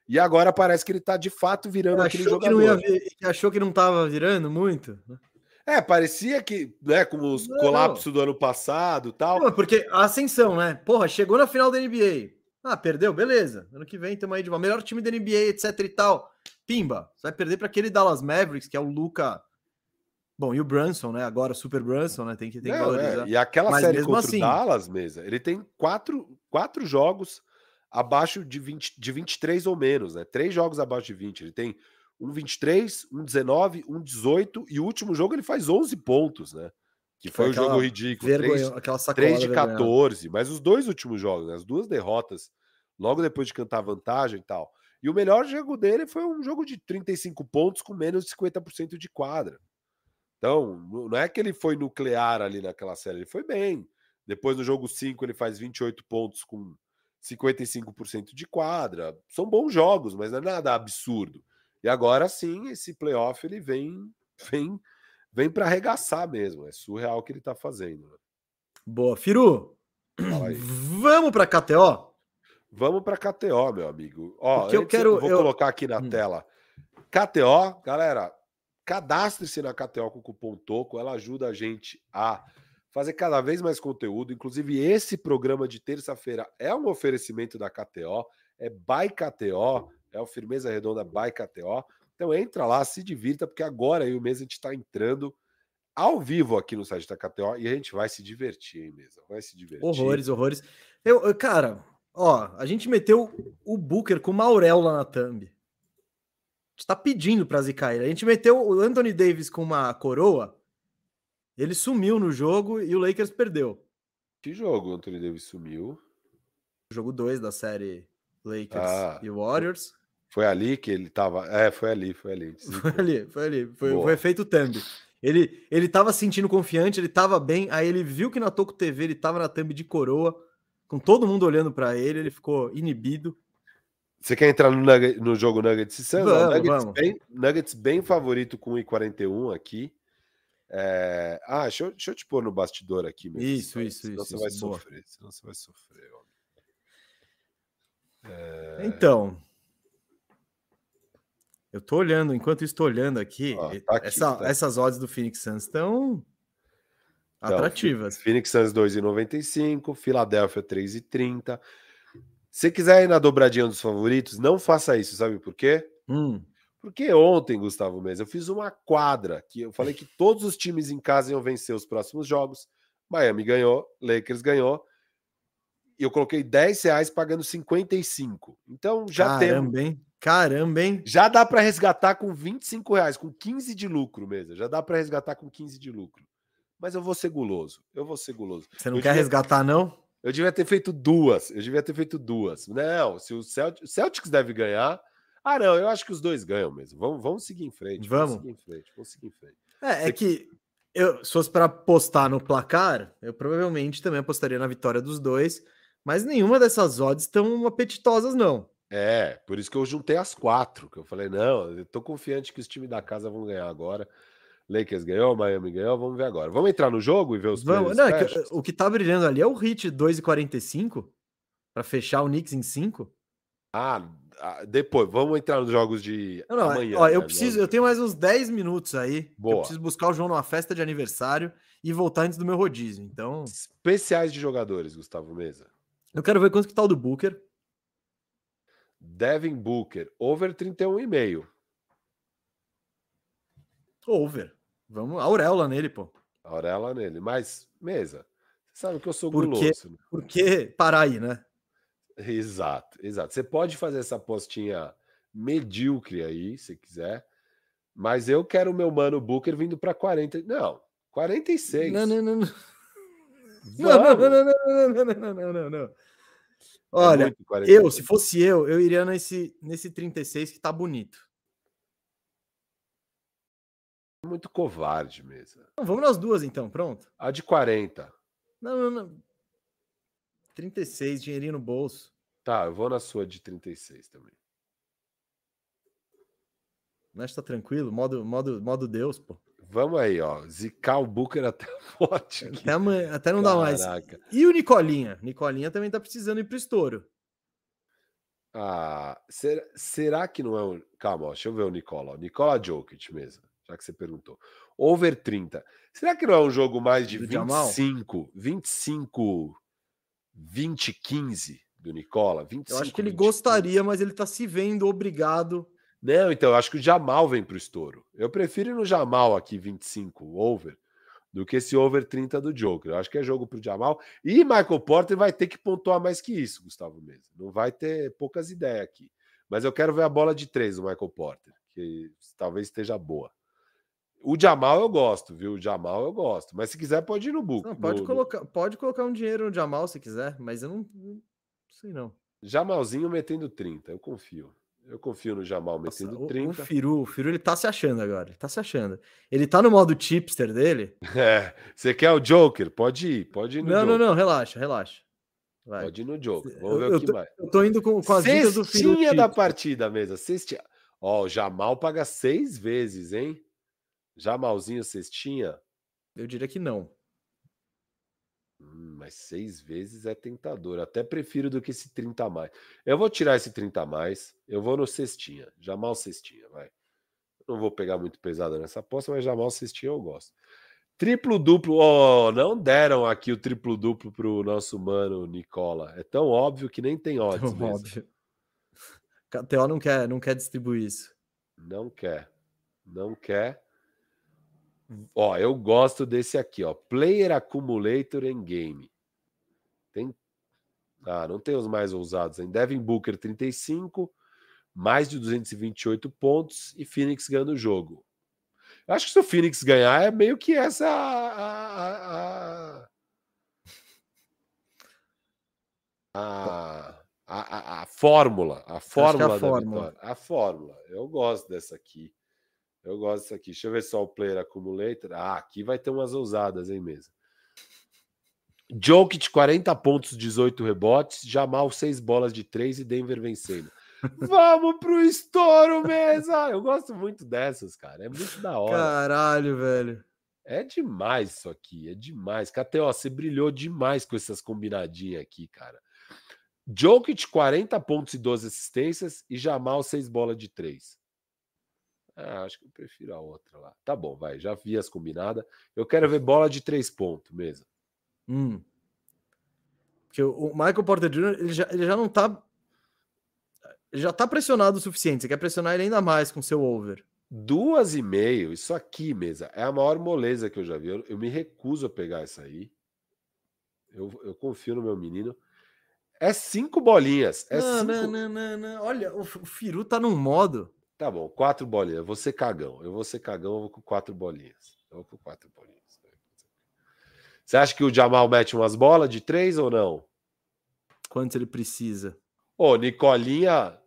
E agora parece que ele tá de fato virando aquele jogador. Que vir... achou que não tava virando muito? É, parecia que, né, com os não, colapsos do ano passado tal. Não, porque a ascensão, né? Porra, chegou na final da NBA. Ah, perdeu, beleza. Ano que vem tamo aí de uma melhor time da NBA, etc e tal. Pimba, você vai perder para aquele Dallas Mavericks, que é o Luca. Bom, e o Brunson, né? Agora Super Brunson, né? Tem que, tem que não, É. E aquela Mas série contra assim... o Dallas, mesa, ele tem quatro, quatro jogos abaixo de, 20, de 23 ou menos, né? Três jogos abaixo de 20. Ele tem um 23, um 19, um 18 e o último jogo ele faz 11 pontos, né? Que foi, foi o jogo ridículo. Vergonha, 3, aquela 3 de 14, mas os dois últimos jogos, né? as duas derrotas, logo depois de cantar vantagem e tal. E o melhor jogo dele foi um jogo de 35 pontos com menos de 50% de quadra. Então, não é que ele foi nuclear ali naquela série, ele foi bem. Depois no jogo 5 ele faz 28 pontos com 55% de quadra. São bons jogos, mas não é nada absurdo. E agora sim, esse playoff ele vem vem vem para arregaçar mesmo. É surreal o que ele está fazendo. Né? Boa, Firu. Vamos para KTO? Vamos para KTO, meu amigo. Ó, eu quero eu vou eu... colocar aqui na hum. tela. KTO, galera, cadastre-se na KTO com o cupom TOCO, ela ajuda a gente a fazer cada vez mais conteúdo. Inclusive, esse programa de terça-feira é um oferecimento da KTO, é by KTO é o Firmeza Redonda by KTO. Então entra lá, se divirta, porque agora aí o mês a gente está entrando ao vivo aqui no site da KTO e a gente vai se divertir, hein, mesa? Vai se divertir. Horrores, horrores. Eu, eu, cara, Ó, a gente meteu o Booker com o Maurel lá na thumb. A gente tá pedindo pra zicar ele. A gente meteu o Anthony Davis com uma coroa. Ele sumiu no jogo e o Lakers perdeu. Que jogo o Anthony Davis sumiu? Jogo 2 da série Lakers ah, e Warriors. Foi ali que ele tava. É, foi ali, foi ali. Foi ali, foi ali. Foi, foi efeito thumb. Ele, ele tava sentindo confiante, ele tava bem. Aí ele viu que na Toco TV ele tava na thumb de coroa com todo mundo olhando para ele, ele ficou inibido. Você quer entrar no, nugget, no jogo Nuggets e Suns? Nuggets, vamos. Bem, Nuggets bem favorito com 1,41 aqui. É... Ah, deixa eu, deixa eu te pôr no bastidor aqui. Mesmo, isso, isso, senão isso. Você vai boa. sofrer, senão você vai sofrer. É... Então, eu tô olhando, enquanto estou olhando aqui, tá aqui essa, tá. essas odds do Phoenix Suns estão então, Atrativas. Phoenix Suns 2,95, Filadélfia 3,30. Se quiser ir na dobradinha dos favoritos, não faça isso, sabe por quê? Hum. Porque ontem, Gustavo Mesa, eu fiz uma quadra que eu falei que todos os times em casa iam vencer os próximos jogos. Miami ganhou, Lakers ganhou. E eu coloquei 10 reais pagando 55. Então já tem. Caramba, hein? Caramba, hein? Já dá para resgatar com 25 reais, com 15 de lucro mesmo. Já dá para resgatar com 15 de lucro mas eu vou ser guloso. Eu vou ser guloso. Você não eu quer devia... resgatar, não? Eu devia ter feito duas. Eu devia ter feito duas. Não, se o, Celt... o Celtics deve ganhar. Ah, não, eu acho que os dois ganham mesmo. Vamos, vamos seguir em frente. Vamos. vamos seguir em frente. Vamos seguir em frente. É, Você... é que eu, se fosse para apostar no placar, eu provavelmente também apostaria na vitória dos dois, mas nenhuma dessas odds estão apetitosas, não. É, por isso que eu juntei as quatro, que eu falei, não, eu tô confiante que os times da casa vão ganhar agora. Lakers ganhou, Miami ganhou, vamos ver agora. Vamos entrar no jogo e ver os Vamos, não, é que, o que tá brilhando ali é o hit 2,45 para fechar o Knicks em 5. Ah, ah, depois, vamos entrar nos jogos de não, não, amanhã. Ó, né? eu preciso, eu tenho mais uns 10 minutos aí. Boa. Eu preciso buscar o João numa festa de aniversário e voltar antes do meu rodízio. Então, especiais de jogadores, Gustavo Mesa. Eu quero ver quanto que tá o do Booker. Devin Booker, over 31,5. Over. Vamos, auréola nele, pô. Auréola nele. Mas, mesa, você sabe que eu sou porque, guloso. Né? Porque parar aí, né? Exato, exato. Você pode fazer essa postinha medíocre aí, se quiser. Mas eu quero o meu mano Booker vindo para 40. Não, 46. Não, não, não. Não, não, não, não, não, não, não, não, não. Olha, é eu, se fosse eu, eu iria nesse, nesse 36 que tá bonito. muito covarde mesmo. vamos nas duas então, pronto. A de 40. Não, não, não. 36, dinheirinho no bolso. Tá, eu vou na sua de 36 também. Mas tá tranquilo, modo, modo, modo Deus, pô. Vamos aí, ó. Zicar o Booker até forte. Até, amanhã, até não Caraca. dá mais. E o Nicolinha? Nicolinha também tá precisando ir pro estouro. Ah, será, será que não é um. Calma, ó, deixa eu ver o Nicola. Nicola Jokic mesmo já que você perguntou. Over 30. Será que não é um jogo mais de 25, 25, 20, 15 do Nicola? 25, eu acho que ele 20, gostaria, 15. mas ele está se vendo obrigado. Não, então, eu acho que o Jamal vem para o estouro. Eu prefiro ir no Jamal aqui 25 over do que esse over 30 do Joker. Eu acho que é jogo para o Jamal. E Michael Porter vai ter que pontuar mais que isso, Gustavo Mesa. Não vai ter poucas ideias aqui. Mas eu quero ver a bola de três do Michael Porter, que talvez esteja boa. O Jamal eu gosto, viu? O Jamal eu gosto. Mas se quiser, pode ir no book. Não, pode, no, colocar, pode colocar um dinheiro no Jamal se quiser, mas eu não, não sei não. Jamalzinho metendo 30, eu confio. Eu confio no Jamal metendo Nossa, 30. O, o Firu, o Firu, ele tá se achando agora. Ele tá se achando. Ele tá no modo chipster dele. É. Você quer o Joker? Pode ir, pode ir no Não, Joker. não, não, relaxa, relaxa. Vai. Pode ir no Joker. Vamos ver o que vai. Eu tô indo com, com as dicas do Firu. Cestinha da partida mesmo. Cestinha. Ó, o Jamal paga seis vezes, hein? Jamalzinho cestinha? Eu diria que não. Hum, mas seis vezes é tentador. Até prefiro do que esse 30 a mais. Eu vou tirar esse 30 a mais. Eu vou no cestinha. Jamal cestinha, vai. Não vou pegar muito pesado nessa aposta, mas Jamal cestinha eu gosto. Triplo duplo. Oh, não deram aqui o triplo duplo pro nosso mano Nicola. É tão óbvio que nem tem odds. Tão mesmo. óbvio. KTO não quer, não quer distribuir isso. Não quer. Não quer. Ó, eu gosto desse aqui, ó. Player Accumulator em Game. Tem Ah, não tem os mais ousados. Em Devin Booker, 35, mais de 228 pontos e Phoenix ganhando o jogo. Eu acho que se o Phoenix ganhar, é meio que essa a, a, a, a, a fórmula. A fórmula a da fórmula. vitória. A fórmula. Eu gosto dessa aqui. Eu gosto dessa aqui. Deixa eu ver só o player accumulator. Ah, aqui vai ter umas ousadas, hein, mesa? Jokic, 40 pontos, 18 rebotes. Jamal, 6 bolas de 3 e Denver vencendo. Vamos pro estouro, mesa! Eu gosto muito dessas, cara. É muito da hora. Caralho, velho. É demais isso aqui, é demais. KTO, você brilhou demais com essas combinadinhas aqui, cara. Jokic, 40 pontos e 12 assistências e Jamal, 6 bolas de 3. Ah, acho que eu prefiro a outra lá. Tá bom, vai, já vi as combinadas. Eu quero ver bola de 3 pontos mesmo. Hum. Porque o Michael Porter Jr., ele já, ele já não tá. Ele já tá pressionado o suficiente. Você quer pressionar ele ainda mais com seu over. Duas e meio, isso aqui, mesa, é a maior moleza que eu já vi. Eu, eu me recuso a pegar essa aí. Eu, eu, confio no meu menino. É cinco bolinhas. É não, cinco... não, não, não, não, Olha, o, o Firu tá num modo. Tá bom, quatro bolinhas. Eu vou ser cagão. Eu vou ser cagão, eu vou com quatro bolinhas. Eu vou com quatro bolinhas. Você acha que o Jamal mete umas bolas de três ou não? Quanto ele precisa? Ô, Nicolinha,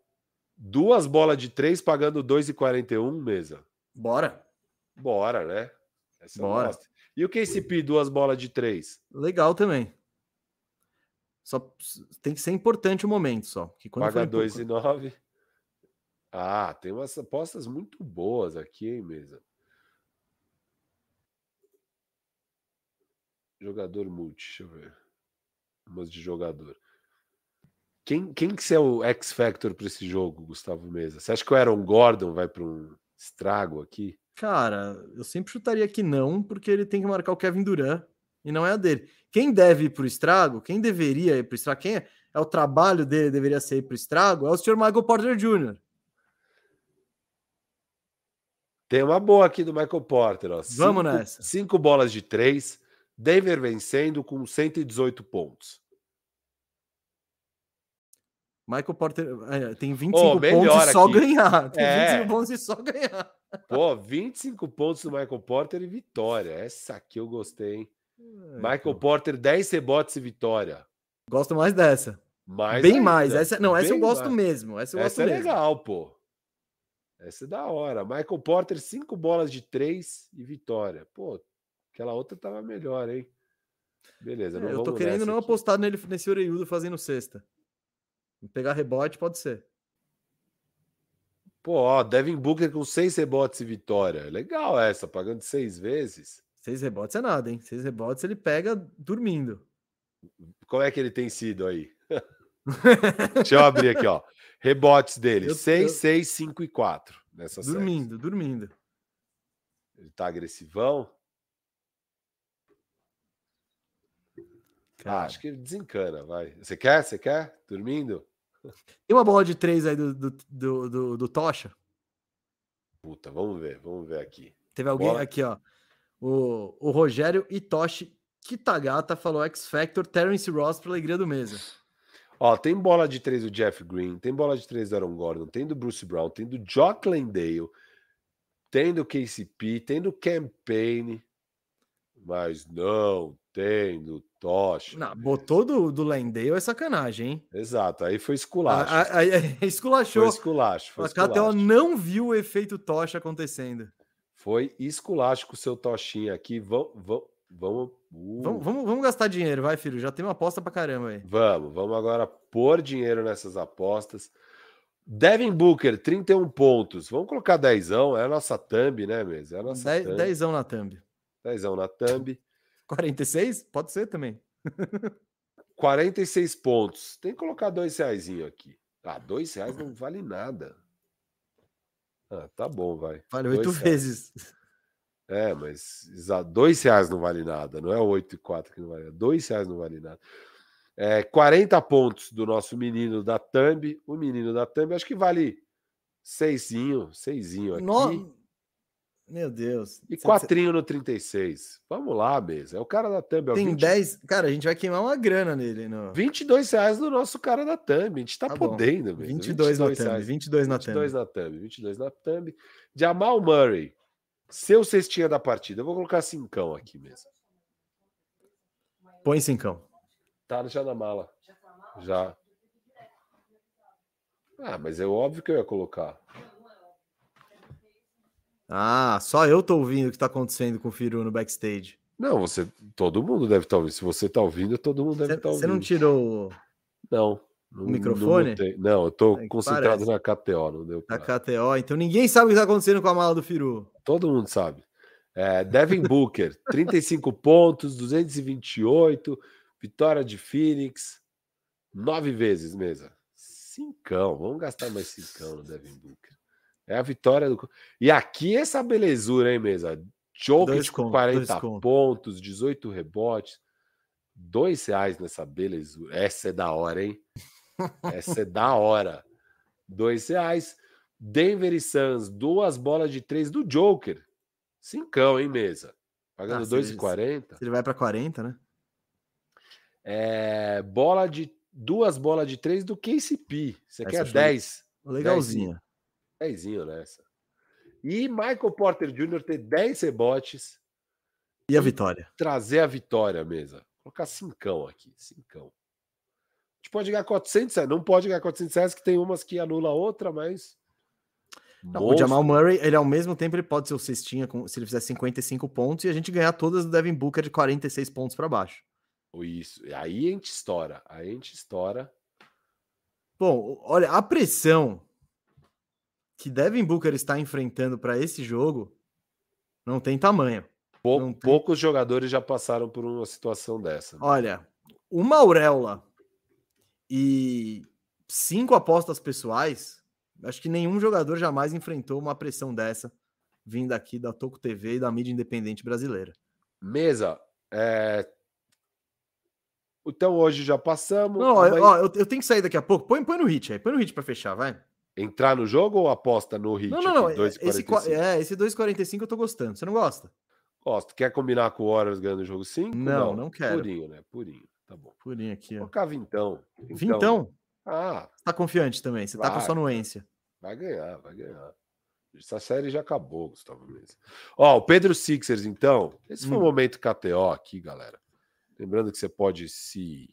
duas bolas de três pagando 2,41 mesa. Bora. Bora, né? Essa Bora. E o KCP, duas bolas de três? Legal também. Só tem que ser importante o momento só. Que quando Paga 2,9. Ah, tem umas apostas muito boas aqui, hein, mesa? Jogador multi, deixa eu ver. Umas de jogador. Quem, quem que é o X Factor para esse jogo, Gustavo Mesa? Você acha que o Aaron Gordon vai para um estrago aqui? Cara, eu sempre chutaria que não, porque ele tem que marcar o Kevin Durant e não é a dele. Quem deve ir para o estrago, quem deveria ir para o estrago, quem é, é, o trabalho dele, deveria ser ir para o estrago, é o Sr. Michael Porter Jr. Tem uma boa aqui do Michael Porter. Ó. Vamos cinco, nessa. Cinco bolas de três, Denver vencendo com 118 pontos. Michael Porter é, tem 25 oh, pontos e só aqui. ganhar. Tem é. 25 pontos e só ganhar. Pô, 25 pontos do Michael Porter e vitória. Essa aqui eu gostei, hein? É, Michael pô. Porter, 10 rebotes e vitória. Gosto mais dessa. Mais Bem ainda. mais. Essa, não, essa Bem eu gosto mais. mesmo. Essa, eu essa gosto é mesmo. legal, pô. Essa é da hora. Michael Porter, 5 bolas de 3 e vitória. Pô, aquela outra tava melhor, hein? Beleza, é, eu tô querendo não aqui. apostar nele, nesse Oreiudo fazendo sexta. Pegar rebote pode ser. Pô, ó, Devin Booker com seis rebotes e vitória. Legal essa, pagando seis vezes. Seis rebotes é nada, hein? Seis rebotes ele pega dormindo. Como é que ele tem sido aí? Deixa eu abrir aqui, ó. Rebotes dele: 6, 6, 5 e 4. Nessa dormindo, série. dormindo. Ele tá agressivão. Ah, acho que ele desencana, vai. Você quer? Você quer? Dormindo? Tem uma bola de três aí do, do, do, do, do Tocha? Puta, vamos ver, vamos ver aqui. Teve alguém bola. aqui, ó. O, o Rogério Itoshi Kitagata falou X Factor, Terence Ross para alegria do mesa. Ó, tem bola de três do Jeff Green, tem bola de três do Aaron Gordon, tem do Bruce Brown, tem do Jock Landale, tem do KCP, tem do Campaign, mas não tem do Tocha. Não, botou do, do Landale é sacanagem, hein? Exato, aí foi esculacho. Aí, aí, esculachou. Foi esculacho. Foi a KTO não viu o efeito Tocha acontecendo. Foi esculacho com o seu Tochinha aqui. Vamos. Vamos, vamos, uh. vamos, vamos, vamos gastar dinheiro, vai, filho. Já tem uma aposta pra caramba aí. Vamos, vamos agora pôr dinheiro nessas apostas. Devin Booker, 31 pontos. Vamos colocar dezão. É a nossa thumb, né, mesmo? É a nossa Dez, Dezão na thumb. Dezão na thumb. 46? Pode ser também. 46 pontos. Tem que colocar dois reais aqui. Ah, dois reais não vale nada. Ah, tá bom, vai. Vale oito vezes. É, mas dois reais não vale nada. Não é oito e quatro que não vale nada. Dois reais não vale nada. É, 40 pontos do nosso menino da Thumb. O menino da Thumb acho que vale seisinho, seisinho aqui. No... Meu Deus. E quatrinho no 36. Vamos lá, mesa. É o cara da Thumb. É Tem 20... 10. Cara, a gente vai queimar uma grana nele. No... 22 reais no nosso cara da Thumb. A gente tá, tá podendo, mesmo. 22, 22 na Thumb. 22 na Thumb. 22 na Thumb. 22 na Thumb. Jamal Murray. Seu cestinha da partida. Eu vou colocar cincão aqui mesmo. Põe cincão. Tá já na mala. Já. Ah, mas é óbvio que eu ia colocar. Ah, só eu tô ouvindo o que tá acontecendo com o Firu no backstage. Não, você. Todo mundo deve estar tá ouvindo. Se você tá ouvindo, todo mundo deve estar tá ouvindo. Você não tirou não, o microfone? Não, não, eu tô é concentrado parece. na KTO, não deu pra... Na KTO, então ninguém sabe o que tá acontecendo com a mala do Firu. Todo mundo sabe. É, Devin Booker, 35 pontos, 228, vitória de Phoenix, nove vezes, mesa. Cincão, vamos gastar mais cincão no Devin Booker. É a vitória do. E aqui essa belezura, hein, mesa? Jokic com 40 pontos, 18 rebotes. Dois reais nessa belezura. Essa é da hora, hein? Essa é da hora. Dois reais. Denver e Suns, duas bolas de três do Joker. Cincão, hein, mesa? Pagando ah, 2,40. Ele vai para 40, né? É, bola de duas bolas de três do KCP. Você Essa quer 10? Legalzinho. 10 nessa. E Michael Porter Jr. ter 10 rebotes. E a vitória. Trazer a vitória, mesa. Vou colocar cincão aqui, cincão. A gente pode ganhar 400 reais. Não pode ganhar 400 reais, que tem umas que anula a outra, mas... Não, o Jamal Murray, ele ao mesmo tempo ele pode ser o cestinha com, se ele fizer 55 pontos e a gente ganhar todas do Devin Booker de 46 pontos para baixo. Isso. Aí a gente estoura. Aí a gente estoura. Bom, olha, a pressão que Devin Booker está enfrentando para esse jogo não tem tamanho. Pou, não tem... Poucos jogadores já passaram por uma situação dessa. Né? Olha, uma auréola e cinco apostas pessoais, acho que nenhum jogador jamais enfrentou uma pressão dessa vindo aqui da Toco TV e da mídia independente brasileira. Mesa, é... então hoje já passamos. Não, ó, ó, eu, eu, tenho que sair daqui a pouco. Põe, põe no hit aí, põe no hit para fechar, vai. Entrar no jogo ou aposta no hit? Não, não, não. Esse, é, esse 2,45 eu tô gostando. Você não gosta? Gosto. Quer combinar com o Warriors ganhando o jogo 5? Não, não, não quero. Purinho, né? Purinho. Tá bom. Purinho aqui, ó. Colocar vintão. Vintão? vintão? Ah. Você tá confiante também. Você vai, tá com sua anuência. Vai ganhar, vai ganhar. Essa série já acabou, Gustavo Mendes. Ó, o Pedro Sixers, então. Esse foi hum. o momento KTO aqui, galera. Lembrando que você pode se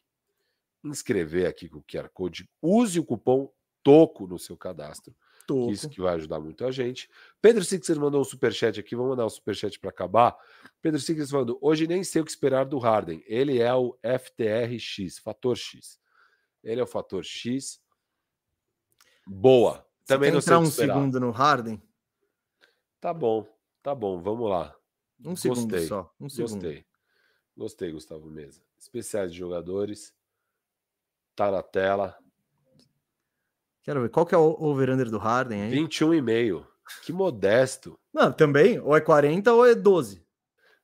inscrever aqui com o QR Code. Use o cupom toco no seu cadastro. Isso que vai ajudar muito a gente. Pedro Sixer mandou um superchat aqui. Vamos mandar um superchat para acabar. Pedro Sixer falando: hoje nem sei o que esperar do Harden. Ele é o FTRX, fator X. Ele é o fator X. Boa. Você Também não sei. Entrar um segundo no Harden? Tá bom, tá bom. Vamos lá. Um Gostei. segundo só. Um segundo. Gostei. Gostei, Gustavo Mesa. Especiais de jogadores. Tá na tela. Quero ver. Qual que é o over-under do Harden aí? 21,5. Que modesto. Não, também. Ou é 40 ou é 12.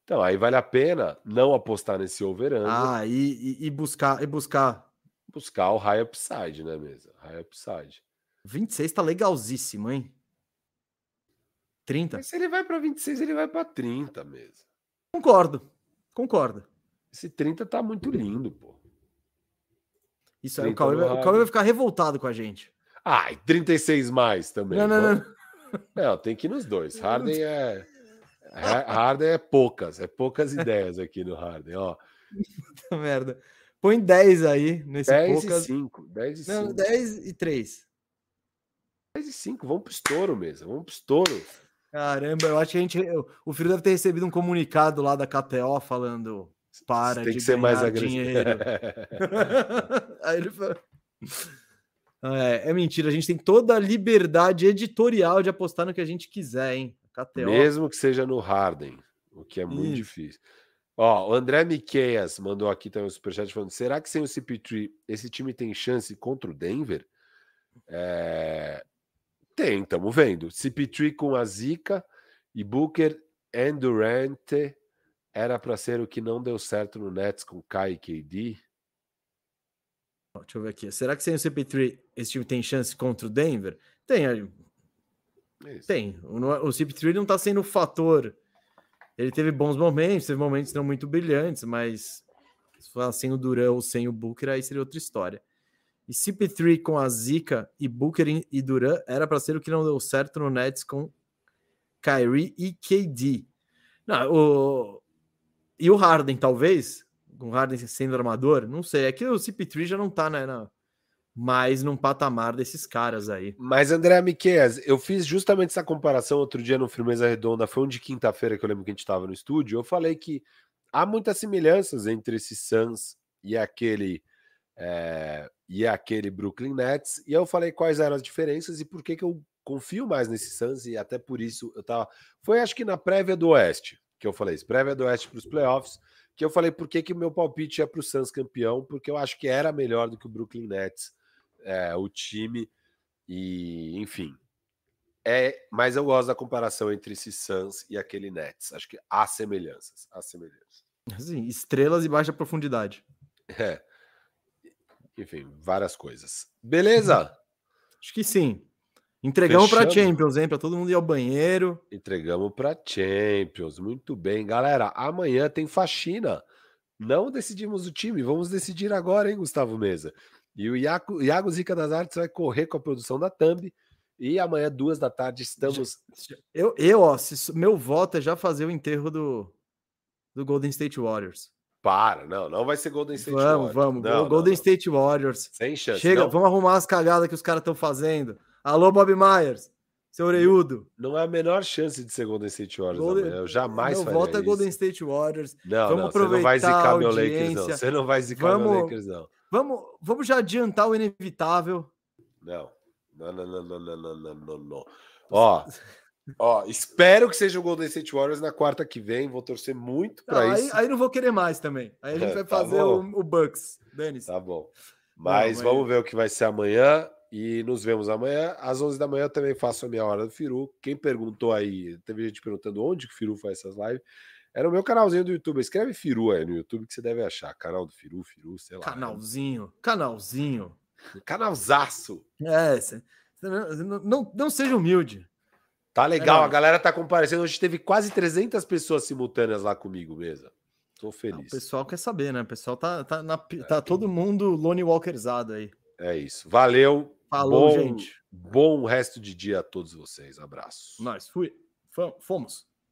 Então, aí vale a pena não apostar nesse over-under. Ah, e, e, e, buscar... E buscar... Buscar o high upside, né, mesmo? High upside. 26 tá legalzíssimo, hein? 30. Mas se ele vai para 26, ele vai para 30 mesmo. Concordo. Concordo. Esse 30 tá muito lindo, pô. Isso aí, o Cauê, vai, o Cauê vai ficar revoltado com a gente. Ah, e 36 mais também. Não, não, não. não. tem que ir nos dois. Harden é. Harden é poucas, é poucas ideias aqui no Harden, ó. Puta merda. Põe 10 aí nesse 10 poucas. e 5. 10 e 5. Não, 10 e 3. 10 e 5, vamos pro estouro mesmo. Vamos pro estouro. Caramba, eu acho que a gente. O filho deve ter recebido um comunicado lá da KTO falando para Tem que ser mais agressivo. aí ele falou. É, é, mentira, a gente tem toda a liberdade editorial de apostar no que a gente quiser, hein? KTO. Mesmo que seja no Harden, o que é muito Isso. difícil. Ó, o André Miqueias mandou aqui também o um superchat falando: será que sem o CP3 esse time tem chance contra o Denver? É... Tem, estamos vendo. CP3 com a Zica e Booker and Durant era para ser o que não deu certo no Nets com Kai e KD. Deixa eu ver aqui. Será que sem o CP3 esse time tem chance contra o Denver? Tem. É Tem. O, o CP3 não tá sendo o fator. Ele teve bons momentos, teve momentos não muito brilhantes, mas se fosse sem o Duran ou sem o Booker, aí seria outra história. E CP3 com a Zika e Booker e Duran era para ser o que não deu certo no Nets com Kyrie e KD. Não, o... E o Harden, talvez, com Harden sendo armador, não sei. É que o CP3 já não tá, né? Na... Mais num patamar desses caras aí. Mas, André Miquel, eu fiz justamente essa comparação outro dia no Firmeza Redonda, foi um de quinta-feira que eu lembro que a gente estava no estúdio. Eu falei que há muitas semelhanças entre esse Suns e aquele é, e aquele Brooklyn Nets. E eu falei quais eram as diferenças e por que, que eu confio mais nesse Suns e até por isso eu tava. Foi acho que na prévia do Oeste que eu falei isso, prévia do Oeste para os playoffs, que eu falei por que, que meu palpite é para o Suns campeão, porque eu acho que era melhor do que o Brooklyn Nets, é, o time, e enfim. É, mas eu gosto da comparação entre esse Suns e aquele Nets. Acho que há semelhanças. Há semelhanças. Sim, estrelas e baixa profundidade. É. Enfim, várias coisas. Beleza? Acho que sim. Entregamos para Champions, hein? Para todo mundo ir ao banheiro. Entregamos para Champions. Muito bem, galera. Amanhã tem faxina. Não decidimos o time, vamos decidir agora, hein, Gustavo Mesa? E o Iago, Iago Zica das Artes vai correr com a produção da Thumb. E amanhã, duas da tarde, estamos. Eu, eu ó, se, meu voto é já fazer o enterro do, do Golden State Warriors. Para, não, não vai ser Golden State vamos, Warriors. Vamos, vamos. Golden não, State Warriors. Sem chance. Chega, não. vamos arrumar as cagadas que os caras estão fazendo. Alô, Bob Myers, seu oreiudo. Não é a menor chance de ser Golden State Warriors Golden... Eu jamais Meu voto é Golden State Warriors. Não, vamos não, aproveitar você não vai zicar meu Lakers, não. Você não vai zicar vamos, meu Lakers, não. Vamos, vamos já adiantar o inevitável. Não. Não, não, não, não, não, não, não, não. Ó, ó, espero que seja o Golden State Warriors na quarta que vem. Vou torcer muito para isso. Aí, aí, não vou querer mais também. Aí a gente vai tá fazer o, o Bucks, Denis. Tá bom. Mas, não, mas vamos ver o que vai ser amanhã. E nos vemos amanhã. Às 11 da manhã eu também faço a minha hora do Firu. Quem perguntou aí, teve gente perguntando onde que o Firu faz essas lives. Era o meu canalzinho do YouTube. Escreve Firu aí no YouTube que você deve achar. Canal do Firu, Firu, sei lá. Canalzinho, canalzinho. Canalzaço. É, não, não, não seja humilde. Tá legal, é a galera tá comparecendo. Hoje teve quase 300 pessoas simultâneas lá comigo mesmo. Tô feliz. o pessoal quer saber, né? O pessoal tá, tá, na, é, tá todo mundo Lone Walkerzado aí. É isso. Valeu. Falou, bom, gente. Bom resto de dia a todos vocês. Abraço. Nós fui. Fomos.